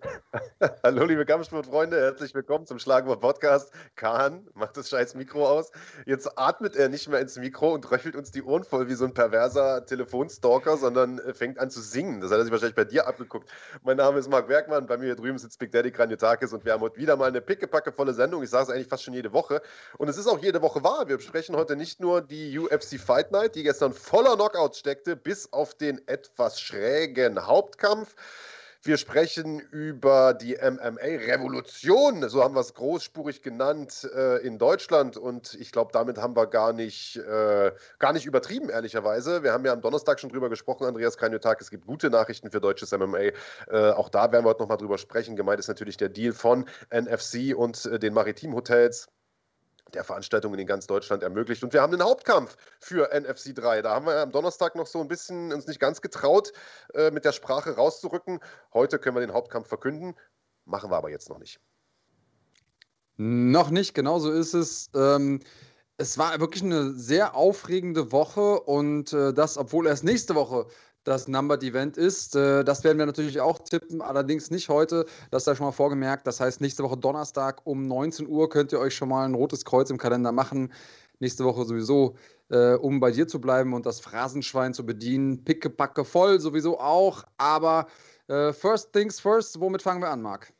Hallo, liebe Kampfsportfreunde, herzlich willkommen zum Schlagwort Podcast. Kahn macht das scheiß Mikro aus. Jetzt atmet er nicht mehr ins Mikro und röchelt uns die Ohren voll wie so ein perverser Telefonstalker, sondern fängt an zu singen. Das hat er sich wahrscheinlich bei dir abgeguckt. Mein Name ist Marc Werkmann, bei mir hier drüben sitzt Big Daddy Kranjotakis und wir haben heute wieder mal eine pickepackevolle Sendung. Ich sage es eigentlich fast schon jede Woche. Und es ist auch jede Woche wahr. Wir besprechen heute nicht nur die UFC Fight Night, die gestern voller Knockouts steckte, bis auf den etwas schrägen Hauptkampf. Wir sprechen über die MMA-Revolution, so haben wir es großspurig genannt, äh, in Deutschland. Und ich glaube, damit haben wir gar nicht, äh, gar nicht übertrieben, ehrlicherweise. Wir haben ja am Donnerstag schon drüber gesprochen, Andreas Kranjotak. Es gibt gute Nachrichten für deutsches MMA. Äh, auch da werden wir heute nochmal drüber sprechen. Gemeint ist natürlich der Deal von NFC und äh, den Maritim Hotels der Veranstaltungen in ganz Deutschland ermöglicht. Und wir haben den Hauptkampf für NFC 3. Da haben wir am Donnerstag noch so ein bisschen uns nicht ganz getraut, äh, mit der Sprache rauszurücken. Heute können wir den Hauptkampf verkünden. Machen wir aber jetzt noch nicht. Noch nicht, genau so ist es. Ähm, es war wirklich eine sehr aufregende Woche und äh, das, obwohl erst nächste Woche das Numbered Event ist. Äh, das werden wir natürlich auch tippen, allerdings nicht heute. Das sei schon mal vorgemerkt. Das heißt, nächste Woche Donnerstag um 19 Uhr könnt ihr euch schon mal ein rotes Kreuz im Kalender machen. Nächste Woche sowieso, äh, um bei dir zu bleiben und das Phrasenschwein zu bedienen. Pickepacke voll sowieso auch. Aber äh, first things first, womit fangen wir an, Marc?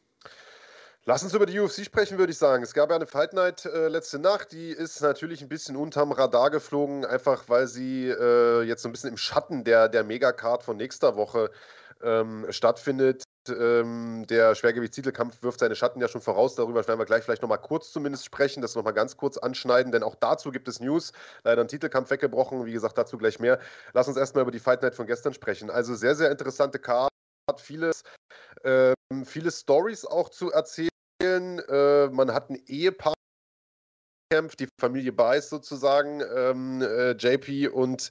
Lass uns über die UFC sprechen, würde ich sagen. Es gab ja eine Fight Night äh, letzte Nacht, die ist natürlich ein bisschen unterm Radar geflogen, einfach weil sie äh, jetzt so ein bisschen im Schatten der, der Megacard von nächster Woche ähm, stattfindet. Ähm, der Schwergewichtstitelkampf wirft seine Schatten ja schon voraus. Darüber werden wir gleich vielleicht nochmal kurz zumindest sprechen, das nochmal ganz kurz anschneiden, denn auch dazu gibt es News. Leider ein Titelkampf weggebrochen, wie gesagt, dazu gleich mehr. Lass uns erstmal über die Fight Night von gestern sprechen. Also sehr, sehr interessante Card, vieles, äh, viele Stories auch zu erzählen. Äh, man hat ein Ehepaar gekämpft, die Familie Bice sozusagen, ähm, äh, JP und,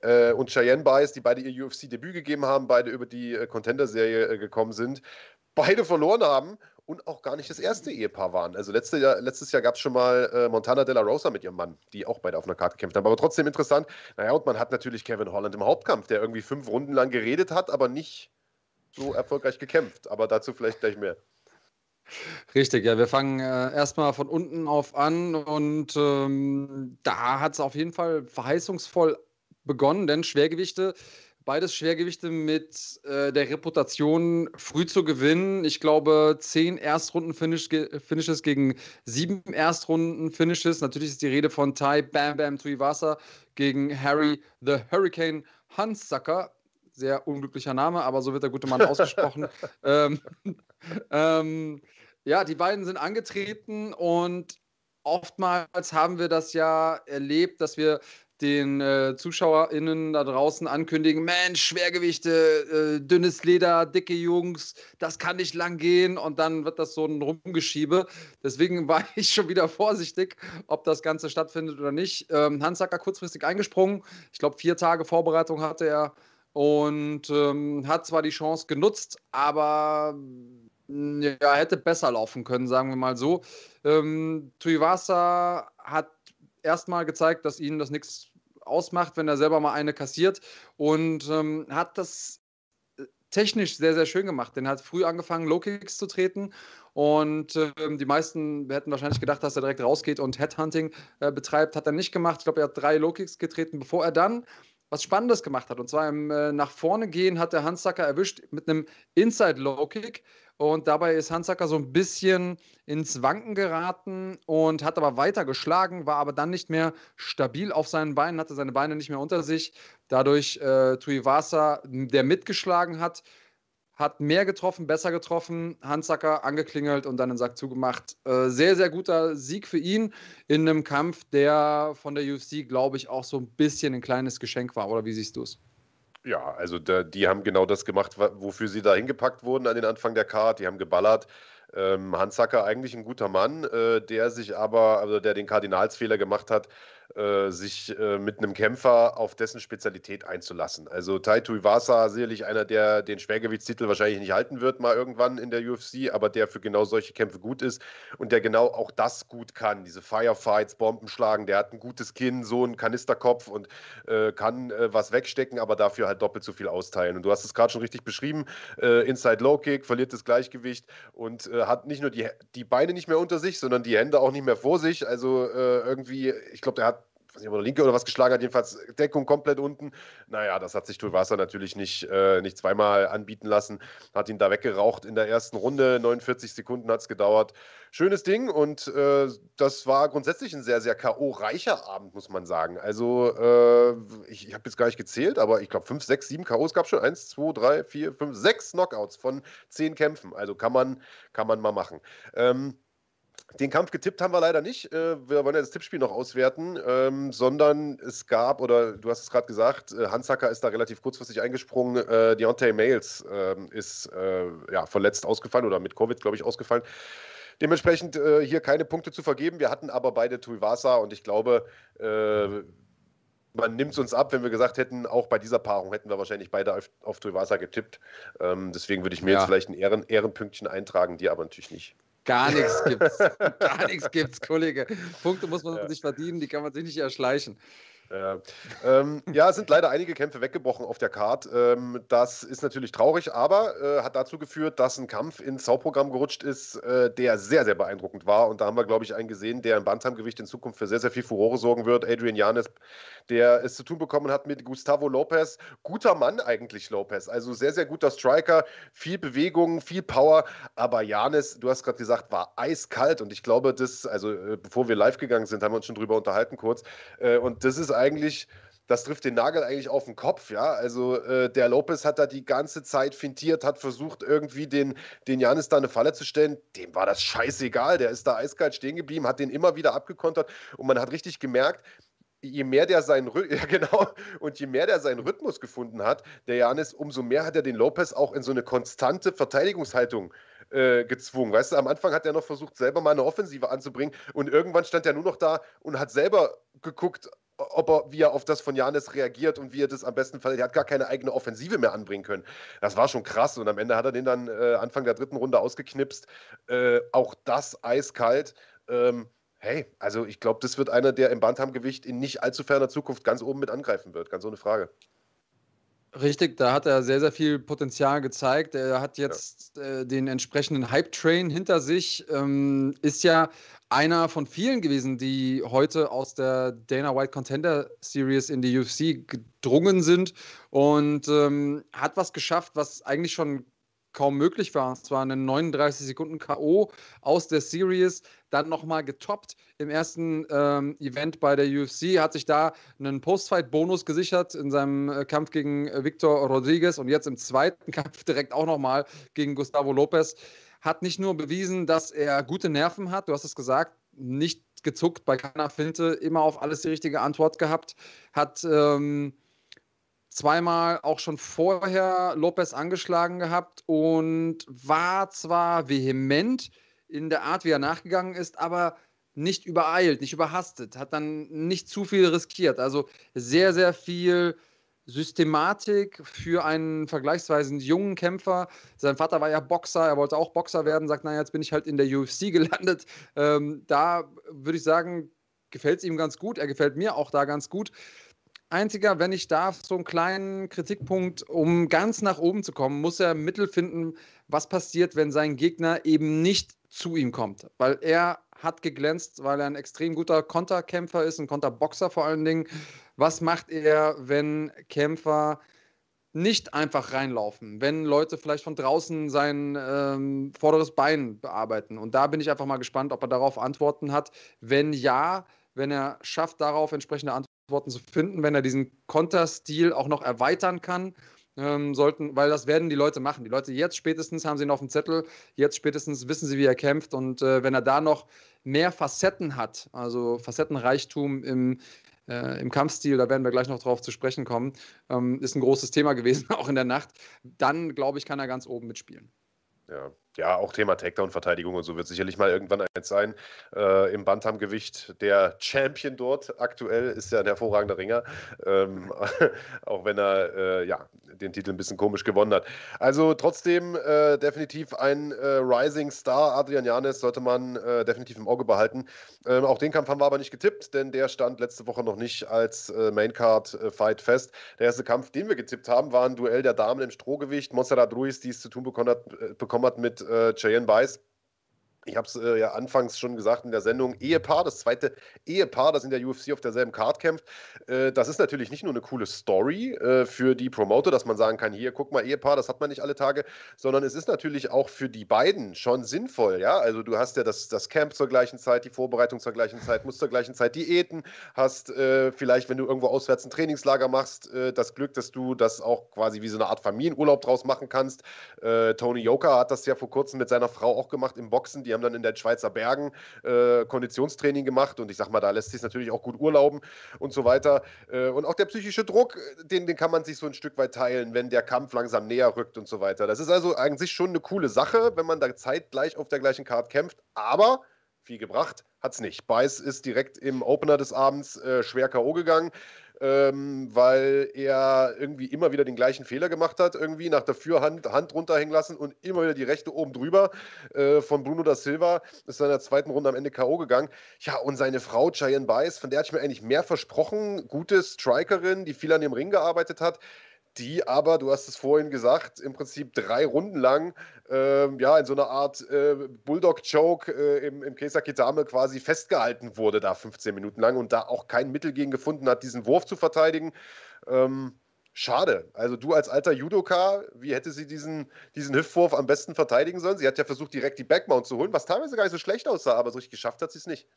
äh, und Cheyenne Bice, die beide ihr UFC-Debüt gegeben haben, beide über die äh, Contender-Serie äh, gekommen sind, beide verloren haben und auch gar nicht das erste Ehepaar waren. Also letzte Jahr, letztes Jahr gab es schon mal äh, Montana De La Rosa mit ihrem Mann, die auch beide auf einer Karte gekämpft haben. Aber trotzdem interessant. Naja, und man hat natürlich Kevin Holland im Hauptkampf, der irgendwie fünf Runden lang geredet hat, aber nicht so erfolgreich gekämpft. Aber dazu vielleicht gleich mehr. Richtig, ja, wir fangen äh, erstmal von unten auf an und ähm, da hat es auf jeden Fall verheißungsvoll begonnen, denn Schwergewichte, beides Schwergewichte mit äh, der Reputation, früh zu gewinnen. Ich glaube, zehn Erstrunden-Finishes gegen sieben Erstrunden-Finishes. Natürlich ist die Rede von Ty Bam Bam Tuivasa gegen Harry the Hurricane Hunsucker sehr unglücklicher Name, aber so wird der gute Mann ausgesprochen. ähm, ähm, ja, die beiden sind angetreten und oftmals haben wir das ja erlebt, dass wir den äh, ZuschauerInnen da draußen ankündigen: Mensch, Schwergewichte, äh, dünnes Leder, dicke Jungs, das kann nicht lang gehen. Und dann wird das so ein Rumgeschiebe. Deswegen war ich schon wieder vorsichtig, ob das Ganze stattfindet oder nicht. Ähm, Hans Sacker kurzfristig eingesprungen. Ich glaube, vier Tage Vorbereitung hatte er und ähm, hat zwar die Chance genutzt, aber mm, ja, hätte besser laufen können, sagen wir mal so. Ähm, Tuivasa hat erstmal gezeigt, dass ihnen das nichts ausmacht, wenn er selber mal eine kassiert und ähm, hat das äh, technisch sehr, sehr schön gemacht. Denn er hat früh angefangen, Low-Kicks zu treten und ähm, die meisten hätten wahrscheinlich gedacht, dass er direkt rausgeht und Headhunting äh, betreibt. Hat er nicht gemacht. Ich glaube, er hat drei Low-Kicks getreten, bevor er dann was Spannendes gemacht hat. Und zwar im äh, nach vorne gehen hat der Hansacker erwischt mit einem Inside Low Kick. Und dabei ist Hansacker so ein bisschen ins Wanken geraten und hat aber weiter geschlagen, war aber dann nicht mehr stabil auf seinen Beinen, hatte seine Beine nicht mehr unter sich. Dadurch äh, Tuivasa, der mitgeschlagen hat, hat mehr getroffen, besser getroffen, Handsacker angeklingelt und dann den Sack zugemacht. Äh, sehr, sehr guter Sieg für ihn in einem Kampf, der von der UFC, glaube ich, auch so ein bisschen ein kleines Geschenk war. Oder wie siehst du es? Ja, also da, die haben genau das gemacht, wofür sie da hingepackt wurden an den Anfang der Card. Die haben geballert. Ähm, Hans Sacker eigentlich ein guter Mann, äh, der sich aber, also der den Kardinalsfehler gemacht hat, äh, sich äh, mit einem Kämpfer auf dessen Spezialität einzulassen. Also Tai Tuivasa sicherlich einer, der den Schwergewichtstitel wahrscheinlich nicht halten wird, mal irgendwann in der UFC, aber der für genau solche Kämpfe gut ist und der genau auch das gut kann. Diese Firefights, Bomben schlagen, der hat ein gutes Kinn, so einen Kanisterkopf und äh, kann äh, was wegstecken, aber dafür halt doppelt so viel austeilen. Und du hast es gerade schon richtig beschrieben: äh, Inside Low Kick, verliert das Gleichgewicht und hat nicht nur die, die Beine nicht mehr unter sich, sondern die Hände auch nicht mehr vor sich. Also irgendwie, ich glaube, der hat weiß nicht, ob er linke oder was geschlagen hat, jedenfalls Deckung komplett unten. Naja, das hat sich Tulvasa natürlich nicht, äh, nicht zweimal anbieten lassen. Hat ihn da weggeraucht in der ersten Runde. 49 Sekunden hat es gedauert. Schönes Ding und äh, das war grundsätzlich ein sehr, sehr K.O.-reicher Abend, muss man sagen. Also, äh, ich, ich habe jetzt gar nicht gezählt, aber ich glaube, 5, 6, 7 K.O.s gab es schon. 1, 2, 3, 4, 5, 6 Knockouts von 10 Kämpfen. Also kann man, kann man mal machen. Ähm, den Kampf getippt haben wir leider nicht. Äh, wir wollen ja das Tippspiel noch auswerten, ähm, sondern es gab, oder du hast es gerade gesagt, äh, Hans Hacker ist da relativ kurzfristig eingesprungen. Äh, Deontay Mails äh, ist äh, ja, verletzt ausgefallen oder mit Covid, glaube ich, ausgefallen. Dementsprechend äh, hier keine Punkte zu vergeben. Wir hatten aber beide Tuivasa und ich glaube, man nimmt es uns ab, wenn wir gesagt hätten, auch bei dieser Paarung hätten wir wahrscheinlich beide auf, auf Tuivasa getippt. Ähm, deswegen würde ich mir ja. jetzt vielleicht ein Ehren, Ehrenpünktchen eintragen, dir aber natürlich nicht. Gar nichts gibt's. Gar nichts gibt's, Kollege. Punkte muss man ja. sich verdienen, die kann man sich nicht erschleichen. Ja. Ähm, ja, es sind leider einige Kämpfe weggebrochen auf der Card. Ähm, das ist natürlich traurig, aber äh, hat dazu geführt, dass ein Kampf ins Sau-Programm gerutscht ist, äh, der sehr, sehr beeindruckend war. Und da haben wir, glaube ich, einen gesehen, der im Bantamgewicht in Zukunft für sehr, sehr viel Furore sorgen wird. Adrian Janes, der es zu tun bekommen hat mit Gustavo Lopez. Guter Mann eigentlich, Lopez. Also sehr, sehr guter Striker, viel Bewegung, viel Power. Aber Janes, du hast gerade gesagt, war eiskalt. Und ich glaube, das, also äh, bevor wir live gegangen sind, haben wir uns schon drüber unterhalten kurz. Äh, und das ist eigentlich, das trifft den Nagel eigentlich auf den Kopf, ja. Also äh, der Lopez hat da die ganze Zeit fintiert, hat versucht, irgendwie den, den Janis da eine Falle zu stellen. Dem war das scheißegal. Der ist da eiskalt stehen geblieben, hat den immer wieder abgekontert und man hat richtig gemerkt, je mehr der seinen ja genau und je mehr der seinen Rhythmus gefunden hat, der Janis, umso mehr hat er den Lopez auch in so eine konstante Verteidigungshaltung äh, gezwungen. Weißt du, am Anfang hat er noch versucht, selber mal eine Offensive anzubringen und irgendwann stand er nur noch da und hat selber geguckt, ob er, wie er auf das von Janis reagiert und wie er das am besten Fall. Er hat gar keine eigene Offensive mehr anbringen können. Das war schon krass. Und am Ende hat er den dann äh, Anfang der dritten Runde ausgeknipst. Äh, auch das eiskalt. Ähm, hey, also ich glaube, das wird einer, der im Bantamgewicht in nicht allzu ferner Zukunft ganz oben mit angreifen wird. Ganz ohne Frage. Richtig, da hat er sehr, sehr viel Potenzial gezeigt. Er hat jetzt ja. äh, den entsprechenden Hype-Train hinter sich. Ähm, ist ja einer von vielen gewesen, die heute aus der Dana White Contender Series in die UFC gedrungen sind und ähm, hat was geschafft, was eigentlich schon kaum möglich war. Es war eine 39 Sekunden K.O. aus der Series, dann nochmal getoppt im ersten ähm, Event bei der UFC, hat sich da einen Postfight-Bonus gesichert in seinem äh, Kampf gegen äh, Victor Rodriguez und jetzt im zweiten Kampf direkt auch nochmal gegen Gustavo Lopez. Hat nicht nur bewiesen, dass er gute Nerven hat, du hast es gesagt, nicht gezuckt bei keiner Finte, immer auf alles die richtige Antwort gehabt, hat ähm, zweimal auch schon vorher Lopez angeschlagen gehabt und war zwar vehement in der Art, wie er nachgegangen ist, aber nicht übereilt, nicht überhastet, hat dann nicht zu viel riskiert. Also sehr, sehr viel Systematik für einen vergleichsweise jungen Kämpfer. Sein Vater war ja Boxer, er wollte auch Boxer werden, sagt, naja, jetzt bin ich halt in der UFC gelandet. Ähm, da würde ich sagen, gefällt es ihm ganz gut. Er gefällt mir auch da ganz gut einziger, wenn ich darf, so einen kleinen Kritikpunkt, um ganz nach oben zu kommen, muss er Mittel finden, was passiert, wenn sein Gegner eben nicht zu ihm kommt. Weil er hat geglänzt, weil er ein extrem guter Konterkämpfer ist, ein Konterboxer vor allen Dingen. Was macht er, wenn Kämpfer nicht einfach reinlaufen, wenn Leute vielleicht von draußen sein ähm, vorderes Bein bearbeiten? Und da bin ich einfach mal gespannt, ob er darauf Antworten hat. Wenn ja, wenn er schafft, darauf entsprechende Antworten Antworten zu finden, wenn er diesen Konterstil auch noch erweitern kann. Ähm, sollten, weil das werden die Leute machen. Die Leute jetzt spätestens haben sie ihn auf dem Zettel, jetzt spätestens wissen sie, wie er kämpft. Und äh, wenn er da noch mehr Facetten hat, also Facettenreichtum im, äh, im Kampfstil, da werden wir gleich noch drauf zu sprechen kommen, ähm, ist ein großes Thema gewesen, auch in der Nacht, dann glaube ich, kann er ganz oben mitspielen. Ja, Ja, auch Thema Takedown-Verteidigung und so wird sicherlich mal irgendwann eins sein. Äh, Im Bantamgewicht der Champion dort aktuell ist ja ein hervorragender Ringer, ähm, auch wenn er äh, ja, den Titel ein bisschen komisch gewonnen hat. Also trotzdem äh, definitiv ein äh, Rising Star. Adrian Janes sollte man äh, definitiv im Auge behalten. Ähm, auch den Kampf haben wir aber nicht getippt, denn der stand letzte Woche noch nicht als äh, Maincard-Fight fest. Der erste Kampf, den wir getippt haben, war ein Duell der Damen im Strohgewicht. Montserrat Ruiz, die es zu tun bekommen hat, bekommen hat mit äh, Cheyenne Bice. Ich habe es äh, ja anfangs schon gesagt in der Sendung, Ehepaar, das zweite Ehepaar, das in der UFC auf derselben Card kämpft. Äh, das ist natürlich nicht nur eine coole Story äh, für die Promoter, dass man sagen kann, hier, guck mal, Ehepaar, das hat man nicht alle Tage, sondern es ist natürlich auch für die beiden schon sinnvoll, ja. Also du hast ja das, das Camp zur gleichen Zeit, die Vorbereitung zur gleichen Zeit, musst zur gleichen Zeit Diäten, hast äh, vielleicht, wenn du irgendwo auswärts ein Trainingslager machst, äh, das Glück, dass du das auch quasi wie so eine Art Familienurlaub draus machen kannst. Äh, Tony Yoka hat das ja vor kurzem mit seiner Frau auch gemacht im Boxen. Die haben dann in den Schweizer Bergen äh, Konditionstraining gemacht und ich sag mal, da lässt sich natürlich auch gut urlauben und so weiter. Äh, und auch der psychische Druck, den, den kann man sich so ein Stück weit teilen, wenn der Kampf langsam näher rückt und so weiter. Das ist also eigentlich schon eine coole Sache, wenn man da zeitgleich auf der gleichen Card kämpft, aber viel gebracht hat es nicht. Beiß ist direkt im Opener des Abends äh, schwer K.O. gegangen ähm, weil er irgendwie immer wieder den gleichen Fehler gemacht hat, irgendwie nach der Fürhand Hand runterhängen lassen und immer wieder die rechte oben drüber äh, von Bruno da Silva. Ist in der zweiten Runde am Ende K.O. gegangen. Ja, und seine Frau Cheyenne Bice, von der hatte ich mir eigentlich mehr versprochen. Gute Strikerin, die viel an dem Ring gearbeitet hat die aber, du hast es vorhin gesagt, im Prinzip drei Runden lang ähm, ja, in so einer Art äh, Bulldog-Choke äh, im, im Kesa Kitame quasi festgehalten wurde, da 15 Minuten lang und da auch kein Mittel gegen gefunden hat, diesen Wurf zu verteidigen. Ähm, schade. Also du als alter Judoka, wie hätte sie diesen, diesen Hüftwurf am besten verteidigen sollen? Sie hat ja versucht, direkt die Backmount zu holen, was teilweise gar nicht so schlecht aussah, aber so richtig geschafft hat sie es nicht.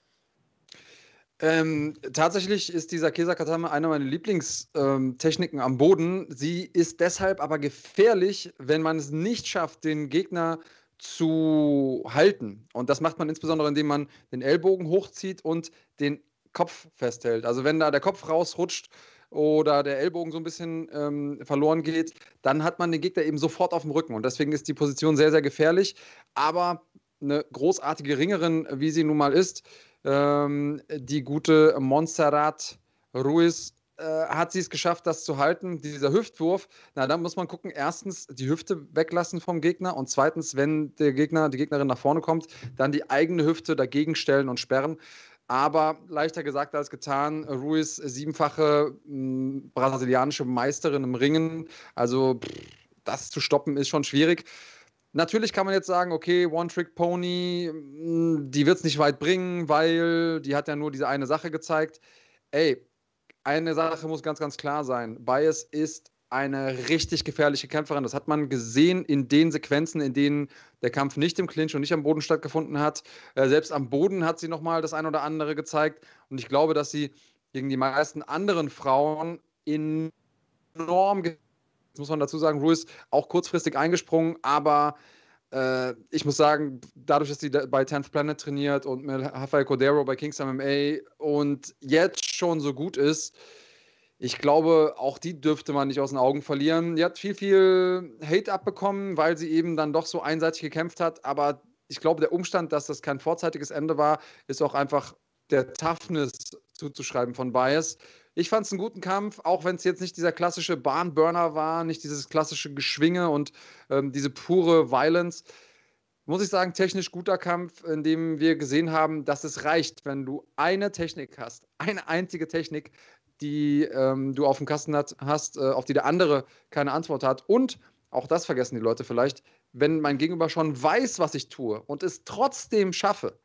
Ähm, tatsächlich ist dieser Kesakatame eine meiner Lieblingstechniken ähm, am Boden. Sie ist deshalb aber gefährlich, wenn man es nicht schafft, den Gegner zu halten. Und das macht man insbesondere, indem man den Ellbogen hochzieht und den Kopf festhält. Also wenn da der Kopf rausrutscht oder der Ellbogen so ein bisschen ähm, verloren geht, dann hat man den Gegner eben sofort auf dem Rücken. Und deswegen ist die Position sehr, sehr gefährlich. Aber eine großartige Ringerin, wie sie nun mal ist, ähm, die gute Montserrat Ruiz äh, hat sie es geschafft, das zu halten. Dieser Hüftwurf, na, dann muss man gucken, erstens die Hüfte weglassen vom Gegner und zweitens, wenn der Gegner, die Gegnerin nach vorne kommt, dann die eigene Hüfte dagegen stellen und sperren. Aber leichter gesagt als getan. Ruiz, siebenfache mh, brasilianische Meisterin im Ringen. Also pff, das zu stoppen ist schon schwierig. Natürlich kann man jetzt sagen, okay, One-Trick-Pony, hm, die wird es nicht weit bringen, weil die hat ja nur diese eine Sache gezeigt. Ey, eine Sache muss ganz, ganz klar sein. Bias ist eine richtig gefährliche Kämpferin. Das hat man gesehen in den Sequenzen, in denen der Kampf nicht im Clinch und nicht am Boden stattgefunden hat. Äh, selbst am Boden hat sie nochmal das ein oder andere gezeigt. Und ich glaube, dass sie gegen die meisten anderen Frauen enorm Jetzt muss man dazu sagen, Ruiz auch kurzfristig eingesprungen, aber äh, ich muss sagen, dadurch, dass sie bei 10th Planet trainiert und mit Rafael Cordero bei Kings MMA und jetzt schon so gut ist, ich glaube, auch die dürfte man nicht aus den Augen verlieren. Die hat viel, viel Hate abbekommen, weil sie eben dann doch so einseitig gekämpft hat. Aber ich glaube, der Umstand, dass das kein vorzeitiges Ende war, ist auch einfach der Toughness zuzuschreiben von Bias. Ich fand es einen guten Kampf, auch wenn es jetzt nicht dieser klassische Bahnburner war, nicht dieses klassische Geschwinge und ähm, diese pure Violence. Muss ich sagen, technisch guter Kampf, in dem wir gesehen haben, dass es reicht, wenn du eine Technik hast, eine einzige Technik, die ähm, du auf dem Kasten hat, hast, äh, auf die der andere keine Antwort hat. Und, auch das vergessen die Leute vielleicht, wenn mein Gegenüber schon weiß, was ich tue und es trotzdem schaffe,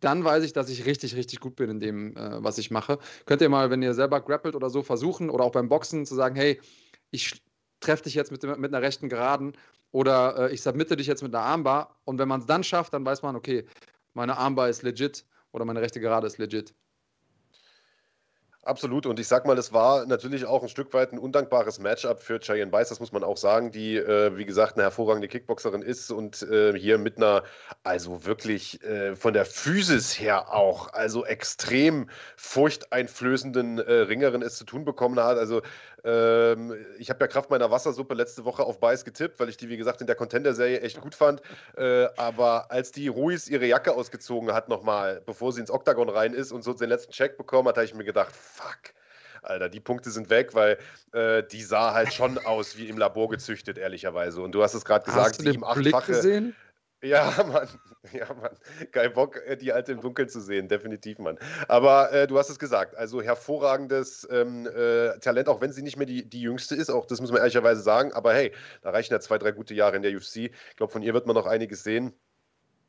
dann weiß ich, dass ich richtig, richtig gut bin in dem, äh, was ich mache. Könnt ihr mal, wenn ihr selber grappelt oder so, versuchen oder auch beim Boxen zu sagen, hey, ich treffe dich jetzt mit, mit einer rechten Geraden oder äh, ich submitte dich jetzt mit einer Armbar. Und wenn man es dann schafft, dann weiß man, okay, meine Armbar ist legit oder meine rechte Gerade ist legit. Absolut. Und ich sag mal, es war natürlich auch ein Stück weit ein undankbares Matchup für Cheyenne Weiss, das muss man auch sagen, die, äh, wie gesagt, eine hervorragende Kickboxerin ist und äh, hier mit einer, also wirklich äh, von der Physis her auch, also extrem furchteinflößenden äh, Ringerin es zu tun bekommen hat. Also ähm, ich habe ja Kraft meiner Wassersuppe letzte Woche auf Beiß getippt, weil ich die, wie gesagt, in der Contender-Serie echt gut fand. Äh, aber als die Ruiz ihre Jacke ausgezogen hat nochmal, bevor sie ins Oktagon rein ist und so den letzten Check bekommen hat, habe ich mir gedacht, fuck. Alter, die Punkte sind weg, weil äh, die sah halt schon aus wie im Labor gezüchtet, ehrlicherweise. Und du hast es gerade gesagt, sieben, achtfache. Gesehen? Ja, Mann. Ja, Mann. Geil Bock, äh, die alte im Dunkeln zu sehen, definitiv, Mann. Aber äh, du hast es gesagt, also hervorragendes ähm, äh, Talent, auch wenn sie nicht mehr die, die jüngste ist, auch das muss man ehrlicherweise sagen. Aber hey, da reichen ja zwei, drei gute Jahre in der UFC. Ich glaube, von ihr wird man noch einiges sehen.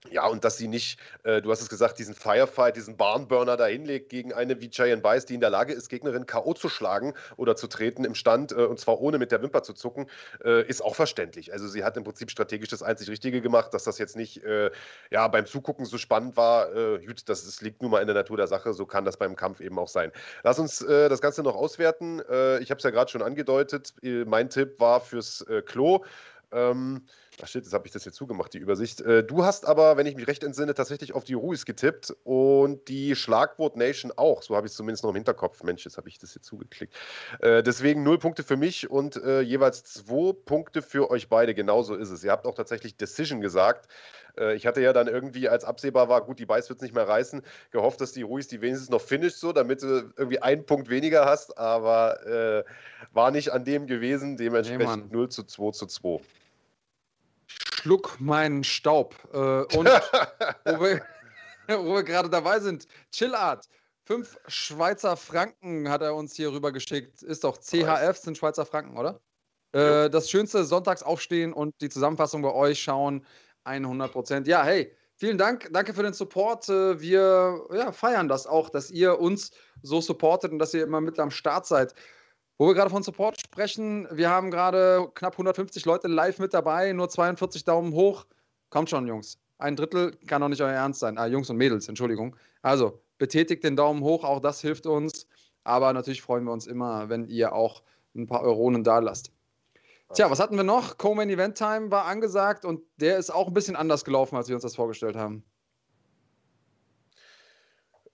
Ja, und dass sie nicht, äh, du hast es gesagt, diesen Firefight, diesen Barnburner da hinlegt gegen eine wie Cheyenne Bice, die in der Lage ist, Gegnerin K.O. zu schlagen oder zu treten im Stand, äh, und zwar ohne mit der Wimper zu zucken, äh, ist auch verständlich. Also sie hat im Prinzip strategisch das einzig Richtige gemacht, dass das jetzt nicht äh, ja, beim Zugucken so spannend war. Äh, gut, das, das, liegt nun mal in der Natur der Sache, so kann das beim Kampf eben auch sein. Lass uns äh, das Ganze noch auswerten. ich habe es ja gerade schon angedeutet. mein Tipp war fürs Klo. Ähm, Ach shit, jetzt habe ich das hier zugemacht, die Übersicht. Äh, du hast aber, wenn ich mich recht entsinne, tatsächlich auf die Ruiz getippt und die Schlagwort Nation auch. So habe ich es zumindest noch im Hinterkopf. Mensch, jetzt habe ich das hier zugeklickt. Äh, deswegen null Punkte für mich und äh, jeweils zwei Punkte für euch beide. Genauso ist es. Ihr habt auch tatsächlich Decision gesagt. Ich hatte ja dann irgendwie, als absehbar war, gut, die Beiß wird es nicht mehr reißen, gehofft, dass die Ruiz die wenigstens noch finisht, so, damit du irgendwie einen Punkt weniger hast, aber äh, war nicht an dem gewesen, dementsprechend nee, 0 zu 2 zu 2 schluck meinen Staub. Äh, und wo wir, wir gerade dabei sind, Chillart. Fünf Schweizer Franken hat er uns hier rüber geschickt. Ist doch CHF, sind Schweizer Franken, oder? Äh, das schönste Sonntagsaufstehen und die Zusammenfassung bei euch schauen. 100 Prozent. Ja, hey, vielen Dank. Danke für den Support. Äh, wir ja, feiern das auch, dass ihr uns so supportet und dass ihr immer mit am Start seid. Wo wir gerade von Support sprechen, wir haben gerade knapp 150 Leute live mit dabei, nur 42 Daumen hoch. Kommt schon, Jungs. Ein Drittel kann doch nicht euer Ernst sein. Ah, Jungs und Mädels, Entschuldigung. Also, betätigt den Daumen hoch, auch das hilft uns. Aber natürlich freuen wir uns immer, wenn ihr auch ein paar Euronen da lasst. Tja, was hatten wir noch? Co-Main Event Time war angesagt und der ist auch ein bisschen anders gelaufen, als wir uns das vorgestellt haben.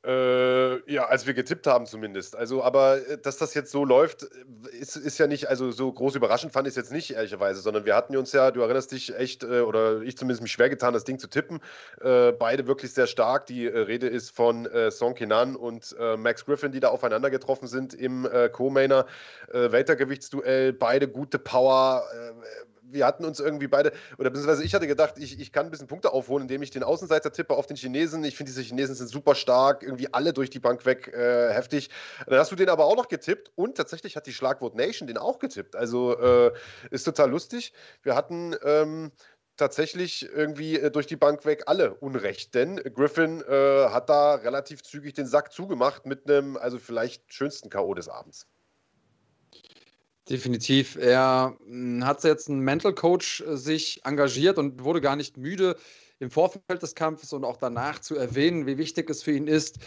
Äh, ja, als wir getippt haben zumindest. Also, aber äh, dass das jetzt so läuft, äh, ist, ist ja nicht, also so groß überraschend fand ich es jetzt nicht, ehrlicherweise, sondern wir hatten uns ja, du erinnerst dich echt, äh, oder ich zumindest mich schwer getan, das Ding zu tippen. Äh, beide wirklich sehr stark. Die äh, Rede ist von Song Kenan und Max Griffin, die da aufeinander getroffen sind im Co-Mainer Weltergewichtsduell. Beide gute Power wir hatten uns irgendwie beide, oder beziehungsweise ich hatte gedacht, ich, ich kann ein bisschen Punkte aufholen, indem ich den Außenseiter tippe auf den Chinesen. Ich finde, diese Chinesen sind super stark, irgendwie alle durch die Bank weg, äh, heftig. Dann hast du den aber auch noch getippt und tatsächlich hat die Schlagwort Nation den auch getippt. Also äh, ist total lustig. Wir hatten ähm, tatsächlich irgendwie äh, durch die Bank weg alle Unrecht, denn Griffin äh, hat da relativ zügig den Sack zugemacht mit einem, also vielleicht schönsten K.O. des Abends. Definitiv. Er hm, hat jetzt einen Mental Coach äh, sich engagiert und wurde gar nicht müde, im Vorfeld des Kampfes und auch danach zu erwähnen, wie wichtig es für ihn ist,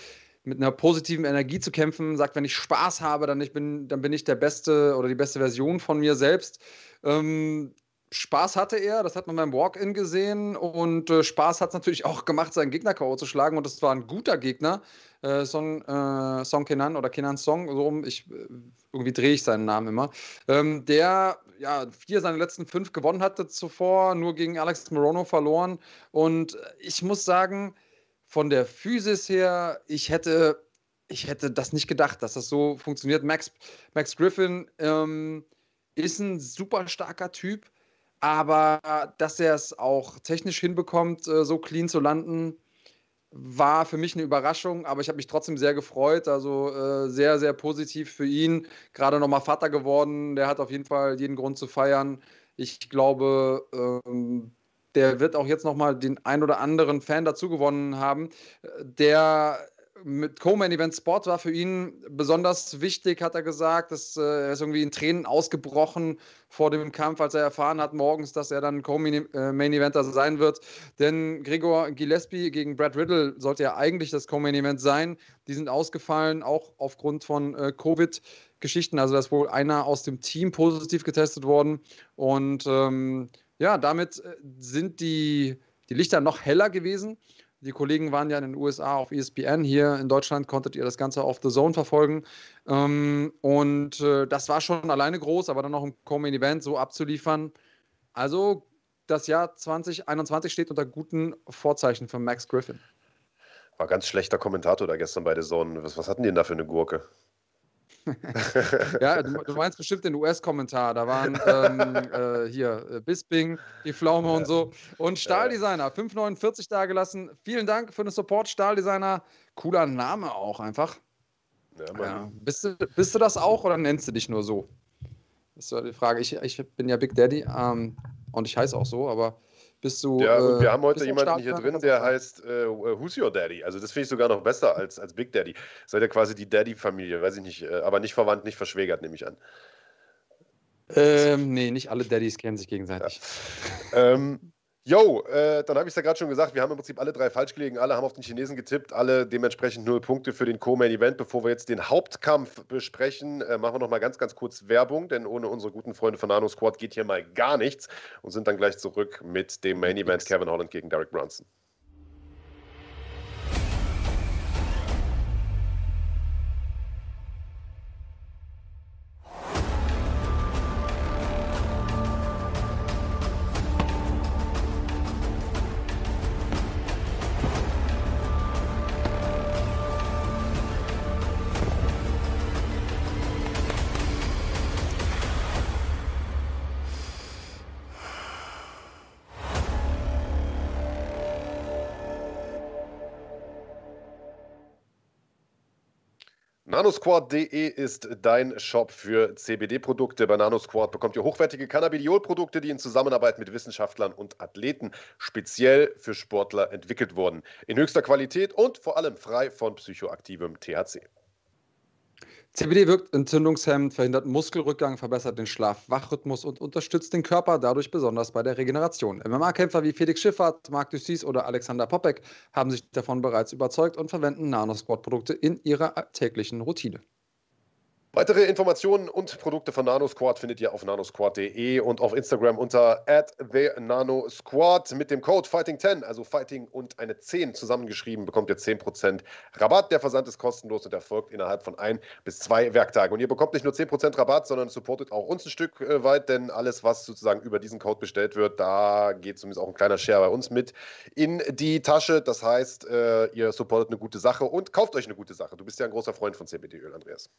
mit einer positiven Energie zu kämpfen. Sagt, wenn ich Spaß habe, dann, ich bin, dann bin ich der beste oder die beste Version von mir selbst. Ähm, Spaß hatte er, das hat man beim Walk-In gesehen und äh, Spaß hat es natürlich auch gemacht, seinen Gegner K.O. zu schlagen und das war ein guter Gegner, äh, Song, äh, Song Kenan oder Kenan Song, so rum, ich, äh, irgendwie drehe ich seinen Namen immer, ähm, der ja vier seiner letzten fünf gewonnen hatte zuvor, nur gegen Alex Morono verloren und ich muss sagen, von der Physis her, ich hätte, ich hätte das nicht gedacht, dass das so funktioniert. Max, Max Griffin ähm, ist ein super starker Typ, aber dass er es auch technisch hinbekommt, äh, so clean zu landen, war für mich eine Überraschung, aber ich habe mich trotzdem sehr gefreut. Also äh, sehr, sehr positiv für ihn. Gerade nochmal Vater geworden. Der hat auf jeden Fall jeden Grund zu feiern. Ich glaube, ähm, der wird auch jetzt nochmal den ein oder anderen Fan dazu gewonnen haben, der mit Co-Main Event Sport war für ihn besonders wichtig, hat er gesagt. Das, äh, er ist irgendwie in Tränen ausgebrochen vor dem Kampf, als er erfahren hat morgens, dass er dann Co-Main äh, sein wird. Denn Gregor Gillespie gegen Brad Riddle sollte ja eigentlich das Co-Main Event sein. Die sind ausgefallen, auch aufgrund von äh, Covid-Geschichten. Also, da ist wohl einer aus dem Team positiv getestet worden. Und ähm, ja, damit äh, sind die, die Lichter noch heller gewesen. Die Kollegen waren ja in den USA auf ESPN. Hier in Deutschland konntet ihr das Ganze auf The Zone verfolgen. Ähm, und äh, das war schon alleine groß, aber dann noch im Co-Main Event so abzuliefern. Also das Jahr 2021 steht unter guten Vorzeichen für Max Griffin. War ganz schlechter Kommentator da gestern bei The Zone. Was, was hatten die denn da für eine Gurke? ja, du, du, meinst bestimmt den US-Kommentar. Da waren ähm, äh, hier äh, Bisping, die Pflaume ja. und so. Und Stahldesigner, 5,49 da gelassen. Vielen Dank für den Support, Stahldesigner. Cooler Name auch einfach. Ja, ja. Bist, du, bist du das auch oder nennst du dich nur so? Das ist die Frage. Ich, ich bin ja Big Daddy ähm, und ich heiße auch so, aber bist du. Ja, und wir äh, haben heute jemanden hier drin, der heißt äh, Who's Your Daddy? Also, das finde ich sogar noch besser als, als Big Daddy. Seid ihr quasi die Daddy-Familie, weiß ich nicht, äh, aber nicht verwandt, nicht verschwägert, nehme ich an. Ähm, nee, nicht alle Daddys kennen sich gegenseitig. Ja. ähm, Jo, äh, dann habe ich es ja gerade schon gesagt, wir haben im Prinzip alle drei falsch gelegen, alle haben auf den Chinesen getippt, alle dementsprechend null Punkte für den Co-Main Event. Bevor wir jetzt den Hauptkampf besprechen, äh, machen wir noch mal ganz, ganz kurz Werbung, denn ohne unsere guten Freunde von Nano Squad geht hier mal gar nichts und sind dann gleich zurück mit dem Main Event Kevin Holland gegen Derek Brunson. Nanosquad.de ist dein Shop für CBD-Produkte. Bei Nanosquad bekommt ihr hochwertige Cannabidiol-Produkte, die in Zusammenarbeit mit Wissenschaftlern und Athleten speziell für Sportler entwickelt wurden. In höchster Qualität und vor allem frei von psychoaktivem THC. CBD wirkt entzündungshemmend, verhindert Muskelrückgang, verbessert den Schlaf-Wachrhythmus und unterstützt den Körper dadurch besonders bei der Regeneration. MMA-Kämpfer wie Felix Schiffert, Marc Dussis oder Alexander Popek haben sich davon bereits überzeugt und verwenden Nanosport-Produkte in ihrer täglichen Routine. Weitere Informationen und Produkte von NanoSquad findet ihr auf nanosquad.de und auf Instagram unter @the_nanosquad mit dem Code Fighting10, also Fighting und eine 10 zusammengeschrieben, bekommt ihr 10% Rabatt. Der Versand ist kostenlos und erfolgt innerhalb von ein bis zwei Werktagen. Und ihr bekommt nicht nur 10% Rabatt, sondern supportet auch uns ein Stück äh, weit, denn alles, was sozusagen über diesen Code bestellt wird, da geht zumindest auch ein kleiner Share bei uns mit in die Tasche. Das heißt, äh, ihr supportet eine gute Sache und kauft euch eine gute Sache. Du bist ja ein großer Freund von CBD-Öl, Andreas.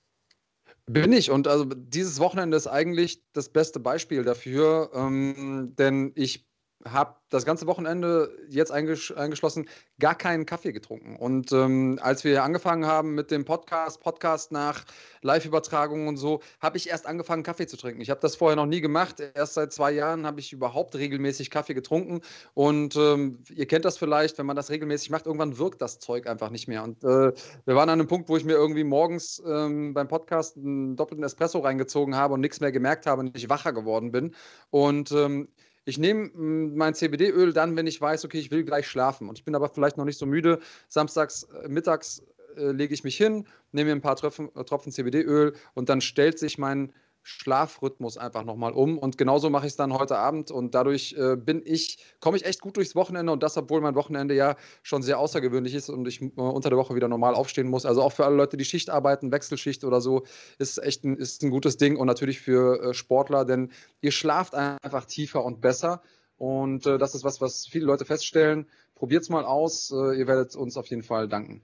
Bin ich. Und also dieses Wochenende ist eigentlich das beste Beispiel dafür, ähm, denn ich habe das ganze Wochenende jetzt eingesch eingeschlossen gar keinen Kaffee getrunken. Und ähm, als wir angefangen haben mit dem Podcast, Podcast nach Live-Übertragungen und so, habe ich erst angefangen, Kaffee zu trinken. Ich habe das vorher noch nie gemacht. Erst seit zwei Jahren habe ich überhaupt regelmäßig Kaffee getrunken. Und ähm, ihr kennt das vielleicht, wenn man das regelmäßig macht, irgendwann wirkt das Zeug einfach nicht mehr. Und äh, wir waren an einem Punkt, wo ich mir irgendwie morgens ähm, beim Podcast einen doppelten Espresso reingezogen habe und nichts mehr gemerkt habe und ich wacher geworden bin. Und ähm, ich nehme hm, mein CBD-Öl dann, wenn ich weiß, okay, ich will gleich schlafen. Und ich bin aber vielleicht noch nicht so müde. Samstags, äh, mittags äh, lege ich mich hin, nehme mir ein paar Tropfen, äh, Tropfen CBD-Öl und dann stellt sich mein Schlafrhythmus einfach nochmal um. Und genauso mache ich es dann heute Abend. Und dadurch äh, bin ich, komme ich echt gut durchs Wochenende und das, obwohl mein Wochenende ja schon sehr außergewöhnlich ist und ich äh, unter der Woche wieder normal aufstehen muss. Also auch für alle Leute, die Schicht arbeiten, Wechselschicht oder so, ist echt ein, ist ein gutes Ding und natürlich für äh, Sportler, denn ihr schlaft einfach tiefer und besser. Und äh, das ist was, was viele Leute feststellen. Probiert es mal aus. Äh, ihr werdet uns auf jeden Fall danken.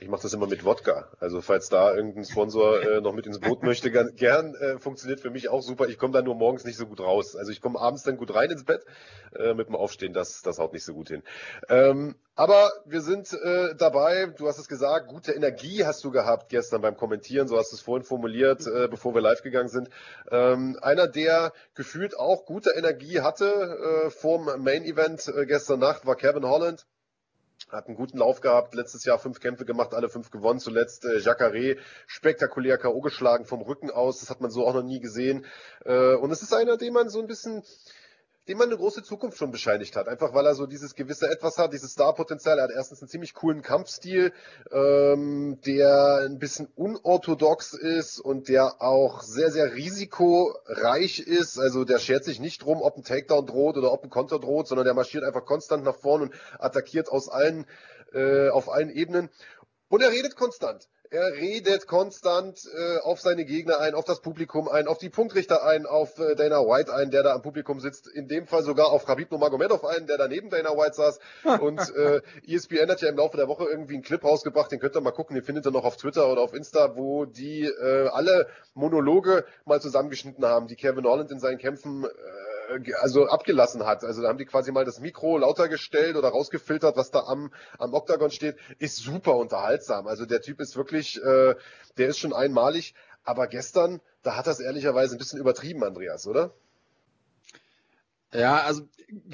Ich mache das immer mit Wodka. Also falls da irgendein Sponsor äh, noch mit ins Boot möchte, gern, gern äh, funktioniert für mich auch super. Ich komme da nur morgens nicht so gut raus. Also ich komme abends dann gut rein ins Bett. Äh, mit dem Aufstehen, das, das haut nicht so gut hin. Ähm, aber wir sind äh, dabei. Du hast es gesagt, gute Energie hast du gehabt gestern beim Kommentieren. So hast du es vorhin formuliert, äh, bevor wir live gegangen sind. Ähm, einer, der gefühlt auch gute Energie hatte äh, vorm Main Event äh, gestern Nacht, war Kevin Holland hat einen guten Lauf gehabt, letztes Jahr fünf Kämpfe gemacht, alle fünf gewonnen, zuletzt äh, Jacare spektakulär K.O. geschlagen vom Rücken aus, das hat man so auch noch nie gesehen. Äh, und es ist einer, den man so ein bisschen, dem man eine große Zukunft schon bescheinigt hat. Einfach weil er so dieses gewisse Etwas hat, dieses Star-Potenzial. Er hat erstens einen ziemlich coolen Kampfstil, ähm, der ein bisschen unorthodox ist und der auch sehr, sehr risikoreich ist. Also der schert sich nicht drum, ob ein Takedown droht oder ob ein Konter droht, sondern der marschiert einfach konstant nach vorne und attackiert aus allen, äh, auf allen Ebenen. Und er redet konstant. Er redet konstant äh, auf seine Gegner ein, auf das Publikum ein, auf die Punktrichter ein, auf äh, Dana White ein, der da am Publikum sitzt. In dem Fall sogar auf Khabib Nurmagomedov ein, der da neben Dana White saß. Und äh, ESPN hat ja im Laufe der Woche irgendwie einen Clip rausgebracht, den könnt ihr mal gucken, den findet ihr noch auf Twitter oder auf Insta, wo die äh, alle Monologe mal zusammengeschnitten haben, die Kevin Holland in seinen Kämpfen äh, also abgelassen hat. Also da haben die quasi mal das Mikro lauter gestellt oder rausgefiltert, was da am, am Oktagon steht. Ist super unterhaltsam. Also der Typ ist wirklich, äh, der ist schon einmalig. Aber gestern, da hat das ehrlicherweise ein bisschen übertrieben, Andreas, oder? Ja, also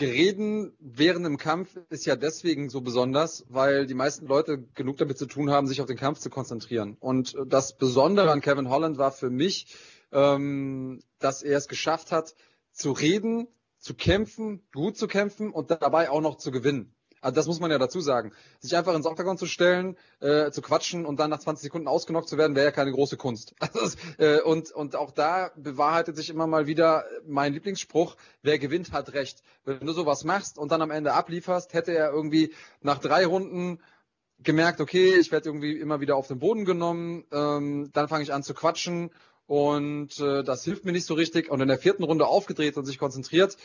Reden während dem Kampf ist ja deswegen so besonders, weil die meisten Leute genug damit zu tun haben, sich auf den Kampf zu konzentrieren. Und das Besondere an Kevin Holland war für mich, ähm, dass er es geschafft hat, zu reden, zu kämpfen, gut zu kämpfen und dabei auch noch zu gewinnen. Also das muss man ja dazu sagen. Sich einfach ins Octagon zu stellen, äh, zu quatschen und dann nach 20 Sekunden ausgenockt zu werden, wäre ja keine große Kunst. Also, äh, und, und auch da bewahrheitet sich immer mal wieder mein Lieblingsspruch, wer gewinnt, hat recht. Wenn du sowas machst und dann am Ende ablieferst, hätte er irgendwie nach drei Runden gemerkt, okay, ich werde irgendwie immer wieder auf den Boden genommen, ähm, dann fange ich an zu quatschen und äh, das hilft mir nicht so richtig. Und in der vierten Runde aufgedreht und sich konzentriert.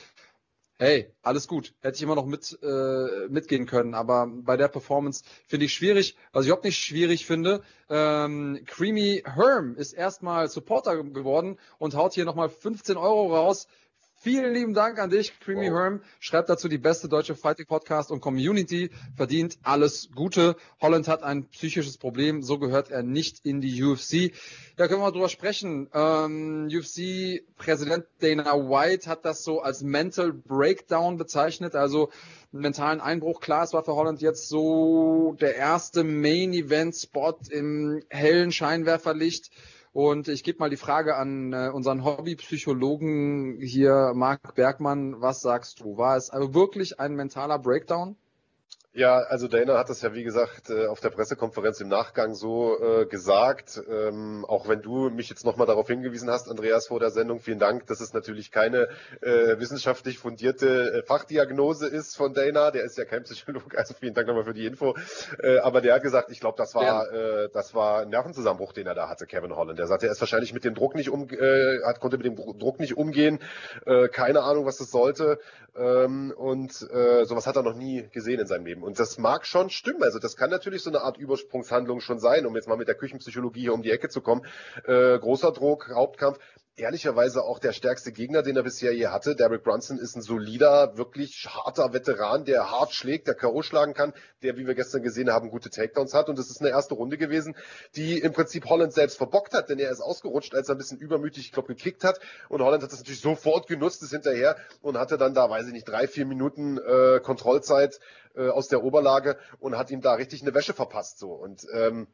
Hey, alles gut. Hätte ich immer noch mit, äh, mitgehen können. Aber bei der Performance finde ich schwierig. Was ich überhaupt nicht schwierig finde, ähm, Creamy Herm ist erstmal Supporter geworden und haut hier nochmal 15 Euro raus Vielen lieben Dank an dich, Creamy wow. Herm. Schreibt dazu die beste deutsche Fighting Podcast und Community. Verdient alles Gute. Holland hat ein psychisches Problem. So gehört er nicht in die UFC. Da können wir drüber sprechen. Ähm, UFC-Präsident Dana White hat das so als Mental Breakdown bezeichnet. Also einen mentalen Einbruch. Klar, es war für Holland jetzt so der erste Main-Event-Spot im hellen Scheinwerferlicht. Und ich gebe mal die Frage an äh, unseren Hobbypsychologen hier, Marc Bergmann. Was sagst du? War es also wirklich ein mentaler Breakdown? Ja, also Dana hat das ja wie gesagt äh, auf der Pressekonferenz im Nachgang so äh, gesagt. Ähm, auch wenn du mich jetzt nochmal darauf hingewiesen hast, Andreas, vor der Sendung, vielen Dank, dass es natürlich keine äh, wissenschaftlich fundierte äh, Fachdiagnose ist von Dana. Der ist ja kein Psychologe, also vielen Dank nochmal für die Info. Äh, aber der hat gesagt, ich glaube, das war äh, das war ein Nervenzusammenbruch, den er da hatte, Kevin Holland. Der sagte, er ist wahrscheinlich mit dem Druck nicht um, äh, hat, konnte mit dem Druck nicht umgehen. Äh, keine Ahnung, was das sollte. Ähm, und äh, sowas hat er noch nie gesehen in seinem Leben. Und das mag schon stimmen. Also das kann natürlich so eine Art Übersprungshandlung schon sein, um jetzt mal mit der Küchenpsychologie hier um die Ecke zu kommen. Äh, großer Druck, Hauptkampf ehrlicherweise auch der stärkste Gegner, den er bisher je hatte. Derek Brunson ist ein solider, wirklich harter Veteran, der hart schlägt, der K.O. schlagen kann, der, wie wir gestern gesehen haben, gute Takedowns hat. Und das ist eine erste Runde gewesen, die im Prinzip Holland selbst verbockt hat, denn er ist ausgerutscht, als er ein bisschen übermütig, ich glaube, gekickt hat. Und Holland hat das natürlich sofort genutzt, ist hinterher und hatte dann da, weiß ich nicht, drei, vier Minuten äh, Kontrollzeit äh, aus der Oberlage und hat ihm da richtig eine Wäsche verpasst. so Und ähm,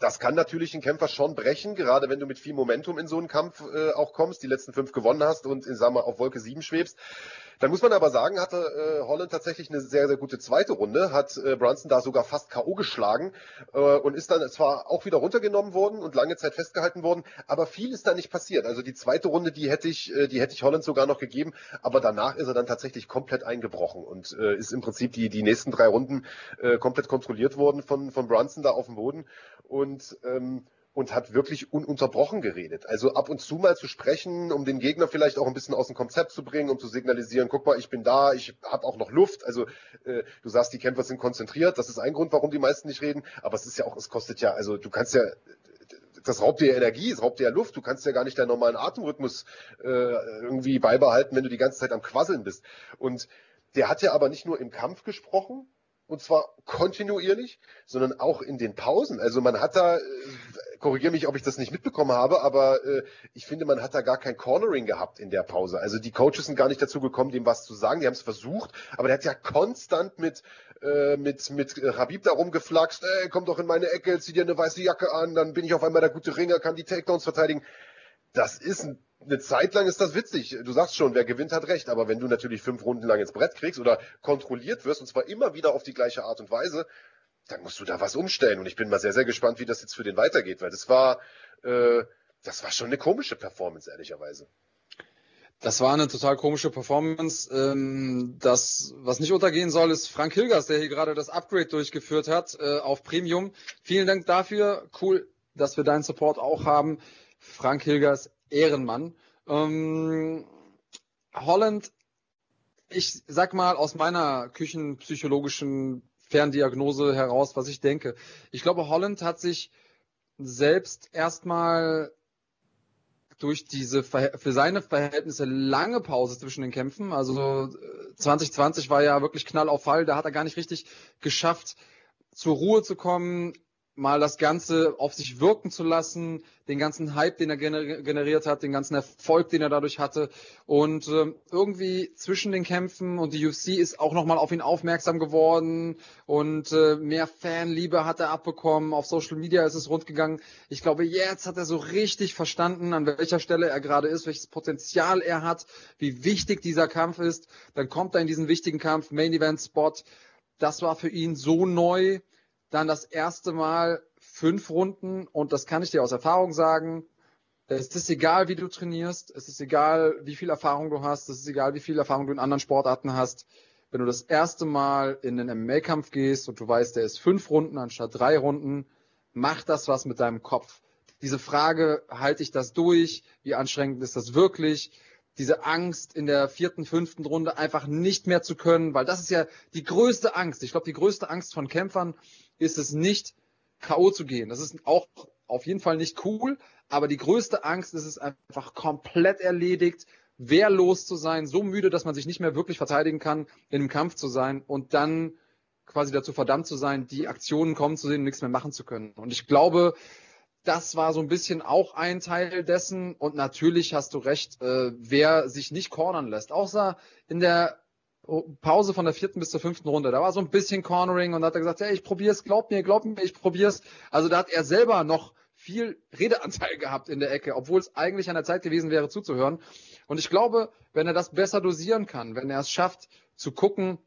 das kann natürlich einen Kämpfer schon brechen, gerade wenn du mit viel Momentum in so einen Kampf äh, auch kommst, die letzten fünf gewonnen hast und in, sagen wir, auf Wolke sieben schwebst. Dann muss man aber sagen, hatte äh, Holland tatsächlich eine sehr, sehr gute zweite Runde, hat äh, Brunson da sogar fast K.O. geschlagen äh, und ist dann zwar auch wieder runtergenommen worden und lange Zeit festgehalten worden, aber viel ist da nicht passiert. Also die zweite Runde, die hätte ich, äh, die hätte ich Holland sogar noch gegeben, aber danach ist er dann tatsächlich komplett eingebrochen und äh, ist im Prinzip die, die nächsten drei Runden äh, komplett kontrolliert worden von, von Brunson da auf dem Boden und ähm, und hat wirklich ununterbrochen geredet. Also ab und zu mal zu sprechen, um den Gegner vielleicht auch ein bisschen aus dem Konzept zu bringen, um zu signalisieren, guck mal, ich bin da, ich habe auch noch Luft. Also äh, du sagst, die Kämpfer sind konzentriert, das ist ein Grund, warum die meisten nicht reden, aber es ist ja auch, es kostet ja, also du kannst ja das raubt dir Energie, es raubt dir Luft. Du kannst ja gar nicht deinen normalen Atemrhythmus äh, irgendwie beibehalten, wenn du die ganze Zeit am Quasseln bist. Und der hat ja aber nicht nur im Kampf gesprochen, und zwar kontinuierlich, sondern auch in den Pausen. Also man hat da, äh, korrigiere mich, ob ich das nicht mitbekommen habe, aber äh, ich finde, man hat da gar kein Cornering gehabt in der Pause. Also die Coaches sind gar nicht dazu gekommen, dem was zu sagen. Die haben es versucht, aber der hat ja konstant mit äh, mit mit Habib da rumgeflaxt. Ey, komm doch in meine Ecke, zieh dir eine weiße Jacke an, dann bin ich auf einmal der gute Ringer, kann die Takedowns verteidigen. Das ist ein eine Zeit lang ist das witzig. Du sagst schon, wer gewinnt, hat recht. Aber wenn du natürlich fünf Runden lang ins Brett kriegst oder kontrolliert wirst, und zwar immer wieder auf die gleiche Art und Weise, dann musst du da was umstellen. Und ich bin mal sehr, sehr gespannt, wie das jetzt für den weitergeht, weil das war, äh, das war schon eine komische Performance, ehrlicherweise. Das war eine total komische Performance. Ähm, das, was nicht untergehen soll, ist Frank Hilgers, der hier gerade das Upgrade durchgeführt hat äh, auf Premium. Vielen Dank dafür. Cool, dass wir deinen Support auch haben. Frank Hilgers, Ehrenmann. Ähm, Holland, ich sag mal aus meiner küchenpsychologischen Ferndiagnose heraus, was ich denke. Ich glaube, Holland hat sich selbst erstmal durch diese für seine Verhältnisse lange Pause zwischen den Kämpfen, also 2020 war ja wirklich Knall auf Fall, da hat er gar nicht richtig geschafft, zur Ruhe zu kommen, mal das Ganze auf sich wirken zu lassen, den ganzen Hype, den er generiert hat, den ganzen Erfolg, den er dadurch hatte. Und äh, irgendwie zwischen den Kämpfen und die UFC ist auch nochmal auf ihn aufmerksam geworden und äh, mehr Fanliebe hat er abbekommen. Auf Social Media ist es rund gegangen. Ich glaube, jetzt hat er so richtig verstanden, an welcher Stelle er gerade ist, welches Potenzial er hat, wie wichtig dieser Kampf ist. Dann kommt er in diesen wichtigen Kampf, Main Event Spot. Das war für ihn so neu dann das erste Mal fünf Runden und das kann ich dir aus Erfahrung sagen. Es ist egal, wie du trainierst, es ist egal, wie viel Erfahrung du hast, es ist egal, wie viel Erfahrung du in anderen Sportarten hast. Wenn du das erste Mal in den MMA-Kampf gehst und du weißt, der ist fünf Runden anstatt drei Runden, macht das was mit deinem Kopf. Diese Frage, halte ich das durch? Wie anstrengend ist das wirklich? diese Angst in der vierten, fünften Runde einfach nicht mehr zu können, weil das ist ja die größte Angst. Ich glaube, die größte Angst von Kämpfern ist es nicht, K.O. zu gehen. Das ist auch auf jeden Fall nicht cool, aber die größte Angst ist es einfach komplett erledigt, wehrlos zu sein, so müde, dass man sich nicht mehr wirklich verteidigen kann, in einem Kampf zu sein und dann quasi dazu verdammt zu sein, die Aktionen kommen zu sehen und nichts mehr machen zu können. Und ich glaube, das war so ein bisschen auch ein Teil dessen. Und natürlich hast du recht, äh, wer sich nicht cornern lässt. Außer in der Pause von der vierten bis zur fünften Runde. Da war so ein bisschen Cornering und hat er gesagt, hey, ich probier's, glaub mir, glaub mir, ich probier's. Also da hat er selber noch viel Redeanteil gehabt in der Ecke, obwohl es eigentlich an der Zeit gewesen wäre zuzuhören. Und ich glaube, wenn er das besser dosieren kann, wenn er es schafft zu gucken,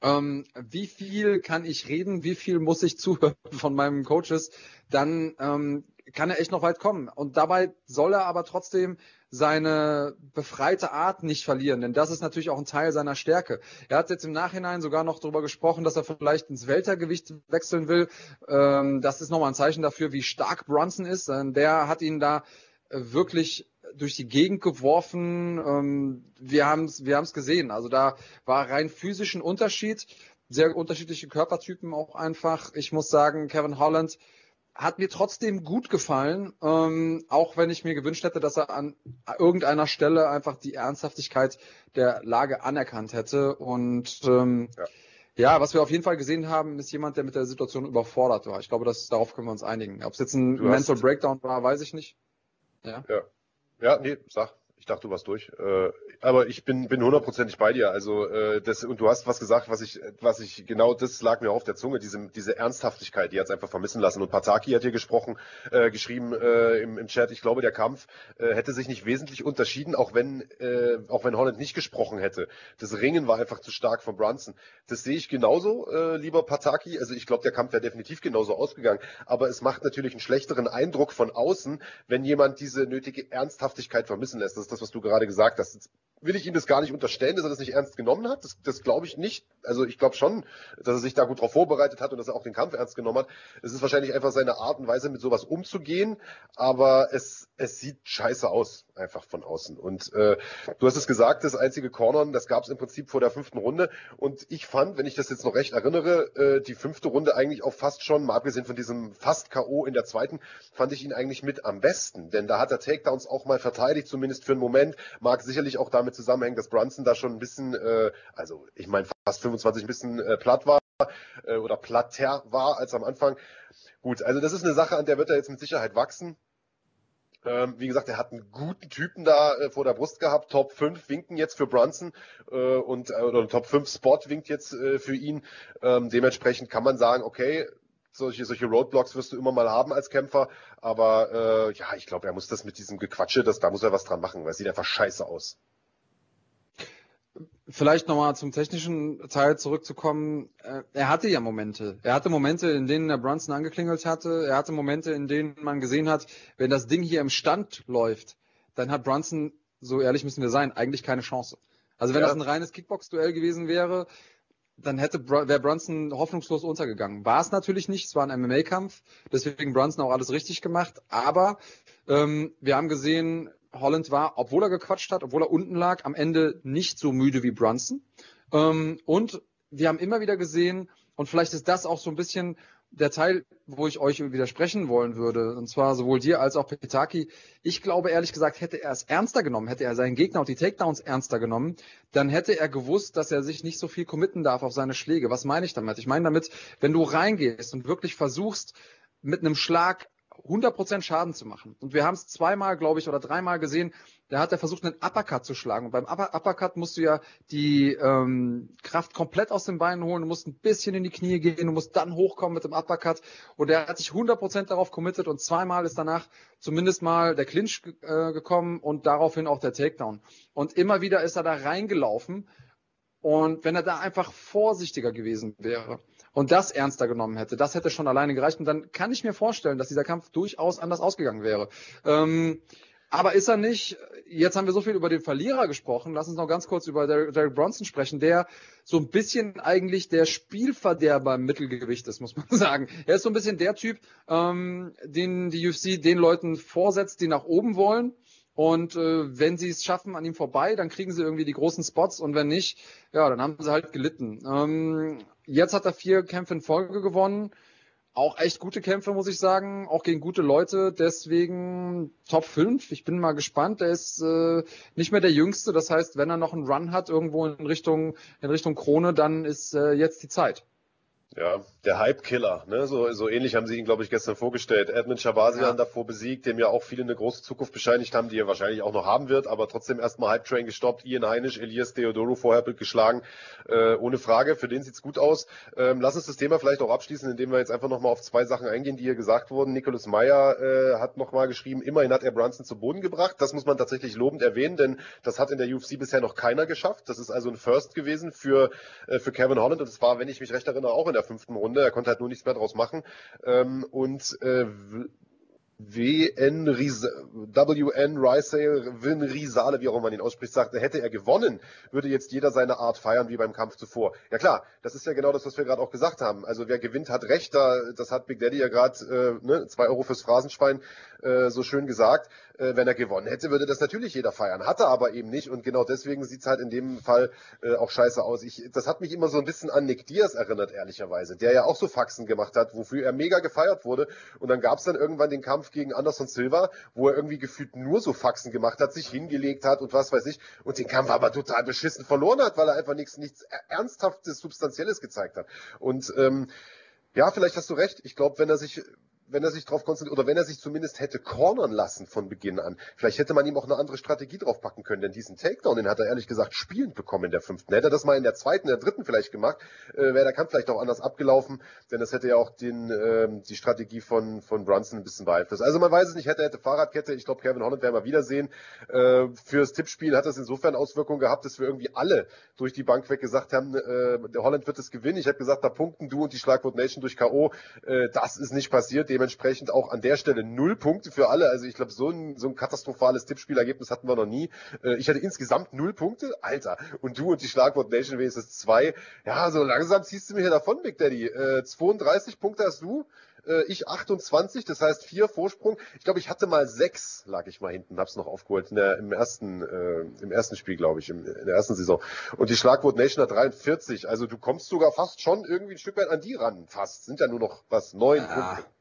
ähm, wie viel kann ich reden, wie viel muss ich zuhören von meinen Coaches, dann ähm, kann er echt noch weit kommen. Und dabei soll er aber trotzdem seine befreite Art nicht verlieren, denn das ist natürlich auch ein Teil seiner Stärke. Er hat jetzt im Nachhinein sogar noch darüber gesprochen, dass er vielleicht ins Weltergewicht wechseln will. Ähm, das ist nochmal ein Zeichen dafür, wie stark Brunson ist. Der hat ihn da wirklich durch die Gegend geworfen. Ähm, wir haben es wir haben's gesehen. Also da war rein physischen Unterschied, sehr unterschiedliche Körpertypen auch einfach. Ich muss sagen, Kevin Holland hat mir trotzdem gut gefallen, ähm, auch wenn ich mir gewünscht hätte, dass er an irgendeiner Stelle einfach die Ernsthaftigkeit der Lage anerkannt hätte. Und ähm, ja. ja. was wir auf jeden Fall gesehen haben, ist jemand, der mit der Situation überfordert war. Ich glaube, dass, darauf können wir uns einigen. Ob es jetzt ein du Mental Breakdown war, weiß ich nicht. Ja. ja. Ja, nee, sag. Ich dachte, du warst durch. Äh, aber ich bin bin hundertprozentig bei dir. Also äh, das und du hast was gesagt, was ich was ich genau das lag mir auf der Zunge. Diese diese Ernsthaftigkeit, die hat's einfach vermissen lassen. Und Pataki hat hier gesprochen, äh, geschrieben äh, im, im Chat. Ich glaube, der Kampf äh, hätte sich nicht wesentlich unterschieden, auch wenn äh, auch wenn Holland nicht gesprochen hätte. Das Ringen war einfach zu stark von Brunson. Das sehe ich genauso, äh, lieber Pataki. Also ich glaube, der Kampf wäre definitiv genauso ausgegangen. Aber es macht natürlich einen schlechteren Eindruck von außen, wenn jemand diese nötige Ernsthaftigkeit vermissen lässt. Das ist das, was du gerade gesagt hast. Jetzt will ich ihm das gar nicht unterstellen, dass er das nicht ernst genommen hat. Das, das glaube ich nicht. Also ich glaube schon, dass er sich da gut drauf vorbereitet hat und dass er auch den Kampf ernst genommen hat. Es ist wahrscheinlich einfach seine Art und Weise, mit sowas umzugehen, aber es, es sieht scheiße aus, einfach von außen. Und äh, du hast es gesagt, das einzige Cornern, das gab es im Prinzip vor der fünften Runde. Und ich fand, wenn ich das jetzt noch recht erinnere, äh, die fünfte Runde eigentlich auch fast schon, mal abgesehen von diesem fast K.O. in der zweiten, fand ich ihn eigentlich mit am besten. Denn da hat er Takedowns auch mal verteidigt, zumindest für einen Moment. Mag sicherlich auch damit zusammenhängen, dass Brunson da schon ein bisschen, äh, also ich meine fast 25 ein bisschen äh, platt war. äh, oder platter war als am Anfang. Gut, also das ist eine Sache, an der wird er jetzt mit Sicherheit wachsen. Ähm, wie gesagt, er hat einen guten Typen da äh, vor der Brust gehabt. Top 5 winken jetzt für Brunson äh, und äh, oder Top 5 Spot winkt jetzt äh, für ihn. Ähm, dementsprechend kann man sagen, okay, solche, solche Roadblocks wirst du immer mal haben als Kämpfer, aber äh, ja, ich glaube, er muss das mit diesem Gequatsche, das, da muss er was dran machen, weil es sieht einfach scheiße aus. Vielleicht nochmal zum technischen Teil zurückzukommen. Äh, er hatte ja Momente. Er hatte Momente, in denen er Brunson angeklingelt hatte. Er hatte Momente, in denen man gesehen hat, wenn das Ding hier im Stand läuft, dann hat Brunson, so ehrlich müssen wir sein, eigentlich keine Chance. Also wenn ja. das ein reines Kickbox-Duell gewesen wäre, dann hätte wäre Brunson hoffnungslos untergegangen. War es natürlich nicht, es war ein MMA-Kampf, deswegen Brunson auch alles richtig gemacht. Aber ähm, wir haben gesehen, Holland war, obwohl er gequatscht hat, obwohl er unten lag, am Ende nicht so müde wie Brunson. Ähm, und wir haben immer wieder gesehen, und vielleicht ist das auch so ein bisschen der Teil, wo ich euch widersprechen wollen würde, und zwar sowohl dir als auch Petaki. Ich glaube ehrlich gesagt, hätte er es ernster genommen, hätte er seinen Gegner und die Takedowns ernster genommen, dann hätte er gewusst, dass er sich nicht so viel committen darf auf seine Schläge. Was meine ich damit? Ich meine damit, wenn du reingehst und wirklich versuchst, mit einem Schlag 100% Schaden zu machen. Und wir haben es zweimal, glaube ich, oder dreimal gesehen, da hat er versucht, einen Uppercut zu schlagen. Und beim Uppercut musst du ja die ähm, Kraft komplett aus den Beinen holen, du musst ein bisschen in die Knie gehen, du musst dann hochkommen mit dem Uppercut. Und er hat sich 100% darauf committed und zweimal ist danach zumindest mal der Clinch äh, gekommen und daraufhin auch der Takedown. Und immer wieder ist er da reingelaufen. Und wenn er da einfach vorsichtiger gewesen wäre, und das ernster genommen hätte, das hätte schon alleine gereicht. Und dann kann ich mir vorstellen, dass dieser Kampf durchaus anders ausgegangen wäre. Ähm, aber ist er nicht, jetzt haben wir so viel über den Verlierer gesprochen, lass uns noch ganz kurz über Derek Bronson sprechen, der so ein bisschen eigentlich der Spielverderber im Mittelgewicht ist, muss man sagen. Er ist so ein bisschen der Typ, ähm, den die UFC den Leuten vorsetzt, die nach oben wollen. Und äh, wenn sie es schaffen an ihm vorbei, dann kriegen sie irgendwie die großen Spots und wenn nicht, ja, dann haben sie halt gelitten. Ähm, jetzt hat er vier Kämpfe in Folge gewonnen. Auch echt gute Kämpfe, muss ich sagen, auch gegen gute Leute. Deswegen Top 5. Ich bin mal gespannt. Er ist äh, nicht mehr der Jüngste. Das heißt, wenn er noch einen Run hat irgendwo in Richtung, in Richtung Krone, dann ist äh, jetzt die Zeit. Ja, der Hype-Killer, ne? so, so ähnlich haben sie ihn, glaube ich, gestern vorgestellt. Edmund Shabasian ja. davor besiegt, dem ja auch viele eine große Zukunft bescheinigt haben, die er wahrscheinlich auch noch haben wird, aber trotzdem erstmal Hype-Train gestoppt, Ian Heinisch, Elias Theodoro vorher geschlagen, äh, ohne Frage, für den sieht's gut aus. Ähm, lass uns das Thema vielleicht auch abschließen, indem wir jetzt einfach nochmal auf zwei Sachen eingehen, die hier gesagt wurden. Nicholas Meyer äh, hat nochmal geschrieben, immerhin hat er Brunson zu Boden gebracht, das muss man tatsächlich lobend erwähnen, denn das hat in der UFC bisher noch keiner geschafft, das ist also ein First gewesen für, äh, für Kevin Holland und es war, wenn ich mich recht erinnere, auch in der fünften Runde. Er konnte halt nur nichts mehr draus machen. Ähm, und äh, WN WN Rysale, Win Risale, wie auch immer man ihn ausspricht, sagte, hätte er gewonnen, würde jetzt jeder seine Art feiern wie beim Kampf zuvor. Ja klar, das ist ja genau das, was wir gerade auch gesagt haben. Also wer gewinnt, hat recht. Da, das hat Big Daddy ja gerade äh, ne, zwei Euro fürs Phrasenschwein äh, so schön gesagt. Äh, wenn er gewonnen hätte, würde das natürlich jeder feiern. Hat er aber eben nicht und genau deswegen sieht's halt in dem Fall äh, auch scheiße aus. Ich, das hat mich immer so ein bisschen an Nick Diaz erinnert, ehrlicherweise, der ja auch so Faxen gemacht hat, wofür er mega gefeiert wurde. Und dann gab's dann irgendwann den Kampf gegen Anderson Silva, wo er irgendwie gefühlt nur so Faxen gemacht hat, sich hingelegt hat und was weiß ich. Und den Kampf aber total beschissen verloren hat, weil er einfach nichts, nichts Ernsthaftes, Substanzielles gezeigt hat. Und ähm, ja, vielleicht hast du recht. Ich glaube, wenn er sich wenn er sich darauf konzentriert, oder wenn er sich zumindest hätte cornern lassen von Beginn an. Vielleicht hätte man ihm auch eine andere Strategie drauf packen können, denn diesen Takedown, den hat er ehrlich gesagt spielend bekommen in der fünften. Hätte er das mal in der zweiten, der dritten vielleicht gemacht, äh, wäre der Kampf vielleicht auch anders abgelaufen, denn das hätte ja auch den, äh, die Strategie von, von Brunson ein bisschen beeinflusst. Also man weiß es nicht, hätte, hätte Fahrradkette, ich glaube Kevin Holland werden wir wiedersehen. Äh, fürs Tippspiel hat das insofern Auswirkungen gehabt, dass wir irgendwie alle durch die Bank weg gesagt haben, äh, der Holland wird es gewinnen. Ich habe gesagt, da punkten du und die Schlagwort Nation durch K.O. Äh, das ist nicht passiert dementsprechend auch an der Stelle null Punkte für alle. Also ich glaube, so ein, so ein katastrophales Tippspielergebnis hatten wir noch nie. Äh, ich hatte insgesamt null Punkte. Alter. Und du und die Schlagwort Nation wenigstens zwei. Ja, so langsam ziehst du mich hier davon, Big Daddy. Äh, 32 Punkte hast du äh, ich 28, das heißt vier Vorsprung. Ich glaube, ich hatte mal sechs, lag ich mal hinten, hab's noch aufgeholt der, im ersten äh, im ersten Spiel, glaube ich, im, in der ersten Saison. Und die Schlagwort Nation hat 43. Also du kommst sogar fast schon irgendwie ein Stück weit an die ran. Fast sind ja nur noch was neun ja. Punkte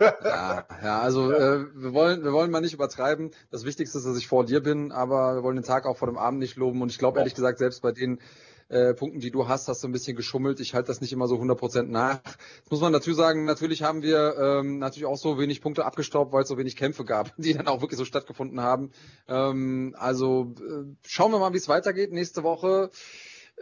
ja, ja, also äh, wir wollen, wir wollen mal nicht übertreiben. Das Wichtigste ist, dass ich vor dir bin, aber wir wollen den Tag auch vor dem Abend nicht loben. Und ich glaube ehrlich gesagt, selbst bei den äh, Punkten, die du hast, hast du ein bisschen geschummelt. Ich halte das nicht immer so 100% nach. Das muss man dazu sagen, natürlich haben wir ähm, natürlich auch so wenig Punkte abgestaubt, weil es so wenig Kämpfe gab, die dann auch wirklich so stattgefunden haben. Ähm, also äh, schauen wir mal, wie es weitergeht. Nächste Woche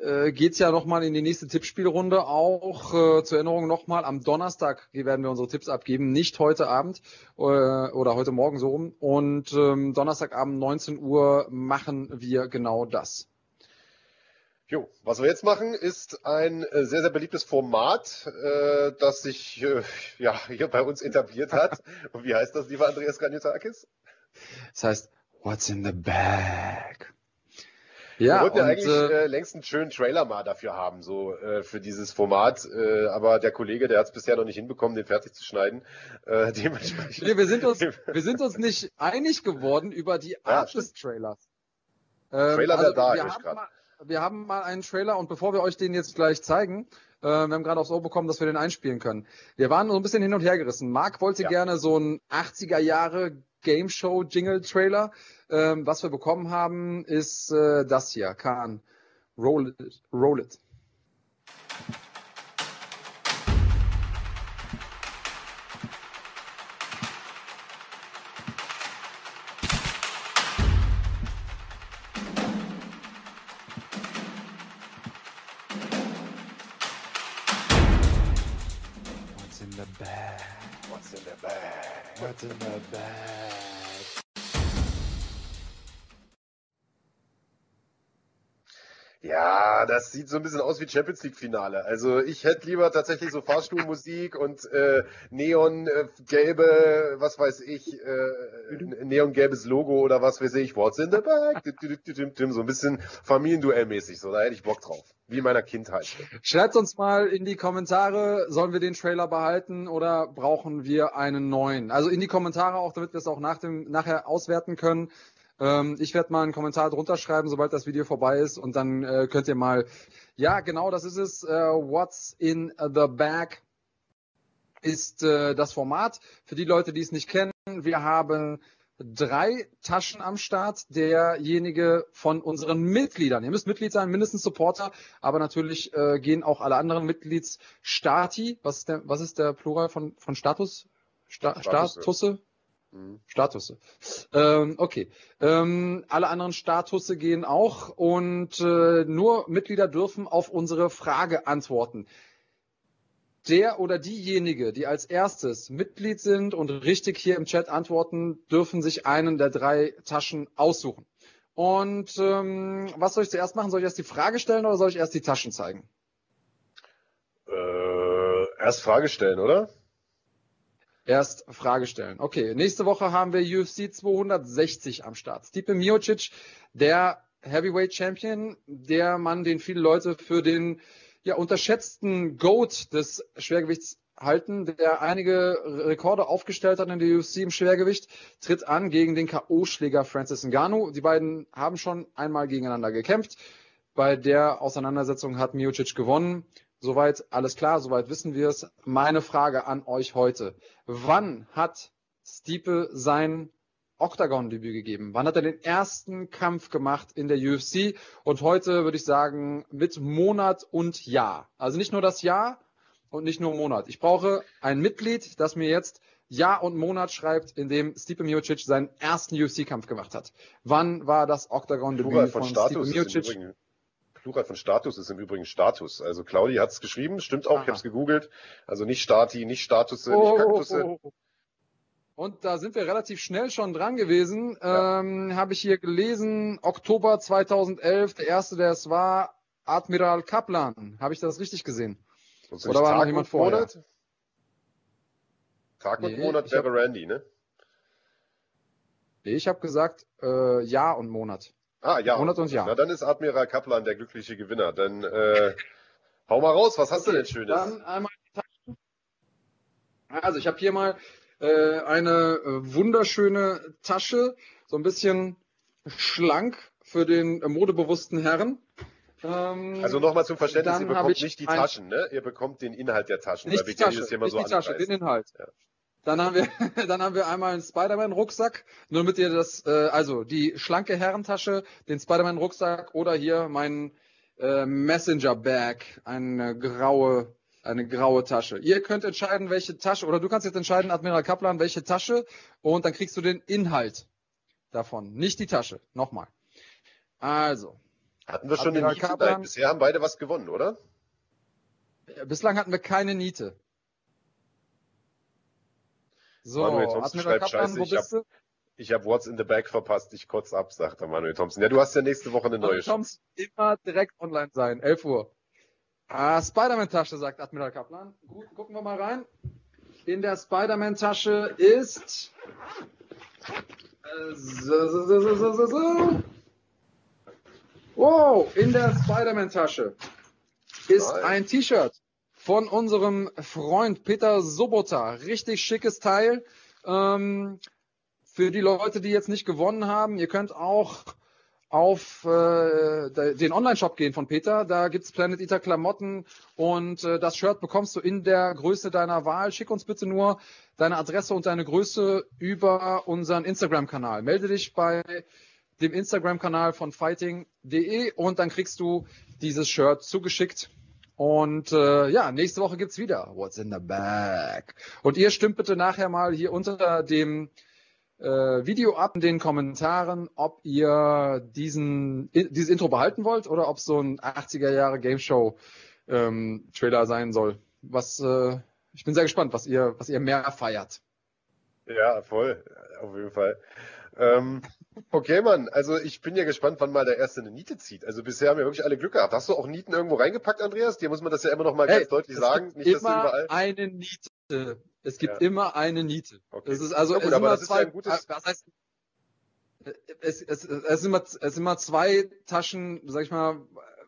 äh, geht's ja nochmal in die nächste Tippspielrunde. Auch äh, zur Erinnerung nochmal, am Donnerstag werden wir unsere Tipps abgeben, nicht heute Abend äh, oder heute Morgen so rum. Und ähm, Donnerstagabend 19 Uhr machen wir genau das. Jo, was wir jetzt machen, ist ein äh, sehr, sehr beliebtes Format, äh, das sich äh, ja, hier bei uns etabliert hat. Und wie heißt das, lieber Andreas Graniotakis? Das heißt, What's in the Bag? Ja, wir wollten ja eigentlich äh, äh, längst einen schönen Trailer mal dafür haben, so äh, für dieses Format. Äh, aber der Kollege, der hat es bisher noch nicht hinbekommen, den fertig zu schneiden. Äh, dementsprechend. Nee, wir sind uns, wir sind uns nicht einig geworden über die Art ja, des Trailers. Ähm, Trailer also, da, wir haben, mal, wir haben mal einen Trailer und bevor wir euch den jetzt gleich zeigen, äh, wir haben gerade aufs Ohr bekommen, dass wir den einspielen können. Wir waren so ein bisschen hin und her gerissen. Marc wollte ja. gerne so einen 80er Jahre Game Show Jingle Trailer. Ähm, was wir bekommen haben, ist äh, das hier. Khan. Roll it. Roll it. Sieht so ein bisschen aus wie Champions League Finale. Also ich hätte lieber tatsächlich so Fahrstuhlmusik und äh, neongelbe, äh, was weiß ich, äh, neongelbes Logo oder was weiß ich, What's in the Bag, so ein bisschen Familienduellmäßig, so da hätte ich Bock drauf, wie in meiner Kindheit. Schreibt uns mal in die Kommentare, sollen wir den Trailer behalten oder brauchen wir einen neuen? Also in die Kommentare auch, damit wir es auch nach dem nachher auswerten können. Ähm, ich werde mal einen Kommentar drunter schreiben, sobald das Video vorbei ist und dann äh, könnt ihr mal, ja genau, das ist es, äh, What's in the Bag ist äh, das Format. Für die Leute, die es nicht kennen, wir haben drei Taschen am Start. Derjenige von unseren Mitgliedern. Ihr müsst Mitglied sein, mindestens Supporter, aber natürlich äh, gehen auch alle anderen Mitgliedsstati. Was ist der, was ist der Plural von, von Status? Sta Status, Statusse? Mhm. Statusse. Ähm, okay. Ähm, alle anderen Statusse gehen auch und äh, nur Mitglieder dürfen auf unsere Frage antworten. Der oder diejenige, die als erstes Mitglied sind und richtig hier im Chat antworten, dürfen sich einen der drei Taschen aussuchen. Und ähm, was soll ich zuerst machen? Soll ich erst die Frage stellen oder soll ich erst die Taschen zeigen? Äh, erst Frage stellen, oder? Erst Frage stellen. Okay, nächste Woche haben wir UFC 260 am Start. Stipe Miocic, der Heavyweight Champion, der Mann, den viele Leute für den ja, unterschätzten GOAT des Schwergewichts halten, der einige Rekorde aufgestellt hat in der UFC im Schwergewicht, tritt an gegen den K.O.-Schläger Francis Ngannou. Die beiden haben schon einmal gegeneinander gekämpft. Bei der Auseinandersetzung hat Miocic gewonnen. Soweit alles klar, soweit wissen wir es. Meine Frage an euch heute. Wann hat Stiepe sein Octagon-Debüt gegeben? Wann hat er den ersten Kampf gemacht in der UFC? Und heute würde ich sagen mit Monat und Jahr. Also nicht nur das Jahr und nicht nur Monat. Ich brauche ein Mitglied, das mir jetzt Jahr und Monat schreibt, in dem Stipe Miocic seinen ersten UFC-Kampf gemacht hat. Wann war das Octagon-Debüt von, von Stipe Miocic? Plural von Status ist im Übrigen Status. Also Claudi hat es geschrieben, stimmt auch, Aha. ich habe es gegoogelt. Also nicht Stati, nicht Statusse, oh, nicht Kaktusse. Oh, oh, und da sind wir relativ schnell schon dran gewesen. Ja. Ähm, habe ich hier gelesen, Oktober 2011, der erste, der es war, Admiral Kaplan. Habe ich das richtig gesehen? Oder war Tag noch jemand vorher? Monat? Tag und nee, Monat wäre Randy, ne? Nee, ich habe gesagt äh, Jahr und Monat. Ah, ja. Monat und Jahr. Na, dann ist Admiral Kaplan der glückliche Gewinner. Dann äh, hau mal raus, was hast okay, du denn Schönes? Dann einmal also ich habe hier mal äh, eine äh, wunderschöne Tasche, so ein bisschen schlank für den äh, modebewussten Herren. Ähm, also nochmal zum Verständnis, ihr bekommt nicht die Taschen, ne? Ihr bekommt den Inhalt der Taschen, nicht die Tasche, mal so die Tasche, den Inhalt. Ja. Dann haben wir, dann haben wir einmal einen Spider-Man-Rucksack, nur damit ihr das, äh, also die schlanke Herrentasche, den Spider-Man-Rucksack oder hier meinen äh, Messenger Bag, eine graue, eine graue Tasche. Ihr könnt entscheiden, welche Tasche, oder du kannst jetzt entscheiden, Admiral Kaplan, welche Tasche, und dann kriegst du den Inhalt davon, nicht die Tasche. Nochmal. Also. Hatten wir schon den Kaplan, Bisher haben beide was gewonnen, oder? Bislang hatten wir keine Niete. So, Manuel Thompson schreibt, scheiße, ich habe ich hab What's in the Bag verpasst, ich kurz ab, sagt der Manuel Thompson. Ja, du hast ja nächste Woche eine neue. Thompson immer direkt online sein, 11 Uhr. Ah, Spider-Man-Tasche, sagt Admiral Kaplan. Gut, gucken wir mal rein. In der Spider-Man-Tasche ist... Äh, so, so, so. Wow, in der Spider-Man-Tasche ist Nein. ein T-Shirt von unserem Freund Peter Sobota. Richtig schickes Teil. Ähm, für die Leute, die jetzt nicht gewonnen haben, ihr könnt auch auf äh, den Online-Shop gehen von Peter. Da gibt's Planet Eater Klamotten und äh, das Shirt bekommst du in der Größe deiner Wahl. Schick uns bitte nur deine Adresse und deine Größe über unseren Instagram-Kanal. Melde dich bei dem Instagram-Kanal von fighting.de und dann kriegst du dieses Shirt zugeschickt und äh, ja, nächste Woche gibt's wieder What's in the Bag. Und ihr stimmt bitte nachher mal hier unter dem äh, Video ab in den Kommentaren, ob ihr diesen dieses Intro behalten wollt oder ob so ein 80er Jahre Game Show ähm, Trailer sein soll. Was äh, ich bin sehr gespannt, was ihr was ihr mehr feiert. Ja, voll, auf jeden Fall. Ähm, okay, Mann. Also ich bin ja gespannt, wann mal der erste eine Niete zieht. Also bisher haben wir wirklich alle Glück gehabt. Hast du auch Nieten irgendwo reingepackt, Andreas? Dir muss man das ja immer noch mal hey, ganz deutlich sagen. Nicht, dass du überall. Eine Niete. Es gibt ja. immer eine Niete. Okay. Das ist also gut, es aber das zwei, ist ja ein gutes. Was heißt, es, es, es, sind immer, es sind immer zwei Taschen, sag ich mal,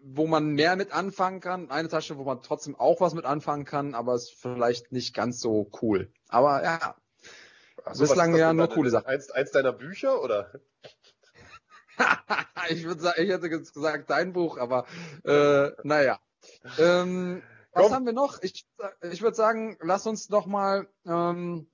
wo man mehr mit anfangen kann. Eine Tasche, wo man trotzdem auch was mit anfangen kann, aber es ist vielleicht nicht ganz so cool. Aber ja, so, Bislang ja nur coole Sachen. Eins, eins deiner Bücher oder? ich würde sagen, ich hätte gesagt dein Buch, aber äh, naja. Ähm, was haben wir noch? Ich, ich würde sagen, lass uns noch mal ähm,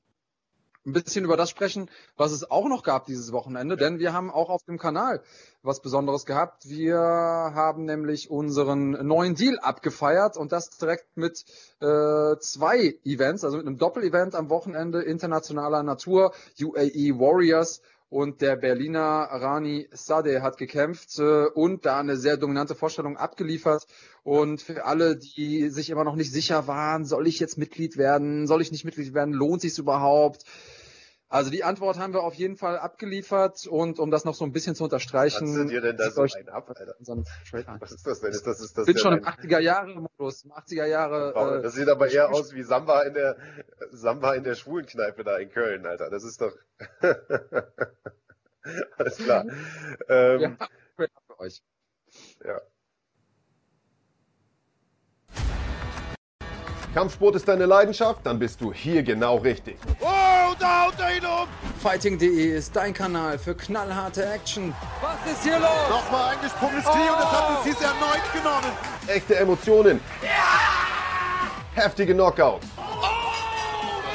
ein bisschen über das sprechen, was es auch noch gab dieses Wochenende, denn wir haben auch auf dem Kanal was Besonderes gehabt. Wir haben nämlich unseren neuen Deal abgefeiert und das direkt mit äh, zwei Events, also mit einem Doppel-Event am Wochenende internationaler Natur, UAE Warriors und der Berliner Rani Sade hat gekämpft äh, und da eine sehr dominante Vorstellung abgeliefert. Und für alle, die sich immer noch nicht sicher waren, soll ich jetzt Mitglied werden, soll ich nicht Mitglied werden, lohnt sich überhaupt? Also die Antwort haben wir auf jeden Fall abgeliefert und um das noch so ein bisschen zu unterstreichen. Was dir denn da so ein ab, Alter? Was ist das denn? Ist das, ist das bin schon im 80er Jahre Modus, im 80er Jahre. Äh, das sieht aber eher aus wie Samba in der Samba in der Schwulenkneipe da in Köln, Alter. Das ist doch alles klar. ähm, ja, für euch. Ja. Kampfsport ist deine Leidenschaft? Dann bist du hier genau richtig. Oh, da haut er ihn um! Fighting.de ist dein Kanal für knallharte Action. Was ist hier los? Nochmal eingesprungenes Knie oh. und das hat es dies erneut genommen. Echte Emotionen. Ja! Heftige Knockouts. Oh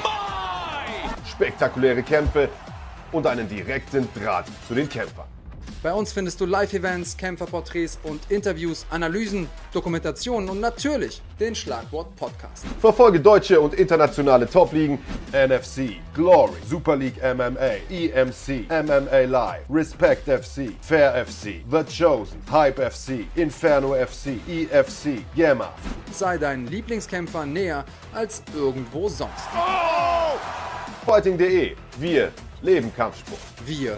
mein! Spektakuläre Kämpfe und einen direkten Draht zu den Kämpfern. Bei uns findest du Live-Events, Kämpferporträts und Interviews, Analysen, Dokumentationen und natürlich den Schlagwort Podcast. Verfolge deutsche und internationale Top-Ligen, NFC, Glory, Super League MMA, EMC, MMA Live, Respect FC, Fair FC, The Chosen, Hype FC, Inferno FC, EFC, Gamma. Sei deinen Lieblingskämpfer näher als irgendwo sonst. Oh! Fighting.de. Wir leben Kampfsport. Wir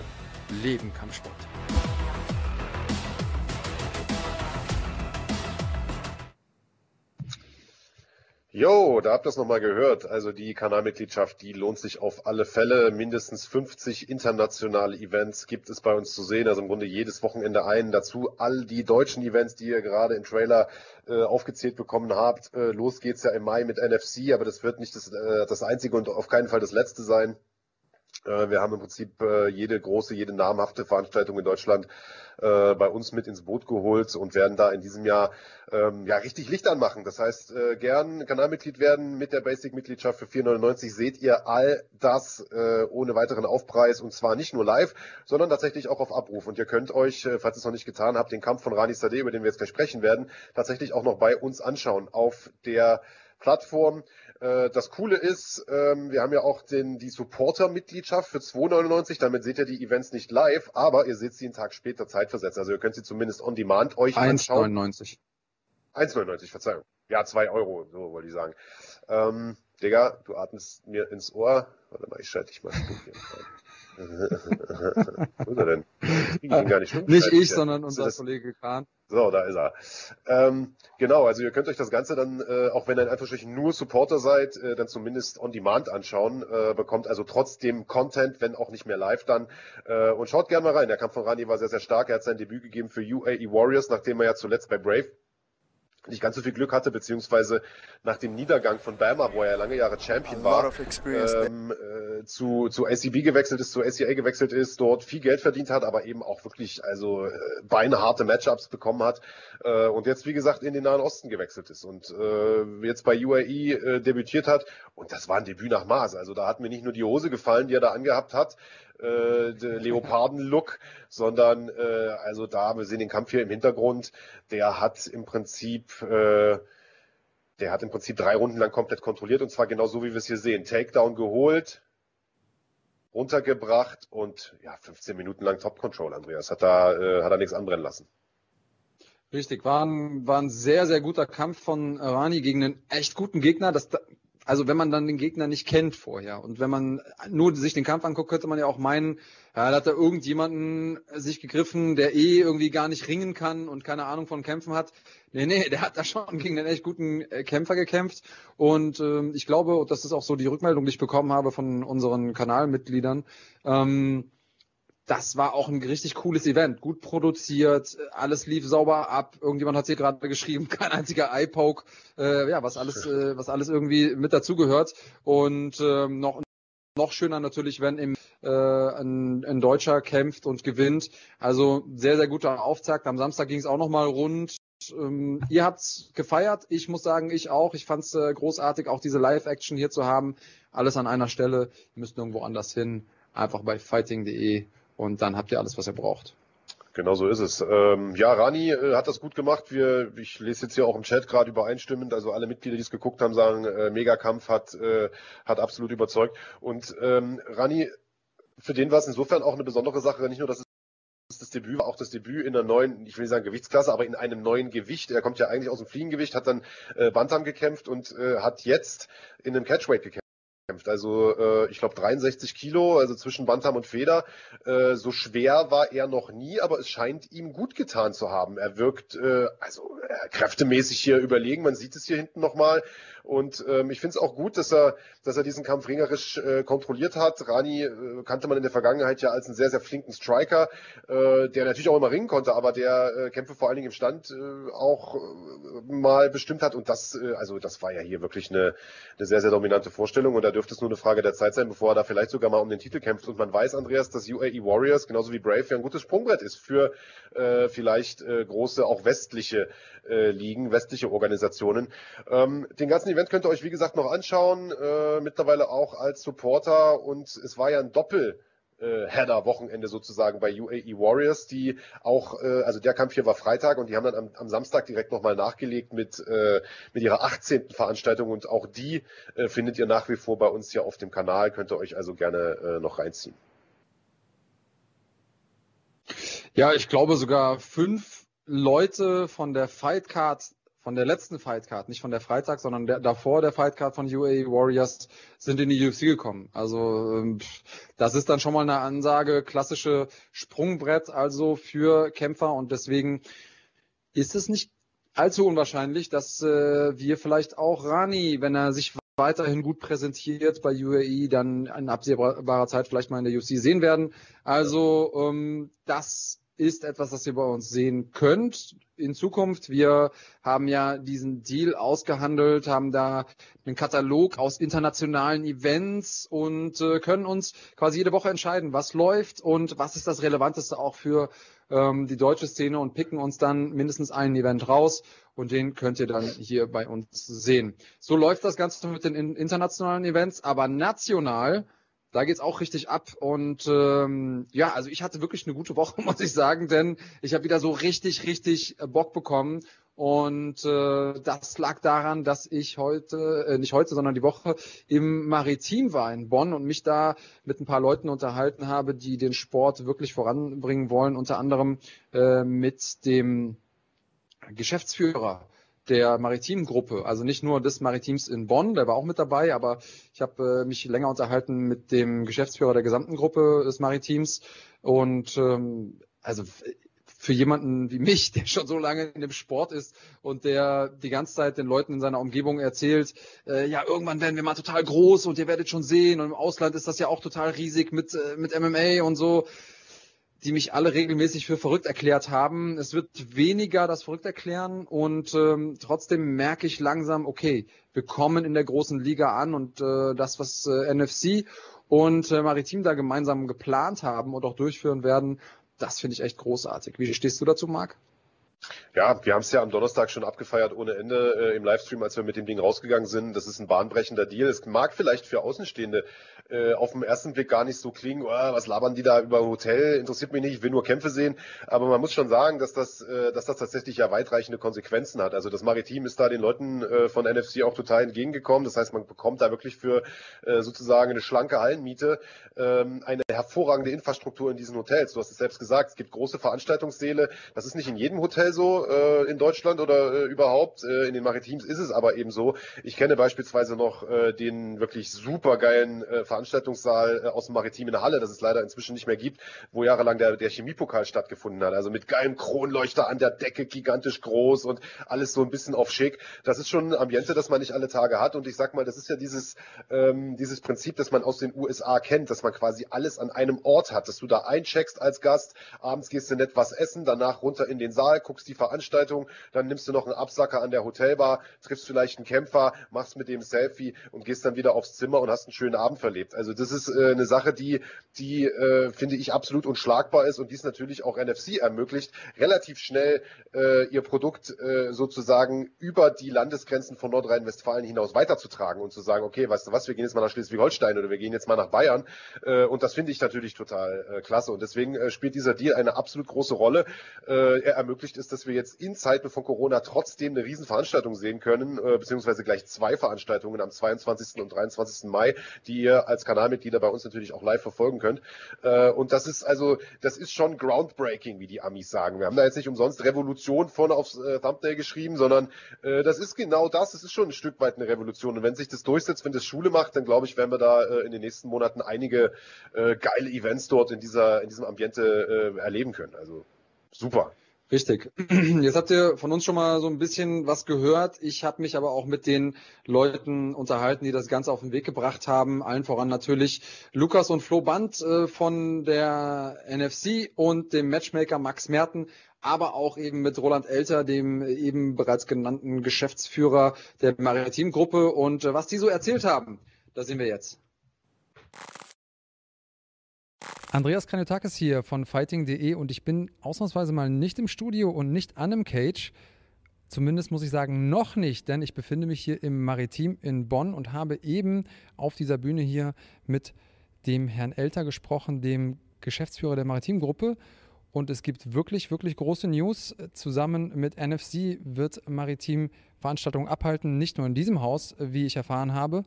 leben Kampfsport. Jo, da habt ihr es nochmal gehört. Also die Kanalmitgliedschaft, die lohnt sich auf alle Fälle. Mindestens 50 internationale Events gibt es bei uns zu sehen. Also im Grunde jedes Wochenende einen. Dazu all die deutschen Events, die ihr gerade im Trailer äh, aufgezählt bekommen habt. Äh, los geht's ja im Mai mit NFC, aber das wird nicht das, äh, das einzige und auf keinen Fall das letzte sein. Äh, wir haben im Prinzip äh, jede große, jede namhafte Veranstaltung in Deutschland äh, bei uns mit ins Boot geholt und werden da in diesem Jahr ähm, ja richtig Licht anmachen. Das heißt, gern Kanalmitglied werden mit der Basic-Mitgliedschaft für 4,99 seht ihr all das ohne weiteren Aufpreis und zwar nicht nur live, sondern tatsächlich auch auf Abruf. Und ihr könnt euch, falls ihr es noch nicht getan habt, den Kampf von Rani Sadeh, über den wir jetzt gleich sprechen werden, tatsächlich auch noch bei uns anschauen auf der Plattform. Äh, das Coole ist, ähm, wir haben ja auch den, die Supporter-Mitgliedschaft für 2,99. Damit seht ihr die Events nicht live, aber ihr seht sie einen Tag später zeitversetzt. Also ihr könnt sie zumindest on demand euch 1, anschauen. 1,99. 1,99, Verzeihung. Ja, 2 Euro, so wollte ich sagen. Ähm, Digga, du atmest mir ins Ohr. Warte mal, ich schalte dich mal Wo ist er denn? Ich ihn gar nicht, nicht ich, sondern unser Kollege Kahn. So, da ist er. Ähm, genau, also ihr könnt euch das Ganze dann, äh, auch wenn ihr in Anführungsstrichen nur Supporter seid, äh, dann zumindest on demand anschauen, äh, bekommt also trotzdem Content, wenn auch nicht mehr live dann. Äh, und schaut gerne mal rein. Der Kampf von Rani war sehr, sehr stark. Er hat sein Debüt gegeben für UAE Warriors, nachdem er ja zuletzt bei Brave nicht ganz so viel Glück hatte, beziehungsweise nach dem Niedergang von Bama, wo er lange Jahre Champion war, ähm, äh, zu, zu ACB gewechselt ist, zu ACA gewechselt ist, dort viel Geld verdient hat, aber eben auch wirklich also äh, beinharte Matchups bekommen hat äh, und jetzt, wie gesagt, in den Nahen Osten gewechselt ist und äh, jetzt bei UAE äh, debütiert hat und das war ein Debüt nach Maß. Also da hat mir nicht nur die Hose gefallen, die er da angehabt hat, äh, Leoparden-Look, sondern äh, also da, wir sehen den Kampf hier im Hintergrund, der hat im Prinzip äh, der hat im Prinzip drei Runden lang komplett kontrolliert und zwar genau so, wie wir es hier sehen. Takedown geholt, runtergebracht und ja, 15 Minuten lang Top Control, Andreas. Hat da, äh, hat er nichts anbrennen lassen. Richtig, war ein, war ein sehr, sehr guter Kampf von Rani gegen einen echt guten Gegner. Das, also wenn man dann den Gegner nicht kennt vorher und wenn man nur sich den Kampf anguckt, könnte man ja auch meinen, ja, da hat da irgendjemanden sich gegriffen, der eh irgendwie gar nicht ringen kann und keine Ahnung von Kämpfen hat. Nee, nee, der hat da schon gegen einen echt guten äh, Kämpfer gekämpft und ähm, ich glaube, das ist auch so die Rückmeldung, die ich bekommen habe von unseren Kanalmitgliedern, ähm, das war auch ein richtig cooles Event. Gut produziert, alles lief sauber ab. Irgendjemand hat hier gerade geschrieben, kein einziger Eye-Poke, äh, ja, was alles, äh, was alles irgendwie mit dazugehört. Und ähm, noch, noch schöner natürlich, wenn im, äh, ein, ein Deutscher kämpft und gewinnt. Also sehr, sehr guter Auftakt. Am Samstag ging es auch nochmal rund. Ähm, ihr habt's gefeiert. Ich muss sagen, ich auch. Ich fand's äh, großartig, auch diese Live-Action hier zu haben. Alles an einer Stelle. Ihr müsst nirgendwo anders hin. Einfach bei fighting.de und dann habt ihr alles, was ihr braucht. Genau so ist es. Ähm, ja, Rani äh, hat das gut gemacht. Wir, ich lese jetzt hier auch im Chat gerade übereinstimmend, also alle Mitglieder, die es geguckt haben, sagen, äh, Megakampf hat, äh, hat absolut überzeugt. Und ähm, Rani, für den war es insofern auch eine besondere Sache, nicht nur, dass es das Debüt war auch das Debüt in einer neuen, ich will nicht sagen Gewichtsklasse, aber in einem neuen Gewicht. Er kommt ja eigentlich aus dem Fliegengewicht, hat dann äh, Bantam gekämpft und äh, hat jetzt in einem Catchweight gekämpft gekämpft. Also äh, ich glaube 63 Kilo, also zwischen Bantam und Feder. Äh, so schwer war er noch nie, aber es scheint ihm gut getan zu haben. Er wirkt äh, also äh, kräftemäßig hier überlegen. Man sieht es hier hinten nochmal. Und ähm, ich finde es auch gut, dass er, dass er diesen Kampf ringerisch äh, kontrolliert hat. Rani äh, kannte man in der Vergangenheit ja als einen sehr, sehr flinken Striker, äh, der natürlich auch immer ringen konnte, aber der äh, Kämpfe vor allen Dingen im Stand äh, auch äh, mal bestimmt hat. Und das, äh, also das war ja hier wirklich eine, eine sehr, sehr dominante Vorstellung. Und da dürfte es nur eine Frage der Zeit sein, bevor er da vielleicht sogar mal um den Titel kämpft. Und man weiß, Andreas, dass UAE Warriors, genauso wie Brave, ja ein gutes Sprungbrett ist für äh, vielleicht äh, große, auch westliche äh, Ligen, westliche Organisationen. Ähm, den ganzen Event könnt ihr euch, wie gesagt, noch anschauen, äh, mittlerweile auch als Supporter. Und es war ja ein Doppel- Header-Wochenende sozusagen bei UAE Warriors, die auch, äh, also der Kampf hier war Freitag und die haben dann am, am Samstag direkt nochmal nachgelegt mit, äh, mit ihrer 18. Veranstaltung und auch die äh, findet ihr nach wie vor bei uns hier auf dem Kanal, könnt ihr euch also gerne noch reinziehen. Ja, ich glaube sogar fünf Leute von der Fightcard von der letzten Fightcard, nicht von der Freitag, sondern der, davor der Fightcard von UAE Warriors sind in die UFC gekommen. Also ähm, das ist dann schon mal eine Ansage, klassische Sprungbrett also für Kämpfer und deswegen ist es nicht allzu unwahrscheinlich, dass äh, wir vielleicht auch Rani, wenn er sich weiterhin gut präsentiert bei UAE, dann in absehbarer Zeit vielleicht mal in der UFC sehen werden. Also ähm, das ist etwas, das ihr bei uns sehen könnt in Zukunft. Wir haben ja diesen Deal ausgehandelt, haben da einen Katalog aus internationalen Events und äh, können uns quasi jede Woche entscheiden, was läuft und was ist das Relevanteste auch für ähm, die deutsche Szene und picken uns dann mindestens einen Event raus und den könnt ihr dann hier bei uns sehen. So läuft das Ganze mit den internationalen Events, aber national da geht's auch richtig ab. Und ähm, ja, also ich hatte wirklich eine gute Woche, muss ich sagen, denn ich habe wieder so richtig, richtig äh, Bock bekommen. Und äh, das lag daran, dass ich heute, äh, nicht heute, sondern die Woche im Maritim war in Bonn und mich da mit ein paar Leuten unterhalten habe, die den Sport wirklich voranbringen wollen, unter anderem äh, mit dem Geschäftsführer der maritimen Gruppe, also nicht nur des Maritims in Bonn, der war auch mit dabei, aber ich habe äh, mich länger unterhalten mit dem Geschäftsführer der gesamten Gruppe des Maritims. Und ähm, also für jemanden wie mich, der schon so lange in dem Sport ist und der die ganze Zeit den Leuten in seiner Umgebung erzählt, äh, ja, irgendwann werden wir mal total groß und ihr werdet schon sehen. Und im Ausland ist das ja auch total riesig mit, äh, mit MMA und so die mich alle regelmäßig für verrückt erklärt haben. Es wird weniger das verrückt erklären und ähm, trotzdem merke ich langsam, okay, wir kommen in der großen Liga an und äh, das, was äh, NFC und äh, Maritim da gemeinsam geplant haben und auch durchführen werden, das finde ich echt großartig. Wie stehst du dazu, Marc? Ja, wir haben es ja am Donnerstag schon abgefeiert ohne Ende äh, im Livestream, als wir mit dem Ding rausgegangen sind. Das ist ein bahnbrechender Deal. Es mag vielleicht für Außenstehende äh, auf den ersten Blick gar nicht so klingen, oh, was labern die da über ein Hotel, interessiert mich nicht, ich will nur Kämpfe sehen. Aber man muss schon sagen, dass das, äh, dass das tatsächlich ja weitreichende Konsequenzen hat. Also das Maritim ist da den Leuten äh, von NFC auch total entgegengekommen. Das heißt, man bekommt da wirklich für äh, sozusagen eine schlanke Hallenmiete ähm, eine hervorragende Infrastruktur in diesen Hotels. Du hast es selbst gesagt, es gibt große Veranstaltungssäle. Das ist nicht in jedem Hotel so äh, in Deutschland oder äh, überhaupt. Äh, in den Maritims ist es aber eben so. Ich kenne beispielsweise noch äh, den wirklich supergeilen äh, Veranstaltungssaal äh, aus dem Maritim in der Halle, das es leider inzwischen nicht mehr gibt, wo jahrelang der, der Chemiepokal stattgefunden hat. Also mit geilem Kronleuchter an der Decke, gigantisch groß und alles so ein bisschen auf schick. Das ist schon ein Ambiente, das man nicht alle Tage hat. Und ich sag mal, das ist ja dieses, ähm, dieses Prinzip, das man aus den USA kennt, dass man quasi alles an einem Ort hat, dass du da eincheckst als Gast, abends gehst du nett was essen, danach runter in den Saal, guckst die Veranstaltung, dann nimmst du noch einen Absacker an der Hotelbar, triffst vielleicht einen Kämpfer, machst mit dem Selfie und gehst dann wieder aufs Zimmer und hast einen schönen Abend verlebt. Also das ist äh, eine Sache, die, die äh, finde ich absolut unschlagbar ist und dies natürlich auch NFC ermöglicht, relativ schnell äh, ihr Produkt äh, sozusagen über die Landesgrenzen von Nordrhein-Westfalen hinaus weiterzutragen und zu sagen, okay, weißt du was, wir gehen jetzt mal nach Schleswig-Holstein oder wir gehen jetzt mal nach Bayern. Äh, und das finde ich natürlich total äh, klasse. Und deswegen äh, spielt dieser Deal eine absolut große Rolle. Äh, er ermöglicht es, dass wir jetzt in Zeiten von Corona trotzdem eine Riesenveranstaltung sehen können, äh, beziehungsweise gleich zwei Veranstaltungen am 22. und 23. Mai, die ihr als Kanalmitglieder bei uns natürlich auch live verfolgen könnt. Äh, und das ist also, das ist schon groundbreaking, wie die Amis sagen. Wir haben da jetzt nicht umsonst Revolution vorne aufs äh, Thumbnail geschrieben, sondern äh, das ist genau das. Es ist schon ein Stück weit eine Revolution. Und wenn sich das durchsetzt, wenn das Schule macht, dann glaube ich, werden wir da äh, in den nächsten Monaten einige äh, geile Events dort in dieser, in diesem Ambiente erleben können. Also super. Richtig. Jetzt habt ihr von uns schon mal so ein bisschen was gehört. Ich habe mich aber auch mit den Leuten unterhalten, die das Ganze auf den Weg gebracht haben. Allen voran natürlich Lukas und Flo Band äh, von der NFC und dem Matchmaker Max Merten, aber auch eben mit Roland Elter, dem eben bereits genannten Geschäftsführer der Maritim-Gruppe. Und äh, was die so erzählt haben, da sehen wir jetzt. Andreas Kaniotakis hier von fighting.de und ich bin ausnahmsweise mal nicht im Studio und nicht an einem Cage. Zumindest muss ich sagen, noch nicht, denn ich befinde mich hier im Maritim in Bonn und habe eben auf dieser Bühne hier mit dem Herrn Elter gesprochen, dem Geschäftsführer der Maritimgruppe. Und es gibt wirklich, wirklich große News. Zusammen mit NFC wird Maritim Veranstaltungen abhalten, nicht nur in diesem Haus, wie ich erfahren habe.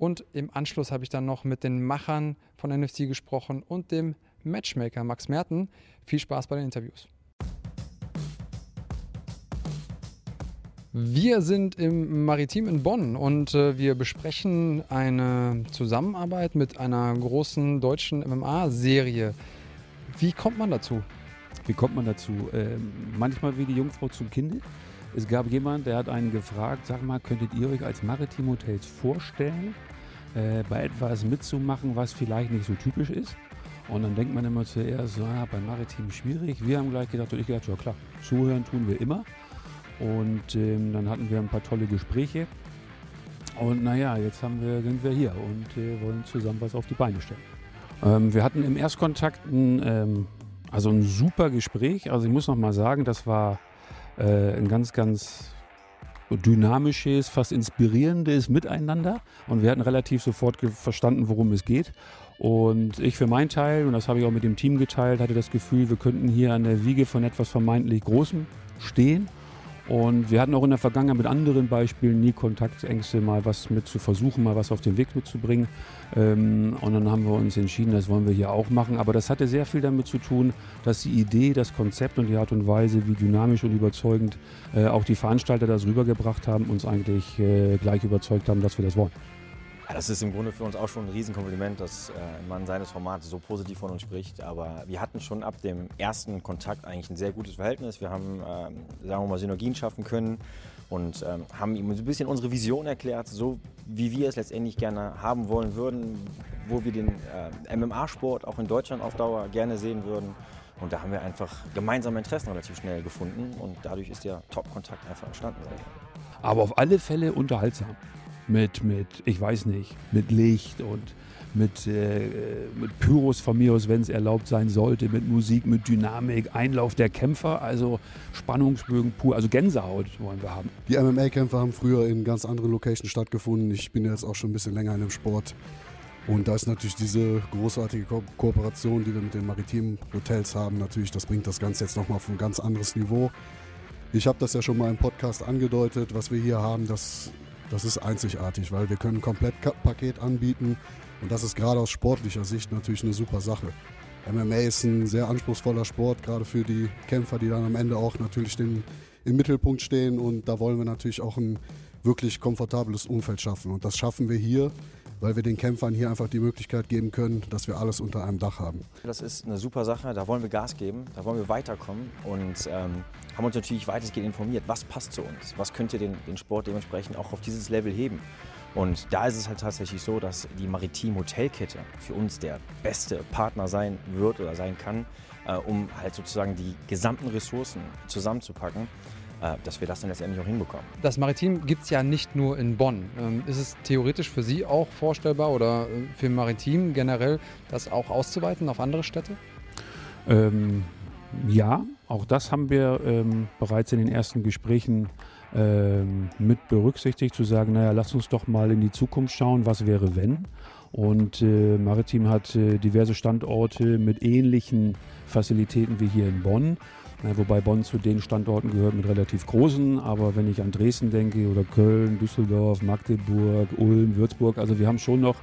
Und im Anschluss habe ich dann noch mit den Machern von NFC gesprochen und dem Matchmaker Max Merten. Viel Spaß bei den Interviews. Wir sind im Maritim in Bonn und äh, wir besprechen eine Zusammenarbeit mit einer großen deutschen MMA-Serie. Wie kommt man dazu? Wie kommt man dazu? Äh, manchmal wie die Jungfrau zum Kind. Es gab jemanden, der hat einen gefragt, sag mal, könntet ihr euch als Maritim Hotels vorstellen, äh, bei etwas mitzumachen, was vielleicht nicht so typisch ist. Und dann denkt man immer zuerst, so, ja, bei Maritim schwierig. Wir haben gleich gedacht, und ich gedacht, ja klar, zuhören tun wir immer. Und ähm, dann hatten wir ein paar tolle Gespräche. Und naja, jetzt haben wir, sind wir hier und äh, wollen zusammen was auf die Beine stellen. Ähm, wir hatten im Erstkontakt ein, ähm, also ein super Gespräch. Also ich muss noch mal sagen, das war äh, ein ganz, ganz dynamisches, fast inspirierendes Miteinander. Und wir hatten relativ sofort verstanden, worum es geht. Und ich für meinen Teil, und das habe ich auch mit dem Team geteilt, hatte das Gefühl, wir könnten hier an der Wiege von etwas vermeintlich Großem stehen und wir hatten auch in der Vergangenheit mit anderen Beispielen nie Kontaktängste, mal was mit zu versuchen, mal was auf den Weg mitzubringen. Ähm, und dann haben wir uns entschieden, das wollen wir hier auch machen. Aber das hatte sehr viel damit zu tun, dass die Idee, das Konzept und die Art und Weise, wie dynamisch und überzeugend äh, auch die Veranstalter das rübergebracht haben, uns eigentlich äh, gleich überzeugt haben, dass wir das wollen. Das ist im Grunde für uns auch schon ein Riesenkompliment, dass äh, man seines Formats so positiv von uns spricht. Aber wir hatten schon ab dem ersten Kontakt eigentlich ein sehr gutes Verhältnis. Wir haben, ähm, sagen wir mal, Synergien schaffen können und ähm, haben ihm so ein bisschen unsere Vision erklärt, so wie wir es letztendlich gerne haben wollen würden, wo wir den äh, MMA-Sport auch in Deutschland auf Dauer gerne sehen würden. Und da haben wir einfach gemeinsame Interessen relativ schnell gefunden und dadurch ist der Top-Kontakt einfach entstanden. Aber auf alle Fälle unterhaltsam mit, mit, ich weiß nicht, mit Licht und mit, äh, mit Pyros von mir aus, wenn es erlaubt sein sollte, mit Musik, mit Dynamik, Einlauf der Kämpfer, also Spannungsbögen pur, also Gänsehaut wollen wir haben. Die MMA-Kämpfer haben früher in ganz anderen Locations stattgefunden. Ich bin jetzt auch schon ein bisschen länger in dem Sport. Und da ist natürlich diese großartige Ko Kooperation, die wir mit den maritimen Hotels haben, natürlich, das bringt das Ganze jetzt nochmal auf ein ganz anderes Niveau. Ich habe das ja schon mal im Podcast angedeutet, was wir hier haben, das das ist einzigartig, weil wir können ein Komplettpaket anbieten und das ist gerade aus sportlicher Sicht natürlich eine super Sache. MMA ist ein sehr anspruchsvoller Sport, gerade für die Kämpfer, die dann am Ende auch natürlich den, im Mittelpunkt stehen und da wollen wir natürlich auch ein wirklich komfortables Umfeld schaffen und das schaffen wir hier weil wir den Kämpfern hier einfach die Möglichkeit geben können, dass wir alles unter einem Dach haben. Das ist eine super Sache, da wollen wir Gas geben, da wollen wir weiterkommen und ähm, haben uns natürlich weitestgehend informiert, was passt zu uns, was könnte den, den Sport dementsprechend auch auf dieses Level heben. Und da ist es halt tatsächlich so, dass die Maritim Hotelkette für uns der beste Partner sein wird oder sein kann, äh, um halt sozusagen die gesamten Ressourcen zusammenzupacken dass wir das dann letztendlich auch hinbekommen. Das Maritim gibt es ja nicht nur in Bonn. Ähm, ist es theoretisch für Sie auch vorstellbar oder äh, für Maritim generell, das auch auszuweiten auf andere Städte? Ähm, ja, auch das haben wir ähm, bereits in den ersten Gesprächen ähm, mit berücksichtigt, zu sagen, naja, lass uns doch mal in die Zukunft schauen, was wäre wenn. Und äh, Maritim hat äh, diverse Standorte mit ähnlichen Fazilitäten wie hier in Bonn. Wobei Bonn zu den Standorten gehört mit relativ großen, aber wenn ich an Dresden denke oder Köln, Düsseldorf, Magdeburg, Ulm, Würzburg, also wir haben schon noch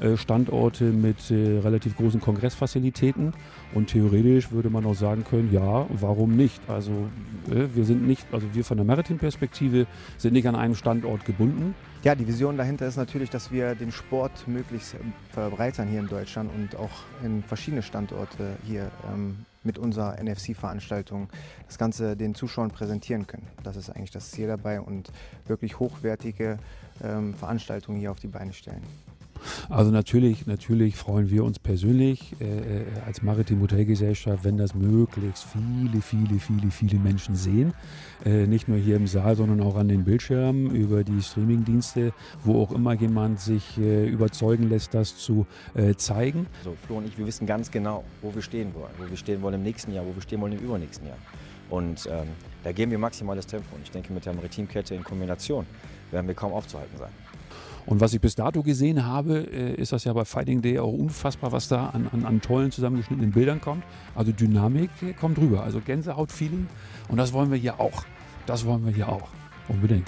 äh, Standorte mit äh, relativ großen Kongressfazilitäten und theoretisch würde man auch sagen können, ja, warum nicht? Also äh, wir sind nicht, also wir von der Maritim-Perspektive sind nicht an einem Standort gebunden. Ja, die Vision dahinter ist natürlich, dass wir den Sport möglichst verbreitern hier in Deutschland und auch in verschiedene Standorte hier ähm, mit unserer NFC-Veranstaltung das Ganze den Zuschauern präsentieren können. Das ist eigentlich das Ziel dabei und wirklich hochwertige ähm, Veranstaltungen hier auf die Beine stellen. Also natürlich, natürlich freuen wir uns persönlich äh, äh, als Maritim Hotelgesellschaft, wenn das möglichst viele, viele, viele, viele Menschen sehen. Äh, nicht nur hier im Saal, sondern auch an den Bildschirmen über die Streamingdienste, wo auch immer jemand sich äh, überzeugen lässt, das zu äh, zeigen. Also Flo und ich, wir wissen ganz genau, wo wir stehen wollen, wo wir stehen wollen im nächsten Jahr, wo wir stehen wollen im übernächsten Jahr. Und ähm, da geben wir maximales Tempo. Und ich denke, mit der Maritimkette in Kombination werden wir kaum aufzuhalten sein. Und was ich bis dato gesehen habe, äh, ist das ja bei Fighting Day auch unfassbar, was da an, an, an tollen zusammengeschnittenen Bildern kommt. Also Dynamik kommt rüber, also Gänsehaut-Feeling. Und das wollen wir hier auch. Das wollen wir hier auch. Unbedingt.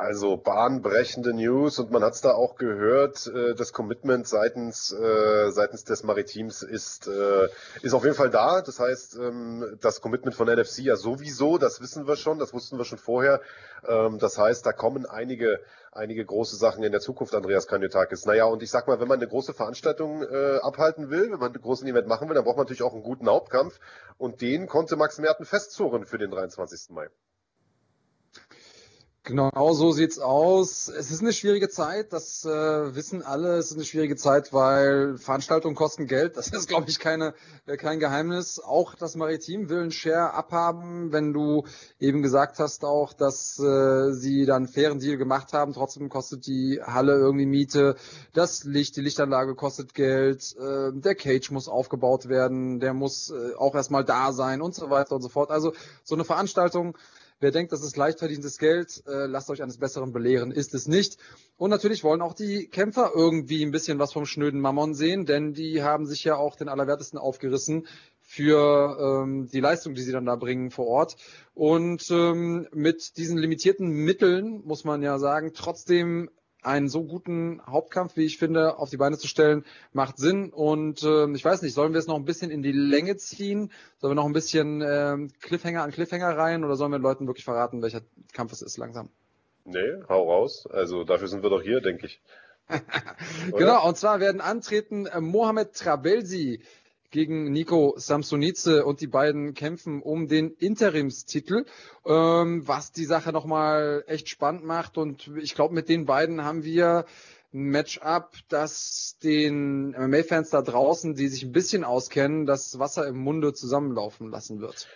Also bahnbrechende News und man hat es da auch gehört, äh, das Commitment seitens, äh, seitens des Maritims ist, äh, ist auf jeden Fall da. Das heißt, ähm, das Commitment von NFC ja sowieso, das wissen wir schon, das wussten wir schon vorher. Ähm, das heißt, da kommen einige, einige große Sachen in der Zukunft, Andreas Kanyotakis. Naja, und ich sag mal, wenn man eine große Veranstaltung äh, abhalten will, wenn man einen großen Event machen will, dann braucht man natürlich auch einen guten Hauptkampf und den konnte Max Merten festzurren für den 23. Mai. Genau so sieht's aus. Es ist eine schwierige Zeit, das äh, wissen alle. Es ist eine schwierige Zeit, weil Veranstaltungen kosten Geld. Das ist, glaube ich, keine, äh, kein Geheimnis. Auch das Maritim will einen Share abhaben, wenn du eben gesagt hast auch, dass äh, sie dann einen fairen Deal gemacht haben. Trotzdem kostet die Halle irgendwie Miete, das Licht, die Lichtanlage kostet Geld, äh, der Cage muss aufgebaut werden, der muss äh, auch erstmal da sein und so weiter und so fort. Also so eine Veranstaltung Wer denkt, das ist leicht verdientes Geld, äh, lasst euch eines Besseren belehren. Ist es nicht. Und natürlich wollen auch die Kämpfer irgendwie ein bisschen was vom schnöden Mammon sehen, denn die haben sich ja auch den Allerwertesten aufgerissen für ähm, die Leistung, die sie dann da bringen vor Ort. Und ähm, mit diesen limitierten Mitteln muss man ja sagen, trotzdem einen so guten Hauptkampf, wie ich finde, auf die Beine zu stellen, macht Sinn. Und äh, ich weiß nicht, sollen wir es noch ein bisschen in die Länge ziehen? Sollen wir noch ein bisschen äh, Cliffhanger an Cliffhanger rein oder sollen wir den Leuten wirklich verraten, welcher Kampf es ist langsam? Nee, hau raus. Also dafür sind wir doch hier, denke ich. genau, und zwar werden antreten äh, Mohamed Trabelsi gegen Nico Samsonice und die beiden kämpfen um den Interimstitel, ähm, was die Sache nochmal echt spannend macht. Und ich glaube, mit den beiden haben wir ein Matchup, das den MMA-Fans da draußen, die sich ein bisschen auskennen, das Wasser im Munde zusammenlaufen lassen wird.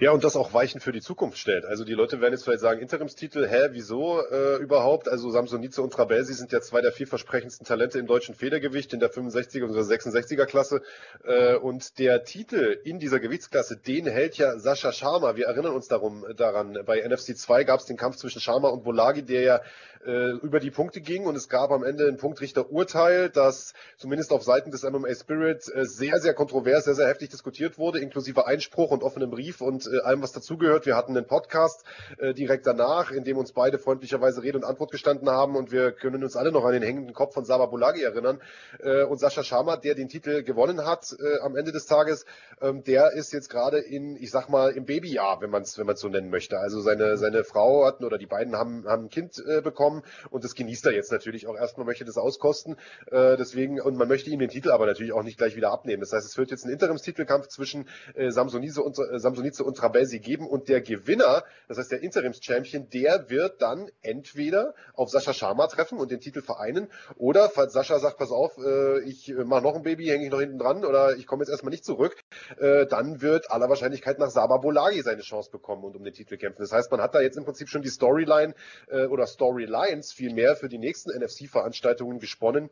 Ja, und das auch Weichen für die Zukunft stellt. Also die Leute werden jetzt vielleicht sagen, Interimstitel, hä, wieso äh, überhaupt? Also Samsonice und Trabelsi sind ja zwei der vielversprechendsten Talente im deutschen Federgewicht in der 65er und 66er Klasse. Äh, und der Titel in dieser Gewichtsklasse, den hält ja Sascha Sharma. Wir erinnern uns darum daran. Bei NFC 2 gab es den Kampf zwischen Sharma und Bolagi, der ja äh, über die Punkte ging und es gab am Ende ein Punktrichterurteil, das zumindest auf Seiten des MMA Spirit äh, sehr, sehr kontrovers, sehr, sehr heftig diskutiert wurde, inklusive Einspruch und offenem Brief und äh, allem, was dazugehört. Wir hatten einen Podcast äh, direkt danach, in dem uns beide freundlicherweise Rede und Antwort gestanden haben und wir können uns alle noch an den hängenden Kopf von Saba Bulagi erinnern. Äh, und Sascha Sharma, der den Titel gewonnen hat äh, am Ende des Tages, ähm, der ist jetzt gerade in, ich sag mal, im Babyjahr, wenn man es wenn so nennen möchte. Also seine, seine Frau hatten oder die beiden haben, haben ein Kind äh, bekommen und das genießt er jetzt natürlich auch erstmal, möchte das auskosten. Äh, deswegen, und man möchte ihm den Titel aber natürlich auch nicht gleich wieder abnehmen. Das heißt, es wird jetzt einen Interimstitelkampf zwischen äh, Samsonice und, äh, Samsonice und Trabelsi geben und der Gewinner, das heißt der Interims-Champion, der wird dann entweder auf Sascha Sharma treffen und den Titel vereinen oder falls Sascha sagt, pass auf, äh, ich mache noch ein Baby, hänge ich noch hinten dran oder ich komme jetzt erstmal nicht zurück, äh, dann wird aller Wahrscheinlichkeit nach Saba Bolagi seine Chance bekommen und um den Titel kämpfen. Das heißt, man hat da jetzt im Prinzip schon die Storyline äh, oder Storylines vielmehr für die nächsten NFC-Veranstaltungen gesponnen.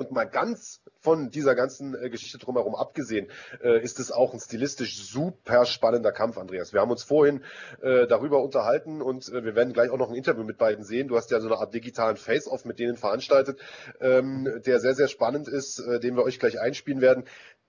Und mal ganz von dieser ganzen äh, Geschichte drumherum abgesehen, äh, ist es auch ein stilistisch super spannender Kampf, Andreas. Wir haben uns vorhin äh, darüber unterhalten und wir werden gleich auch noch ein Interview mit beiden sehen. Du hast ja so eine Art digitalen Face-Off mit denen veranstaltet, ähm, der sehr, sehr spannend ist, den wir euch gleich einspielen werden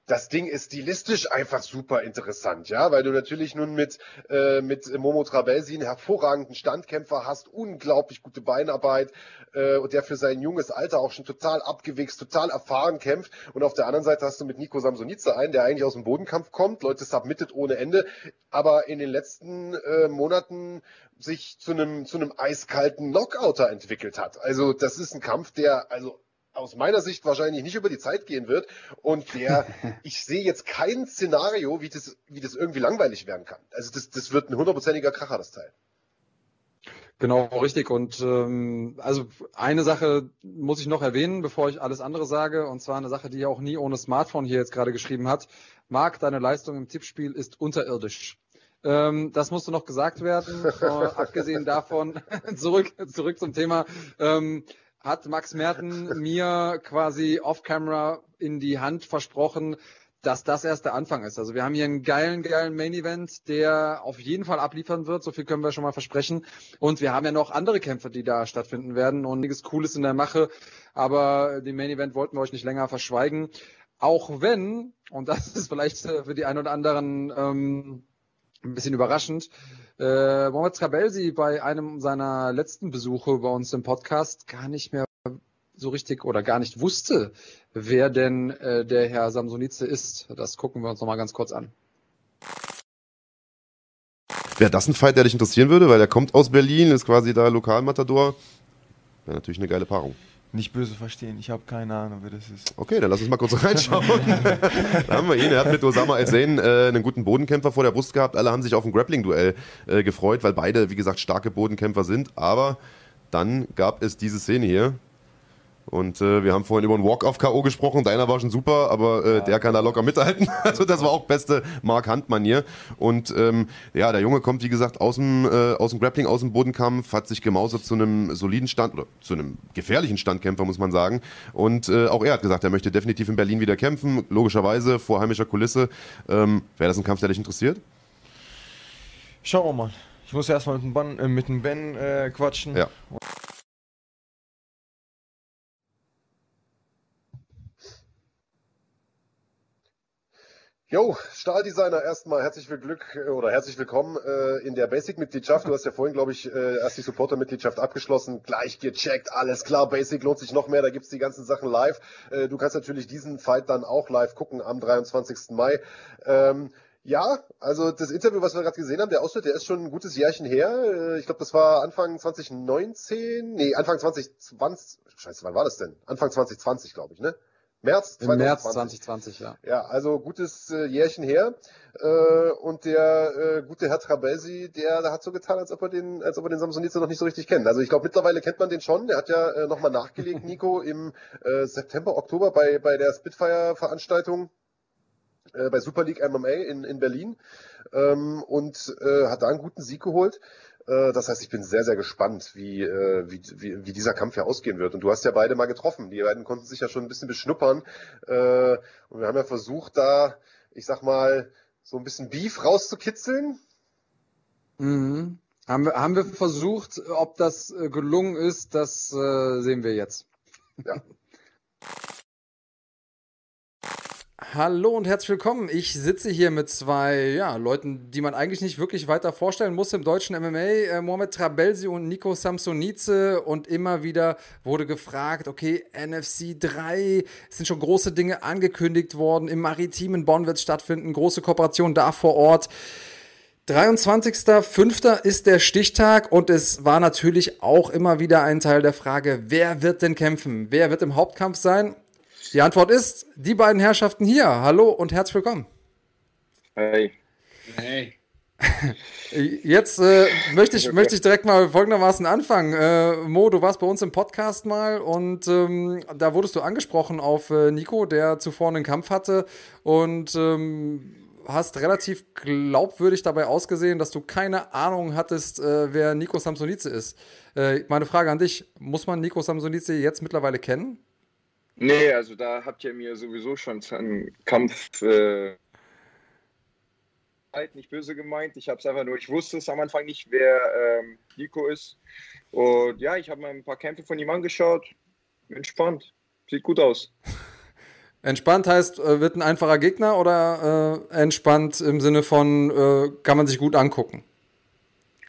das Ding ist stilistisch einfach super interessant, ja, weil du natürlich nun mit, äh, mit Momo Trabelsi einen hervorragenden Standkämpfer hast, unglaublich gute Beinarbeit äh, und der für sein junges Alter auch schon total abgewichst, total erfahren kämpft. Und auf der anderen Seite hast du mit Nico Samsonice einen, der eigentlich aus dem Bodenkampf kommt, Leute submitted ohne Ende, aber in den letzten äh, Monaten sich zu einem zu einem eiskalten Knockouter entwickelt hat. Also das ist ein Kampf, der also aus meiner Sicht wahrscheinlich nicht über die Zeit gehen wird. Und der, ich sehe jetzt kein Szenario, wie das, wie das irgendwie langweilig werden kann. Also das, das wird ein hundertprozentiger Kracher, das Teil. Genau, richtig. Und ähm, also eine Sache muss ich noch erwähnen, bevor ich alles andere sage, und zwar eine Sache, die ja auch nie ohne Smartphone hier jetzt gerade geschrieben hat. Marc, deine Leistung im Tippspiel ist unterirdisch. Ähm, das musste noch gesagt werden. äh, abgesehen davon, zurück, zurück zum Thema. Ähm, hat Max Merten mir quasi off-camera in die Hand versprochen, dass das erst der Anfang ist. Also wir haben hier einen geilen, geilen Main-Event, der auf jeden Fall abliefern wird. So viel können wir schon mal versprechen. Und wir haben ja noch andere Kämpfe, die da stattfinden werden und nichts Cooles in der Mache. Aber den Main-Event wollten wir euch nicht länger verschweigen. Auch wenn, und das ist vielleicht für die einen oder anderen ähm, ein bisschen überraschend, äh, Mohamed Trabelsi bei einem seiner letzten Besuche bei uns im Podcast gar nicht mehr so richtig oder gar nicht wusste, wer denn äh, der Herr Samsonice ist. Das gucken wir uns nochmal ganz kurz an. Wäre das ein Fight, der dich interessieren würde? Weil er kommt aus Berlin, ist quasi da Lokalmatador. Wäre natürlich eine geile Paarung. Nicht böse verstehen, ich habe keine Ahnung, wer das ist. Okay, dann lass uns mal kurz reinschauen. da haben wir ihn. Er hat mit Osama El-Zain äh, einen guten Bodenkämpfer vor der Brust gehabt. Alle haben sich auf ein Grappling-Duell äh, gefreut, weil beide, wie gesagt, starke Bodenkämpfer sind. Aber dann gab es diese Szene hier. Und äh, wir haben vorhin über einen Walk-Off-K.O. gesprochen. Deiner war schon super, aber äh, ja. der kann da locker mithalten. Also das war auch beste Mark Hunt-Manier. Und ähm, ja, der Junge kommt, wie gesagt, aus dem, äh, aus dem Grappling, aus dem Bodenkampf, hat sich gemausert zu einem soliden Stand, oder zu einem gefährlichen Standkämpfer, muss man sagen. Und äh, auch er hat gesagt, er möchte definitiv in Berlin wieder kämpfen. Logischerweise, vor heimischer Kulisse. Ähm, Wäre das ein Kampf, der dich interessiert? Schauen wir mal. Ich muss erstmal mit dem, Ban, äh, mit dem Ben äh, quatschen. Ja. Jo, Stahldesigner erstmal herzlich Glück äh, oder herzlich willkommen äh, in der Basic-Mitgliedschaft. Du hast ja vorhin, glaube ich, äh, erst die Supporter-Mitgliedschaft abgeschlossen. Gleich gecheckt, alles klar, Basic lohnt sich noch mehr, da gibt's die ganzen Sachen live. Äh, du kannst natürlich diesen Fight dann auch live gucken am 23. Mai. Ähm, ja, also das Interview, was wir gerade gesehen haben, der Ausschnitt, der ist schon ein gutes Jährchen her. Äh, ich glaube, das war Anfang 2019, nee, Anfang 2020, scheiße, wann war das denn? Anfang 2020, glaube ich, ne? März 2020. Im März 2020, ja. Ja, also gutes äh, Jährchen her. Äh, und der äh, gute Herr Trabelsi, der, der hat so getan, als ob er den, als ob er den Samsonitze noch nicht so richtig kennt. Also ich glaube, mittlerweile kennt man den schon. Der hat ja äh, nochmal nachgelegt, Nico, im äh, September, Oktober bei, bei der Spitfire-Veranstaltung äh, bei Super League MMA in, in Berlin ähm, und äh, hat da einen guten Sieg geholt. Äh, das heißt, ich bin sehr, sehr gespannt, wie, äh, wie, wie, wie dieser Kampf ja ausgehen wird. Und du hast ja beide mal getroffen. Die beiden konnten sich ja schon ein bisschen beschnuppern. Äh, und wir haben ja versucht, da, ich sag mal, so ein bisschen Beef rauszukitzeln. Mhm. Haben, wir, haben wir versucht, ob das gelungen ist, das sehen wir jetzt. Ja. Hallo und herzlich willkommen. Ich sitze hier mit zwei ja, Leuten, die man eigentlich nicht wirklich weiter vorstellen muss im deutschen MMA. Äh, Mohamed Trabelsi und Nico Samsonize. Und immer wieder wurde gefragt, okay, NFC 3, es sind schon große Dinge angekündigt worden. Im Maritimen Bonn wird es stattfinden, große Kooperation da vor Ort. 23.05. ist der Stichtag und es war natürlich auch immer wieder ein Teil der Frage, wer wird denn kämpfen? Wer wird im Hauptkampf sein? Die Antwort ist, die beiden Herrschaften hier. Hallo und herzlich willkommen. Hey. Hey. Jetzt äh, möchte, ich, okay. möchte ich direkt mal folgendermaßen anfangen. Äh, Mo, du warst bei uns im Podcast mal und ähm, da wurdest du angesprochen auf äh, Nico, der zuvor einen Kampf hatte und ähm, hast relativ glaubwürdig dabei ausgesehen, dass du keine Ahnung hattest, äh, wer Nico Samsonize ist. Äh, meine Frage an dich, muss man Nico Samsonize jetzt mittlerweile kennen? Nee, also da habt ihr mir sowieso schon einen Kampf äh, nicht böse gemeint. Ich habe es einfach nur, ich wusste es am Anfang nicht, wer ähm, Nico ist. Und ja, ich habe mir ein paar Kämpfe von ihm angeschaut. Entspannt. Sieht gut aus. Entspannt heißt, äh, wird ein einfacher Gegner oder äh, entspannt im Sinne von, äh, kann man sich gut angucken?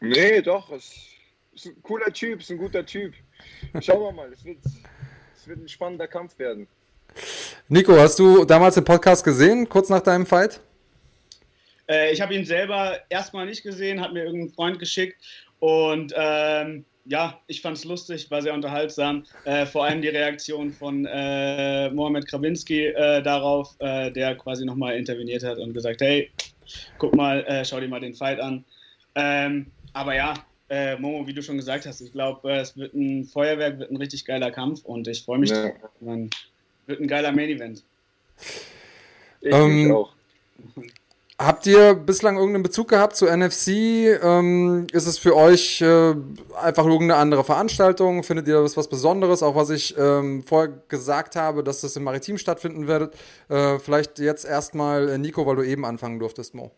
Nee, doch. Es ist ein cooler Typ, ist ein guter Typ. Schauen wir mal. Es wird, es wird ein spannender Kampf werden. Nico, hast du damals den Podcast gesehen, kurz nach deinem Fight? Äh, ich habe ihn selber erstmal nicht gesehen, hat mir irgendein Freund geschickt und ähm, ja, ich fand es lustig, war sehr unterhaltsam. Äh, vor allem die Reaktion von äh, Mohamed Krawinski äh, darauf, äh, der quasi nochmal interveniert hat und gesagt, hey, guck mal, äh, schau dir mal den Fight an. Ähm, aber ja, äh, Momo, wie du schon gesagt hast, ich glaube, äh, es wird ein Feuerwerk, wird ein richtig geiler Kampf und ich freue mich ja. drauf. Man, wird ein geiler Main Event. Ich ähm, auch. Habt ihr bislang irgendeinen Bezug gehabt zu NFC? Ähm, ist es für euch äh, einfach irgendeine andere Veranstaltung? Findet ihr das was Besonderes? Auch was ich ähm, vorher gesagt habe, dass das im Maritim stattfinden wird. Äh, vielleicht jetzt erstmal äh, Nico, weil du eben anfangen durftest, Mo.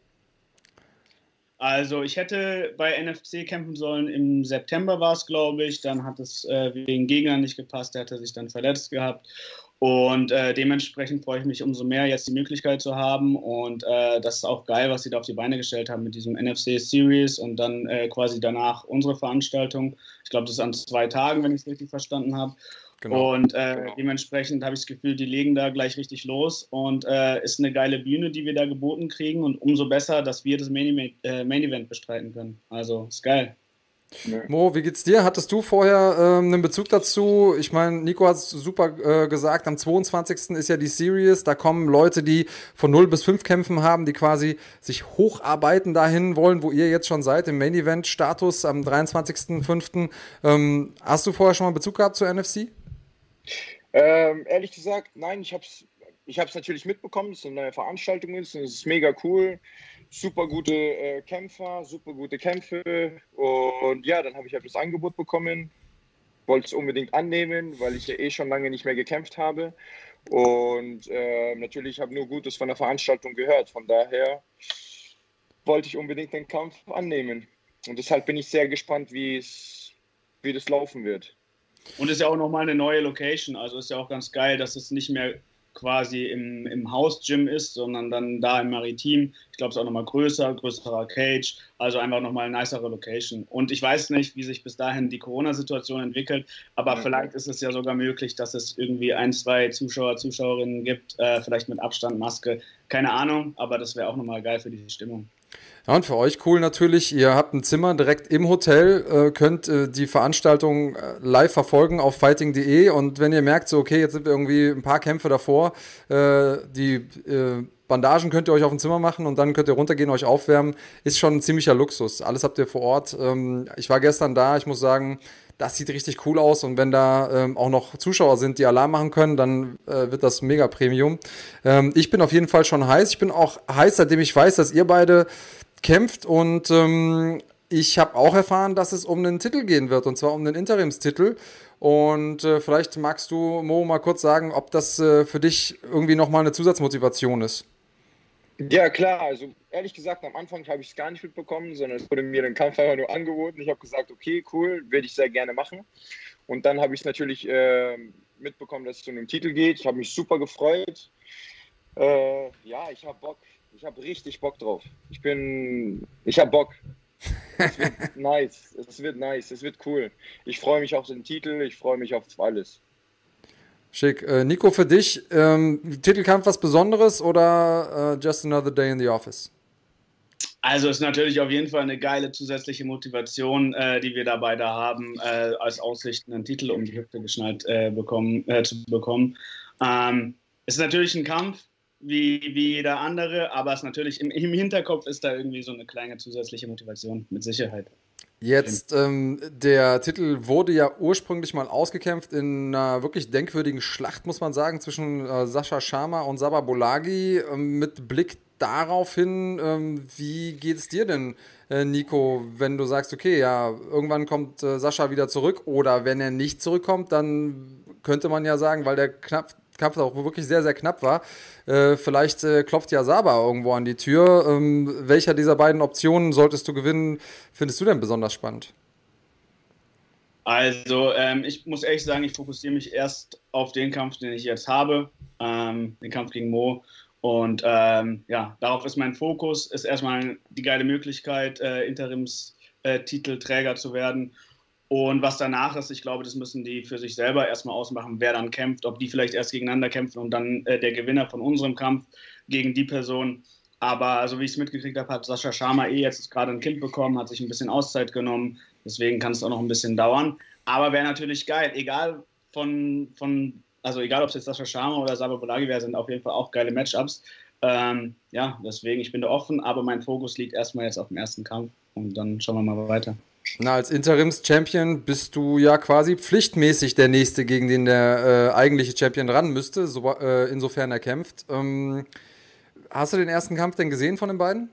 Also ich hätte bei NFC kämpfen sollen, im September war es, glaube ich. Dann hat es äh, wegen Gegnern nicht gepasst, der hatte sich dann verletzt gehabt. Und äh, dementsprechend freue ich mich umso mehr, jetzt die Möglichkeit zu haben. Und äh, das ist auch geil, was sie da auf die Beine gestellt haben mit diesem NFC Series und dann äh, quasi danach unsere Veranstaltung. Ich glaube, das ist an zwei Tagen, wenn ich es richtig verstanden habe. Genau. Und äh, genau. dementsprechend habe ich das Gefühl, die legen da gleich richtig los und äh, ist eine geile Bühne, die wir da geboten kriegen und umso besser, dass wir das Main Event, äh, Main Event bestreiten können. Also ist geil. Mo, wie geht's dir? Hattest du vorher ähm, einen Bezug dazu? Ich meine, Nico hat es super äh, gesagt, am 22. ist ja die Series, da kommen Leute, die von 0 bis 5 kämpfen haben, die quasi sich hocharbeiten dahin wollen, wo ihr jetzt schon seid, im Main-Event-Status am 23.05. Ähm, hast du vorher schon mal Bezug gehabt zur NFC? Ähm, ehrlich gesagt, nein, ich habe es ich hab's natürlich mitbekommen, dass es eine neue Veranstaltung ist und es ist mega cool super gute äh, Kämpfer, super gute Kämpfe. Und ja, dann habe ich halt das Angebot bekommen, wollte es unbedingt annehmen, weil ich ja eh schon lange nicht mehr gekämpft habe. Und äh, natürlich habe nur Gutes von der Veranstaltung gehört. Von daher wollte ich unbedingt den Kampf annehmen. Und deshalb bin ich sehr gespannt, wie es wie das laufen wird. Und es ist ja auch nochmal eine neue Location. Also ist ja auch ganz geil, dass es nicht mehr quasi im, im Haus-Gym ist, sondern dann da im Maritim. Ich glaube, es ist auch nochmal größer, größerer Cage, also einfach nochmal eine nicere Location. Und ich weiß nicht, wie sich bis dahin die Corona-Situation entwickelt, aber mhm. vielleicht ist es ja sogar möglich, dass es irgendwie ein, zwei Zuschauer, Zuschauerinnen gibt, äh, vielleicht mit Abstand, Maske, keine Ahnung, aber das wäre auch nochmal geil für die Stimmung. Ja, und für euch cool natürlich, ihr habt ein Zimmer direkt im Hotel, äh, könnt äh, die Veranstaltung äh, live verfolgen auf fighting.de und wenn ihr merkt, so okay, jetzt sind wir irgendwie ein paar Kämpfe davor, äh, die äh, Bandagen könnt ihr euch auf dem Zimmer machen und dann könnt ihr runtergehen, euch aufwärmen, ist schon ein ziemlicher Luxus. Alles habt ihr vor Ort. Ähm, ich war gestern da, ich muss sagen, das sieht richtig cool aus und wenn da ähm, auch noch Zuschauer sind, die Alarm machen können, dann äh, wird das mega Premium. Ähm, ich bin auf jeden Fall schon heiß. Ich bin auch heiß, seitdem ich weiß, dass ihr beide kämpft und ähm, ich habe auch erfahren, dass es um einen Titel gehen wird und zwar um den Interimstitel. Und äh, vielleicht magst du, Mo, mal kurz sagen, ob das äh, für dich irgendwie nochmal eine Zusatzmotivation ist. Ja, klar. Also ehrlich gesagt, am Anfang habe ich es gar nicht mitbekommen, sondern es wurde mir den Kampf einfach nur angeboten. Ich habe gesagt, okay, cool, würde ich sehr gerne machen. Und dann habe ich es natürlich äh, mitbekommen, dass es zu einem Titel geht. Ich habe mich super gefreut. Äh, ja, ich habe Bock. Ich habe richtig Bock drauf. Ich bin, ich habe Bock. Es wird nice. Es wird nice. Es wird cool. Ich freue mich auf den Titel. Ich freue mich auf alles. Schick. Äh, Nico, für dich, ähm, Titelkampf was Besonderes oder uh, just another day in the office? Also ist natürlich auf jeden Fall eine geile zusätzliche Motivation, äh, die wir dabei da haben, äh, als Aussicht einen Titel um die Hüfte geschnallt äh, bekommen, äh, zu bekommen. Ähm, ist natürlich ein Kampf, wie, wie jeder andere, aber es natürlich im, im Hinterkopf ist da irgendwie so eine kleine zusätzliche Motivation, mit Sicherheit. Jetzt, ähm, der Titel wurde ja ursprünglich mal ausgekämpft in einer wirklich denkwürdigen Schlacht, muss man sagen, zwischen äh, Sascha Sharma und Sabah Bolagi. Ähm, mit Blick darauf hin, ähm, wie geht es dir denn, äh, Nico, wenn du sagst, okay, ja, irgendwann kommt äh, Sascha wieder zurück oder wenn er nicht zurückkommt, dann könnte man ja sagen, weil der knapp Kampf auch wirklich sehr, sehr knapp war. Äh, vielleicht äh, klopft ja Saba irgendwo an die Tür. Ähm, welcher dieser beiden Optionen solltest du gewinnen, findest du denn besonders spannend? Also, ähm, ich muss ehrlich sagen, ich fokussiere mich erst auf den Kampf, den ich jetzt habe, ähm, den Kampf gegen Mo. Und ähm, ja, darauf ist mein Fokus, ist erstmal die geile Möglichkeit, äh, Interimstitelträger zu werden. Und was danach ist, ich glaube, das müssen die für sich selber erstmal ausmachen, wer dann kämpft, ob die vielleicht erst gegeneinander kämpfen und dann äh, der Gewinner von unserem Kampf gegen die Person. Aber so wie ich es mitgekriegt habe, hat Sascha Sharma eh jetzt gerade ein Kind bekommen, hat sich ein bisschen Auszeit genommen. Deswegen kann es auch noch ein bisschen dauern. Aber wäre natürlich geil, egal von, von also egal ob es jetzt Sascha Sharma oder Saber Bolagi wäre, sind auf jeden Fall auch geile Matchups. Ähm, ja, deswegen, ich bin da offen, aber mein Fokus liegt erstmal jetzt auf dem ersten Kampf und dann schauen wir mal weiter. Na, als Interims-Champion bist du ja quasi pflichtmäßig der Nächste, gegen den der äh, eigentliche Champion ran müsste, so, äh, insofern er kämpft. Ähm, hast du den ersten Kampf denn gesehen von den beiden?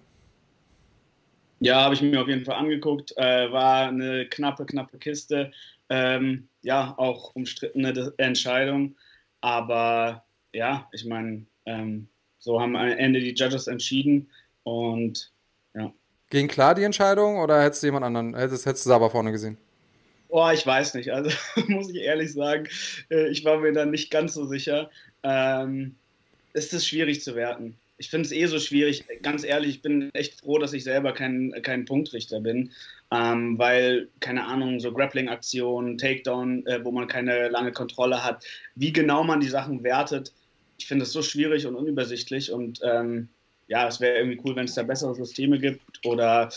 Ja, habe ich mir auf jeden Fall angeguckt. Äh, war eine knappe, knappe Kiste. Ähm, ja, auch umstrittene Entscheidung. Aber ja, ich meine, ähm, so haben am Ende die Judges entschieden. Und ja. Ging klar die Entscheidung oder hättest du jemand anderen, hättest, hättest du Saba vorne gesehen? Oh, ich weiß nicht. Also muss ich ehrlich sagen, äh, ich war mir da nicht ganz so sicher. Ähm, es ist schwierig zu werten. Ich finde es eh so schwierig. Ganz ehrlich, ich bin echt froh, dass ich selber kein, kein Punktrichter bin, ähm, weil, keine Ahnung, so Grappling-Aktionen, Takedown, äh, wo man keine lange Kontrolle hat, wie genau man die Sachen wertet, ich finde es so schwierig und unübersichtlich und ähm, ja, es wäre irgendwie cool, wenn es da bessere Systeme gibt oder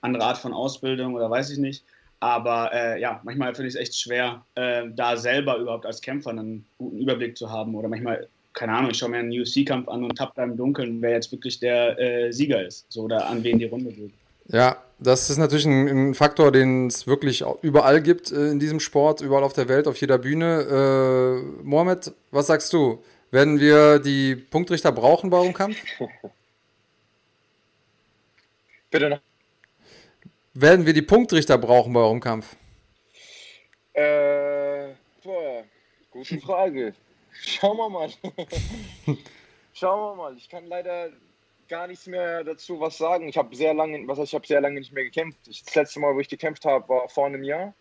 andere Art von Ausbildung oder weiß ich nicht. Aber äh, ja, manchmal finde ich es echt schwer, äh, da selber überhaupt als Kämpfer einen guten Überblick zu haben. Oder manchmal, keine Ahnung, ich schaue mir einen UFC-Kampf an und tapp da im Dunkeln, wer jetzt wirklich der äh, Sieger ist. So, oder an wen die Runde geht. Ja, das ist natürlich ein, ein Faktor, den es wirklich überall gibt äh, in diesem Sport, überall auf der Welt, auf jeder Bühne. Äh, Mohamed, was sagst du? Werden wir die Punktrichter brauchen bei eurem Kampf? Bitte noch. Werden wir die Punktrichter brauchen bei eurem Kampf? Äh, boah, gute Frage. Schauen wir mal. Schauen wir mal. Ich kann leider gar nichts mehr dazu was sagen. Ich habe sehr lange, was heißt, ich habe sehr lange nicht mehr gekämpft. Das letzte Mal, wo ich gekämpft habe, war vor einem Jahr.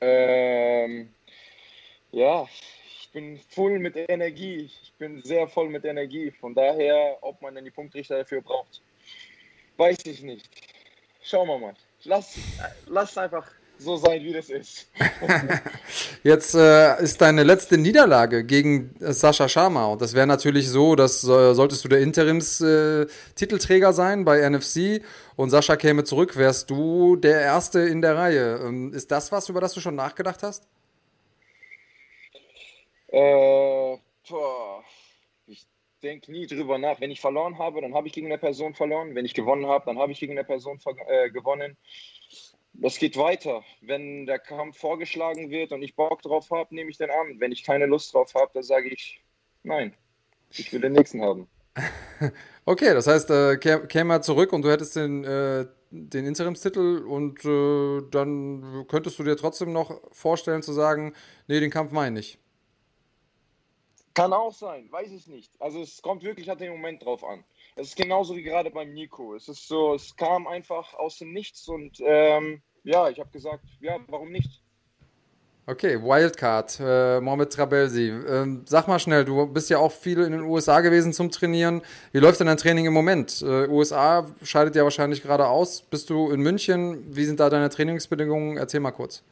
Ähm, ja, ich bin voll mit Energie. Ich bin sehr voll mit Energie. Von daher, ob man denn die Punktrichter dafür braucht, weiß ich nicht. Schauen wir mal. Lass, lass einfach so sein, wie das ist. Jetzt äh, ist deine letzte Niederlage gegen äh, Sascha Sharma. Und das wäre natürlich so, dass äh, solltest du der Interims-Titelträger sein bei NFC und Sascha käme zurück, wärst du der Erste in der Reihe. Ähm, ist das was, über das du schon nachgedacht hast? Äh, boah. Denke nie drüber nach. Wenn ich verloren habe, dann habe ich gegen eine Person verloren. Wenn ich gewonnen habe, dann habe ich gegen eine Person äh, gewonnen das geht weiter. Wenn der Kampf vorgeschlagen wird und ich Bock drauf habe, nehme ich den an. Wenn ich keine Lust drauf habe, dann sage ich nein. Ich will den nächsten haben. okay, das heißt, äh, käme er zurück und du hättest den, äh, den Interimstitel und äh, dann könntest du dir trotzdem noch vorstellen zu sagen, nee, den Kampf meine ich. Kann auch sein, weiß ich nicht. Also es kommt wirklich auf den Moment drauf an. Es ist genauso wie gerade beim Nico. Es ist so, es kam einfach aus dem Nichts und ähm, ja, ich habe gesagt, ja, warum nicht? Okay, Wildcard, äh, Mohamed Trabelsi. Ähm, sag mal schnell, du bist ja auch viel in den USA gewesen zum Trainieren. Wie läuft denn dein Training im Moment? Äh, USA scheidet ja wahrscheinlich gerade aus. Bist du in München? Wie sind da deine Trainingsbedingungen? Erzähl mal kurz.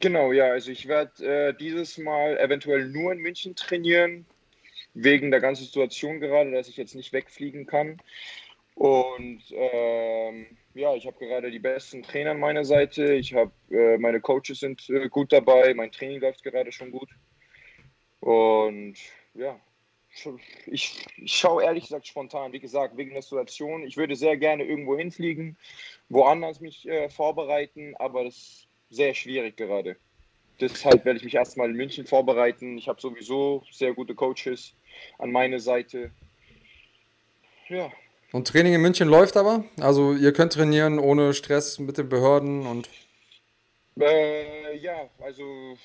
Genau, ja, also ich werde äh, dieses Mal eventuell nur in München trainieren, wegen der ganzen Situation gerade, dass ich jetzt nicht wegfliegen kann. Und ähm, ja, ich habe gerade die besten Trainer an meiner Seite. Ich habe äh, meine Coaches sind äh, gut dabei. Mein Training läuft gerade schon gut. Und ja, ich, ich schaue ehrlich gesagt spontan. Wie gesagt, wegen der Situation. Ich würde sehr gerne irgendwo hinfliegen, woanders mich äh, vorbereiten, aber das sehr schwierig gerade. Deshalb werde ich mich erstmal in München vorbereiten. Ich habe sowieso sehr gute Coaches an meiner Seite. Ja, und Training in München läuft aber? Also ihr könnt trainieren ohne Stress mit den Behörden und. Äh, ja, also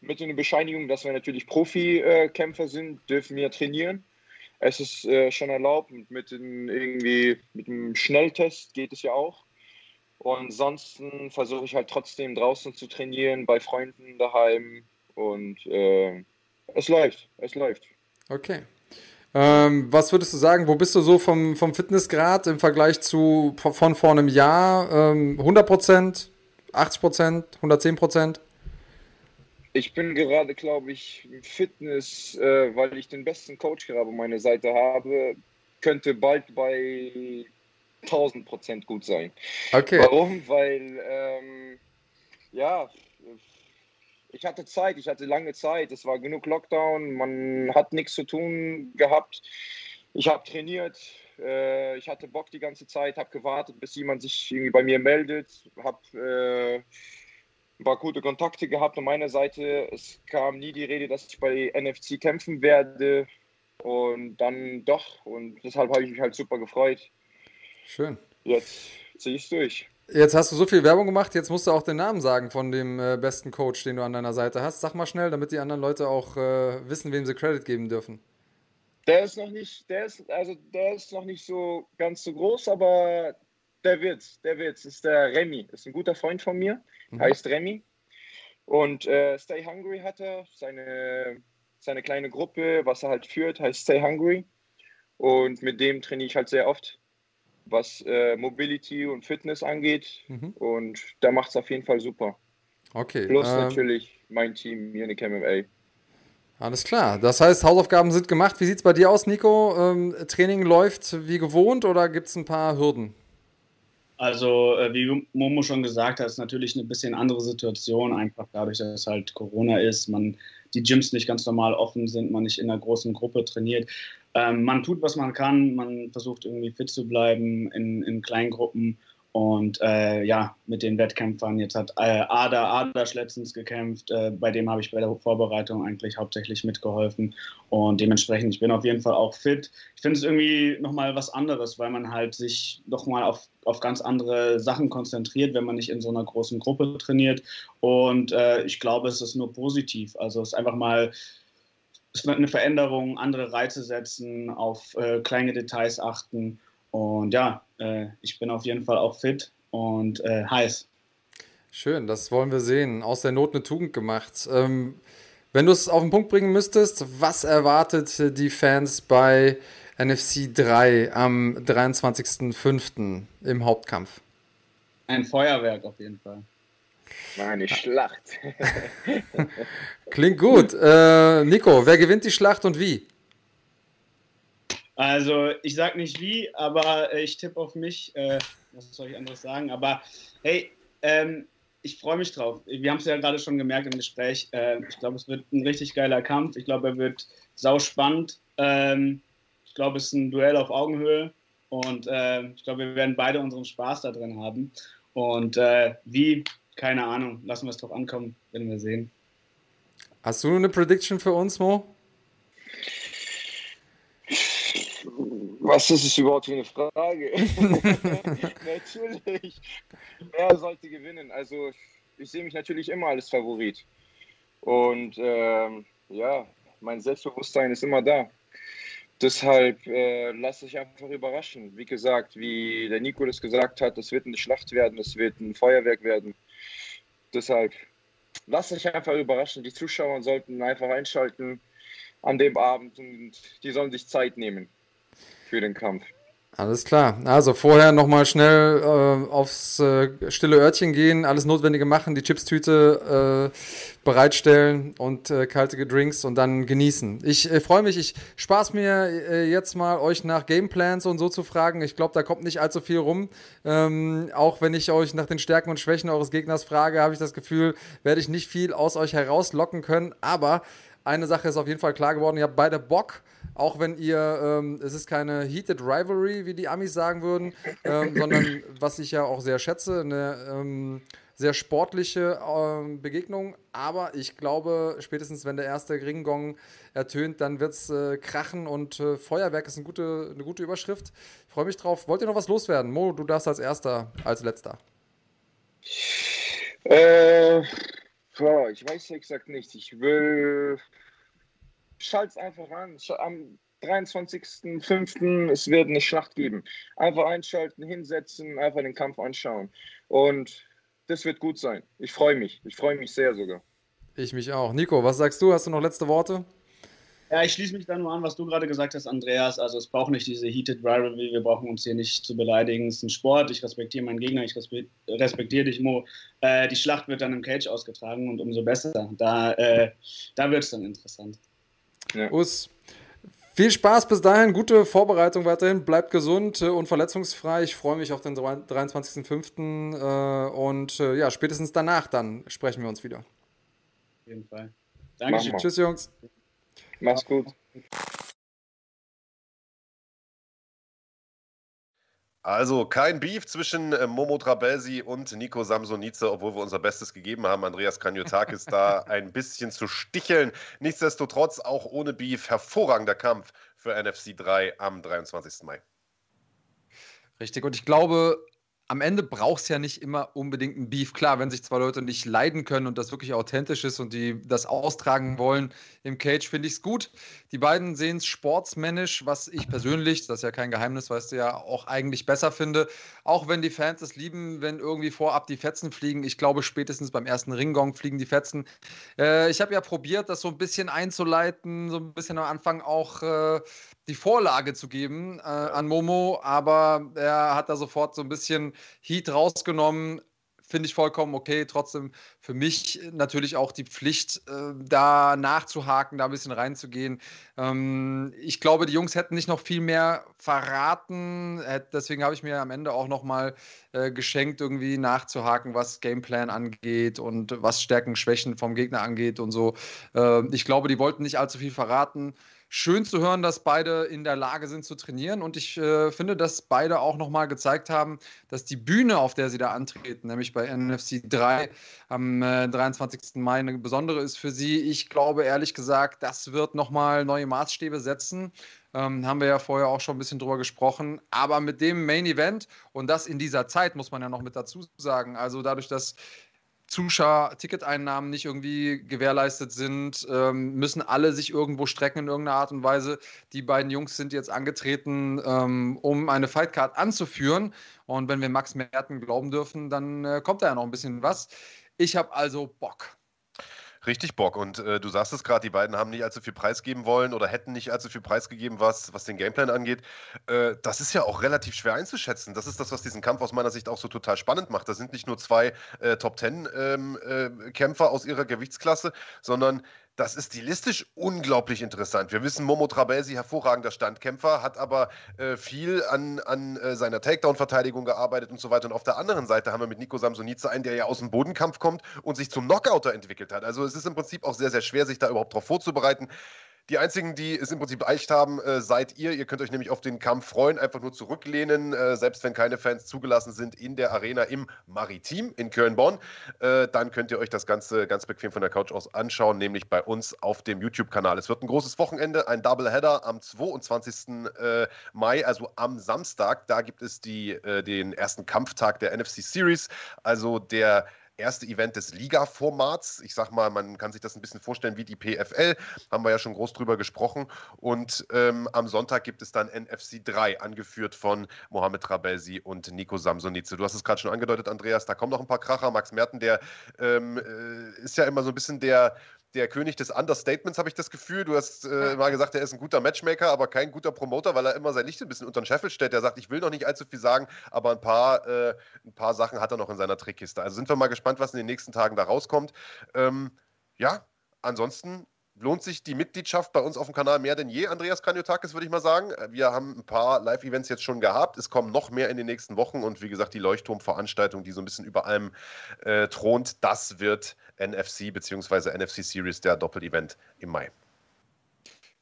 mit einer Bescheinigung, dass wir natürlich Profikämpfer sind, dürfen wir trainieren. Es ist äh, schon erlaubt und mit dem, irgendwie mit dem Schnelltest geht es ja auch. Und ansonsten versuche ich halt trotzdem draußen zu trainieren, bei Freunden daheim und äh, es läuft, es läuft. Okay. Ähm, was würdest du sagen, wo bist du so vom, vom Fitnessgrad im Vergleich zu von vor einem Jahr? Ähm, 100 Prozent, 80 Prozent, 110 Prozent? Ich bin gerade, glaube ich, Fitness, äh, weil ich den besten Coach gerade an meiner Seite habe, könnte bald bei 1000 Prozent gut sein. Okay. Warum? Weil, ähm, ja, ich hatte Zeit, ich hatte lange Zeit. Es war genug Lockdown, man hat nichts zu tun gehabt. Ich habe trainiert, äh, ich hatte Bock die ganze Zeit, habe gewartet, bis jemand sich irgendwie bei mir meldet, habe äh, ein paar gute Kontakte gehabt an meiner Seite. Es kam nie die Rede, dass ich bei NFC kämpfen werde und dann doch und deshalb habe ich mich halt super gefreut. Schön. Jetzt ziehe ich es durch. Jetzt hast du so viel Werbung gemacht, jetzt musst du auch den Namen sagen von dem äh, besten Coach, den du an deiner Seite hast. Sag mal schnell, damit die anderen Leute auch äh, wissen, wem sie Credit geben dürfen. Der ist noch nicht, der ist, also der ist noch nicht so ganz so groß, aber der wird's, der wird's. Ist der Remy, ist ein guter Freund von mir, mhm. heißt Remy. Und äh, Stay Hungry hat er, seine, seine kleine Gruppe, was er halt führt, heißt Stay Hungry. Und mit dem trainiere ich halt sehr oft was äh, Mobility und Fitness angeht. Mhm. Und da macht es auf jeden Fall super. Okay. Plus ähm, natürlich mein Team Munich MMA. Alles klar. Das heißt, Hausaufgaben sind gemacht. Wie sieht es bei dir aus, Nico? Ähm, Training läuft wie gewohnt oder gibt es ein paar Hürden? Also, äh, wie Momo schon gesagt hat, ist natürlich eine bisschen andere Situation, einfach dadurch, dass es halt Corona ist, man die Gyms nicht ganz normal offen sind, man nicht in einer großen Gruppe trainiert. Ähm, man tut, was man kann, man versucht irgendwie fit zu bleiben in, in kleinen Gruppen und äh, ja, mit den Wettkämpfern, jetzt hat äh, Ada Adasch letztens gekämpft, äh, bei dem habe ich bei der Vorbereitung eigentlich hauptsächlich mitgeholfen. Und dementsprechend, ich bin auf jeden Fall auch fit. Ich finde es irgendwie nochmal was anderes, weil man halt sich nochmal auf, auf ganz andere Sachen konzentriert, wenn man nicht in so einer großen Gruppe trainiert. Und äh, ich glaube, es ist nur positiv. Also es ist einfach mal es wird eine Veränderung, andere Reize setzen, auf äh, kleine Details achten. Und ja, äh, ich bin auf jeden Fall auch fit und äh, heiß. Schön, das wollen wir sehen. Aus der Not eine Tugend gemacht. Ähm, wenn du es auf den Punkt bringen müsstest, was erwartet die Fans bei NFC 3 am 23.05. im Hauptkampf? Ein Feuerwerk auf jeden Fall. Meine Schlacht. Klingt gut. Äh, Nico, wer gewinnt die Schlacht und wie? Also ich sag nicht wie, aber äh, ich tippe auf mich. Äh, was soll ich anderes sagen? Aber hey, ähm, ich freue mich drauf. Wir haben es ja gerade schon gemerkt im Gespräch. Äh, ich glaube, es wird ein richtig geiler Kampf. Ich glaube, er wird sau spannend. Ähm, ich glaube, es ist ein Duell auf Augenhöhe. Und äh, ich glaube, wir werden beide unseren Spaß da drin haben. Und äh, wie, keine Ahnung. Lassen wir es drauf ankommen, werden wir sehen. Hast du eine Prediction für uns, Mo? Was ist es überhaupt für eine Frage? natürlich. Wer sollte gewinnen? Also, ich sehe mich natürlich immer als Favorit. Und ähm, ja, mein Selbstbewusstsein ist immer da. Deshalb äh, lasse ich einfach überraschen. Wie gesagt, wie der Nico das gesagt hat, das wird eine Schlacht werden, das wird ein Feuerwerk werden. Deshalb lasse ich einfach überraschen. Die Zuschauer sollten einfach einschalten an dem Abend und die sollen sich Zeit nehmen für den Kampf. Alles klar. Also vorher nochmal schnell äh, aufs äh, stille Örtchen gehen, alles Notwendige machen, die Chipstüte äh, bereitstellen und äh, kalte Drinks und dann genießen. Ich äh, freue mich, ich spaß mir äh, jetzt mal, euch nach Gameplans und so zu fragen. Ich glaube, da kommt nicht allzu viel rum. Ähm, auch wenn ich euch nach den Stärken und Schwächen eures Gegners frage, habe ich das Gefühl, werde ich nicht viel aus euch herauslocken können. Aber eine Sache ist auf jeden Fall klar geworden, ihr habt beide Bock auch wenn ihr, ähm, es ist keine Heated Rivalry, wie die Amis sagen würden, ähm, sondern was ich ja auch sehr schätze, eine ähm, sehr sportliche ähm, Begegnung. Aber ich glaube, spätestens wenn der erste Ringgong ertönt, dann wird es äh, krachen und äh, Feuerwerk ist eine gute, eine gute Überschrift. Ich freue mich drauf. Wollt ihr noch was loswerden? Mo, du darfst als erster, als letzter. Äh, ich weiß exakt nicht. Ich will schalt's einfach an. Am 23.05. es wird eine Schlacht geben. Einfach einschalten, hinsetzen, einfach den Kampf anschauen. Und das wird gut sein. Ich freue mich. Ich freue mich sehr sogar. Ich mich auch. Nico, was sagst du? Hast du noch letzte Worte? Ja, ich schließe mich da nur an, was du gerade gesagt hast, Andreas. Also es braucht nicht diese Heated Rivalry, wir brauchen uns hier nicht zu beleidigen. Es ist ein Sport, ich respektiere meinen Gegner, ich respektiere dich, Mo. Äh, die Schlacht wird dann im Cage ausgetragen und umso besser. Da, äh, da wird es dann interessant. Ja. Us, viel Spaß bis dahin, gute Vorbereitung weiterhin, bleibt gesund und verletzungsfrei. Ich freue mich auf den 23.05. Äh, und äh, ja, spätestens danach dann sprechen wir uns wieder. Auf jeden Fall. Danke. Tschüss, Jungs. Mach's gut. Also kein Beef zwischen äh, Momo Trabelsi und Nico Samsonice, obwohl wir unser Bestes gegeben haben, Andreas Kanyotakis da ein bisschen zu sticheln. Nichtsdestotrotz auch ohne Beef hervorragender Kampf für NFC 3 am 23. Mai. Richtig, und ich glaube, am Ende braucht es ja nicht immer unbedingt ein Beef. Klar, wenn sich zwei Leute nicht leiden können und das wirklich authentisch ist und die das austragen wollen im Cage, finde ich es gut. Die beiden sehen es sportsmännisch, was ich persönlich, das ist ja kein Geheimnis, weißt du ja, auch eigentlich besser finde. Auch wenn die Fans es lieben, wenn irgendwie vorab die Fetzen fliegen. Ich glaube, spätestens beim ersten Ringgong fliegen die Fetzen. Äh, ich habe ja probiert, das so ein bisschen einzuleiten, so ein bisschen am Anfang auch. Äh, die Vorlage zu geben äh, an Momo, aber er hat da sofort so ein bisschen Heat rausgenommen. finde ich vollkommen okay. Trotzdem für mich natürlich auch die Pflicht, äh, da nachzuhaken, da ein bisschen reinzugehen. Ähm, ich glaube, die Jungs hätten nicht noch viel mehr verraten. Deswegen habe ich mir am Ende auch noch mal äh, geschenkt, irgendwie nachzuhaken, was Gameplan angeht und was Stärken, Schwächen vom Gegner angeht und so. Äh, ich glaube, die wollten nicht allzu viel verraten schön zu hören, dass beide in der Lage sind zu trainieren. Und ich äh, finde, dass beide auch nochmal gezeigt haben, dass die Bühne, auf der sie da antreten, nämlich bei NFC 3 am äh, 23. Mai, eine besondere ist für sie. Ich glaube ehrlich gesagt, das wird nochmal neue Maßstäbe setzen. Ähm, haben wir ja vorher auch schon ein bisschen drüber gesprochen. Aber mit dem Main Event und das in dieser Zeit, muss man ja noch mit dazu sagen. Also dadurch, dass Zuschauer-Ticketeinnahmen nicht irgendwie gewährleistet sind, ähm, müssen alle sich irgendwo strecken in irgendeiner Art und Weise. Die beiden Jungs sind jetzt angetreten, ähm, um eine Fightcard anzuführen. Und wenn wir Max Merten glauben dürfen, dann äh, kommt da ja noch ein bisschen was. Ich habe also Bock richtig Bock. Und äh, du sagst es gerade, die beiden haben nicht allzu viel preisgeben wollen oder hätten nicht allzu viel preisgegeben, was, was den Gameplan angeht. Äh, das ist ja auch relativ schwer einzuschätzen. Das ist das, was diesen Kampf aus meiner Sicht auch so total spannend macht. Da sind nicht nur zwei äh, Top-Ten-Kämpfer ähm, äh, aus ihrer Gewichtsklasse, sondern das ist stilistisch unglaublich interessant. Wir wissen, Momo Trabelsi, hervorragender Standkämpfer, hat aber äh, viel an, an äh, seiner Takedown-Verteidigung gearbeitet und so weiter. Und auf der anderen Seite haben wir mit Nico Samsonice einen, der ja aus dem Bodenkampf kommt und sich zum Knockouter entwickelt hat. Also es ist im Prinzip auch sehr, sehr schwer, sich da überhaupt drauf vorzubereiten. Die einzigen, die es im Prinzip eicht haben, äh, seid ihr. Ihr könnt euch nämlich auf den Kampf freuen, einfach nur zurücklehnen, äh, selbst wenn keine Fans zugelassen sind in der Arena im Maritim in Köln-Bonn. Äh, dann könnt ihr euch das Ganze ganz bequem von der Couch aus anschauen, nämlich bei uns auf dem YouTube-Kanal. Es wird ein großes Wochenende, ein Doubleheader am 22. Äh, Mai, also am Samstag. Da gibt es die, äh, den ersten Kampftag der NFC Series, also der erste Event des Liga-Formats. Ich sag mal, man kann sich das ein bisschen vorstellen wie die PFL. Haben wir ja schon groß drüber gesprochen. Und ähm, am Sonntag gibt es dann NFC 3, angeführt von Mohamed Trabelsi und Nico Samsonice. Du hast es gerade schon angedeutet, Andreas, da kommen noch ein paar Kracher. Max Merten, der ähm, äh, ist ja immer so ein bisschen der der König des Understatements, habe ich das Gefühl. Du hast äh, mal gesagt, er ist ein guter Matchmaker, aber kein guter Promoter, weil er immer sein Licht ein bisschen unter den Scheffel stellt. Er sagt, ich will noch nicht allzu viel sagen, aber ein paar, äh, ein paar Sachen hat er noch in seiner Trickkiste. Also sind wir mal gespannt, was in den nächsten Tagen da rauskommt. Ähm, ja, ansonsten lohnt sich die Mitgliedschaft bei uns auf dem Kanal mehr denn je, Andreas Kaniotakis, würde ich mal sagen. Wir haben ein paar Live-Events jetzt schon gehabt. Es kommen noch mehr in den nächsten Wochen und wie gesagt, die Leuchtturmveranstaltung, die so ein bisschen über allem äh, thront, das wird NFC bzw. NFC Series, der Doppel-Event im Mai.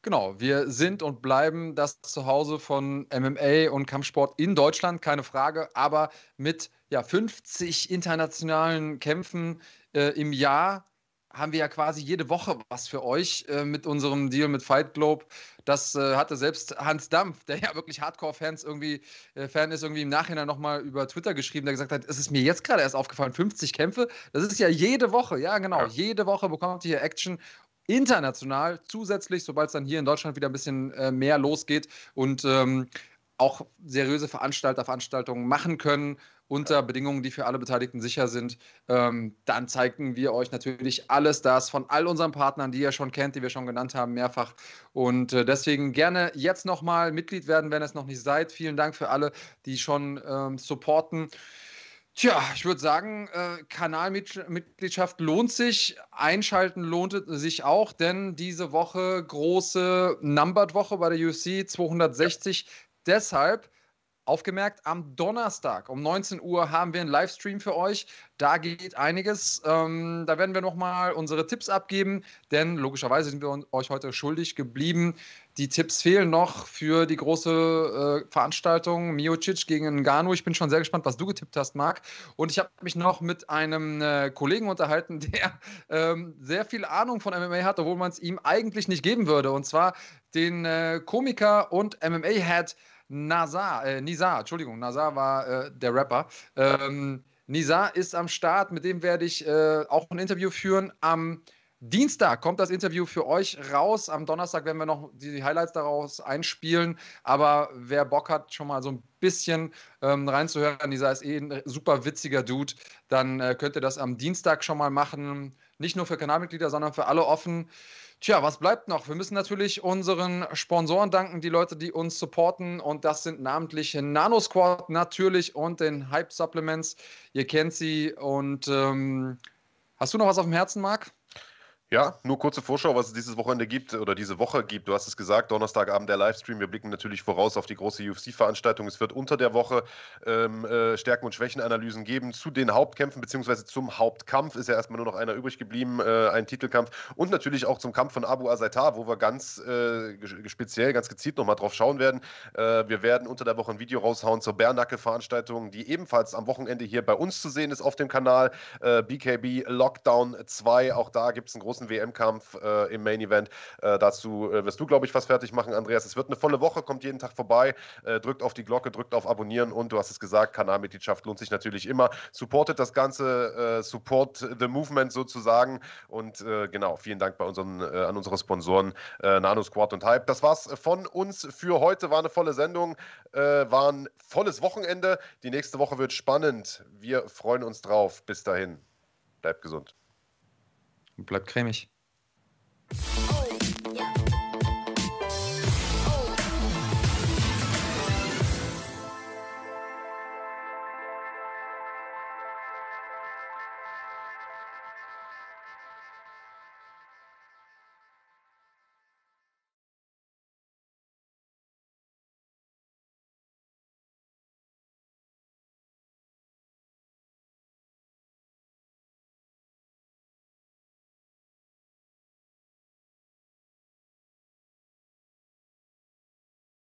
Genau, wir sind und bleiben das Zuhause von MMA und Kampfsport in Deutschland, keine Frage, aber mit ja, 50 internationalen Kämpfen äh, im Jahr haben wir ja quasi jede Woche was für euch äh, mit unserem Deal mit Fight Globe. Das äh, hatte selbst Hans Dampf, der ja wirklich Hardcore-Fans irgendwie äh, Fan ist, irgendwie im Nachhinein nochmal über Twitter geschrieben, der gesagt hat, es ist mir jetzt gerade erst aufgefallen, 50 Kämpfe, das ist ja jede Woche, ja genau, ja. jede Woche bekommt ihr hier Action international zusätzlich, sobald es dann hier in Deutschland wieder ein bisschen äh, mehr losgeht und ähm, auch seriöse Veranstalter Veranstaltungen machen können unter Bedingungen, die für alle Beteiligten sicher sind, ähm, dann zeigen wir euch natürlich alles das von all unseren Partnern, die ihr schon kennt, die wir schon genannt haben, mehrfach. Und äh, deswegen gerne jetzt nochmal Mitglied werden, wenn ihr es noch nicht seid. Vielen Dank für alle, die schon ähm, supporten. Tja, ich würde sagen, äh, Kanalmitgliedschaft lohnt sich. Einschalten lohnt sich auch, denn diese Woche große Numbered-Woche bei der UFC 260. Ja. Deshalb Aufgemerkt, am Donnerstag um 19 Uhr haben wir einen Livestream für euch. Da geht einiges. Ähm, da werden wir nochmal unsere Tipps abgeben, denn logischerweise sind wir euch heute schuldig geblieben. Die Tipps fehlen noch für die große äh, Veranstaltung Miocic gegen Ngannou. Ich bin schon sehr gespannt, was du getippt hast, Marc. Und ich habe mich noch mit einem äh, Kollegen unterhalten, der ähm, sehr viel Ahnung von MMA hat, obwohl man es ihm eigentlich nicht geben würde. Und zwar den äh, Komiker und MMA-Head Nazar, äh, Nizar, Entschuldigung, Nazar war äh, der Rapper. Ähm, Nizar ist am Start, mit dem werde ich äh, auch ein Interview führen. Am Dienstag kommt das Interview für euch raus. Am Donnerstag werden wir noch die Highlights daraus einspielen. Aber wer Bock hat, schon mal so ein bisschen ähm, reinzuhören, Nizar ist eh ein super witziger Dude, dann äh, könnt ihr das am Dienstag schon mal machen nicht nur für Kanalmitglieder, sondern für alle offen. Tja, was bleibt noch? Wir müssen natürlich unseren Sponsoren danken, die Leute, die uns supporten. Und das sind namentlich Nano Squad natürlich und den Hype Supplements. Ihr kennt sie. Und ähm, hast du noch was auf dem Herzen, Marc? Ja, nur kurze Vorschau, was es dieses Wochenende gibt oder diese Woche gibt. Du hast es gesagt, Donnerstagabend der Livestream. Wir blicken natürlich voraus auf die große UFC-Veranstaltung. Es wird unter der Woche ähm, äh, Stärken- und Schwächenanalysen geben zu den Hauptkämpfen, beziehungsweise zum Hauptkampf. Ist ja erstmal nur noch einer übrig geblieben, äh, ein Titelkampf. Und natürlich auch zum Kampf von Abu Azaitar, wo wir ganz äh, speziell, ganz gezielt nochmal drauf schauen werden. Äh, wir werden unter der Woche ein Video raushauen zur Bärnacke-Veranstaltung, die ebenfalls am Wochenende hier bei uns zu sehen ist auf dem Kanal. BKB äh, Lockdown 2. Auch da gibt es einen großen großen WM-Kampf äh, im Main Event. Äh, dazu äh, wirst du, glaube ich, was fertig machen, Andreas. Es wird eine volle Woche, kommt jeden Tag vorbei. Äh, drückt auf die Glocke, drückt auf Abonnieren und du hast es gesagt, Kanalmitgliedschaft lohnt sich natürlich immer. Supportet das Ganze, äh, support the movement sozusagen. Und genau, vielen Dank bei unseren, an unsere Sponsoren Nano Squad und Hype. Das war's von uns für heute. War eine volle Sendung, war ein volles Wochenende. Die nächste Woche wird spannend. Wir freuen uns drauf. Bis dahin. Bleibt gesund bleibt cremig.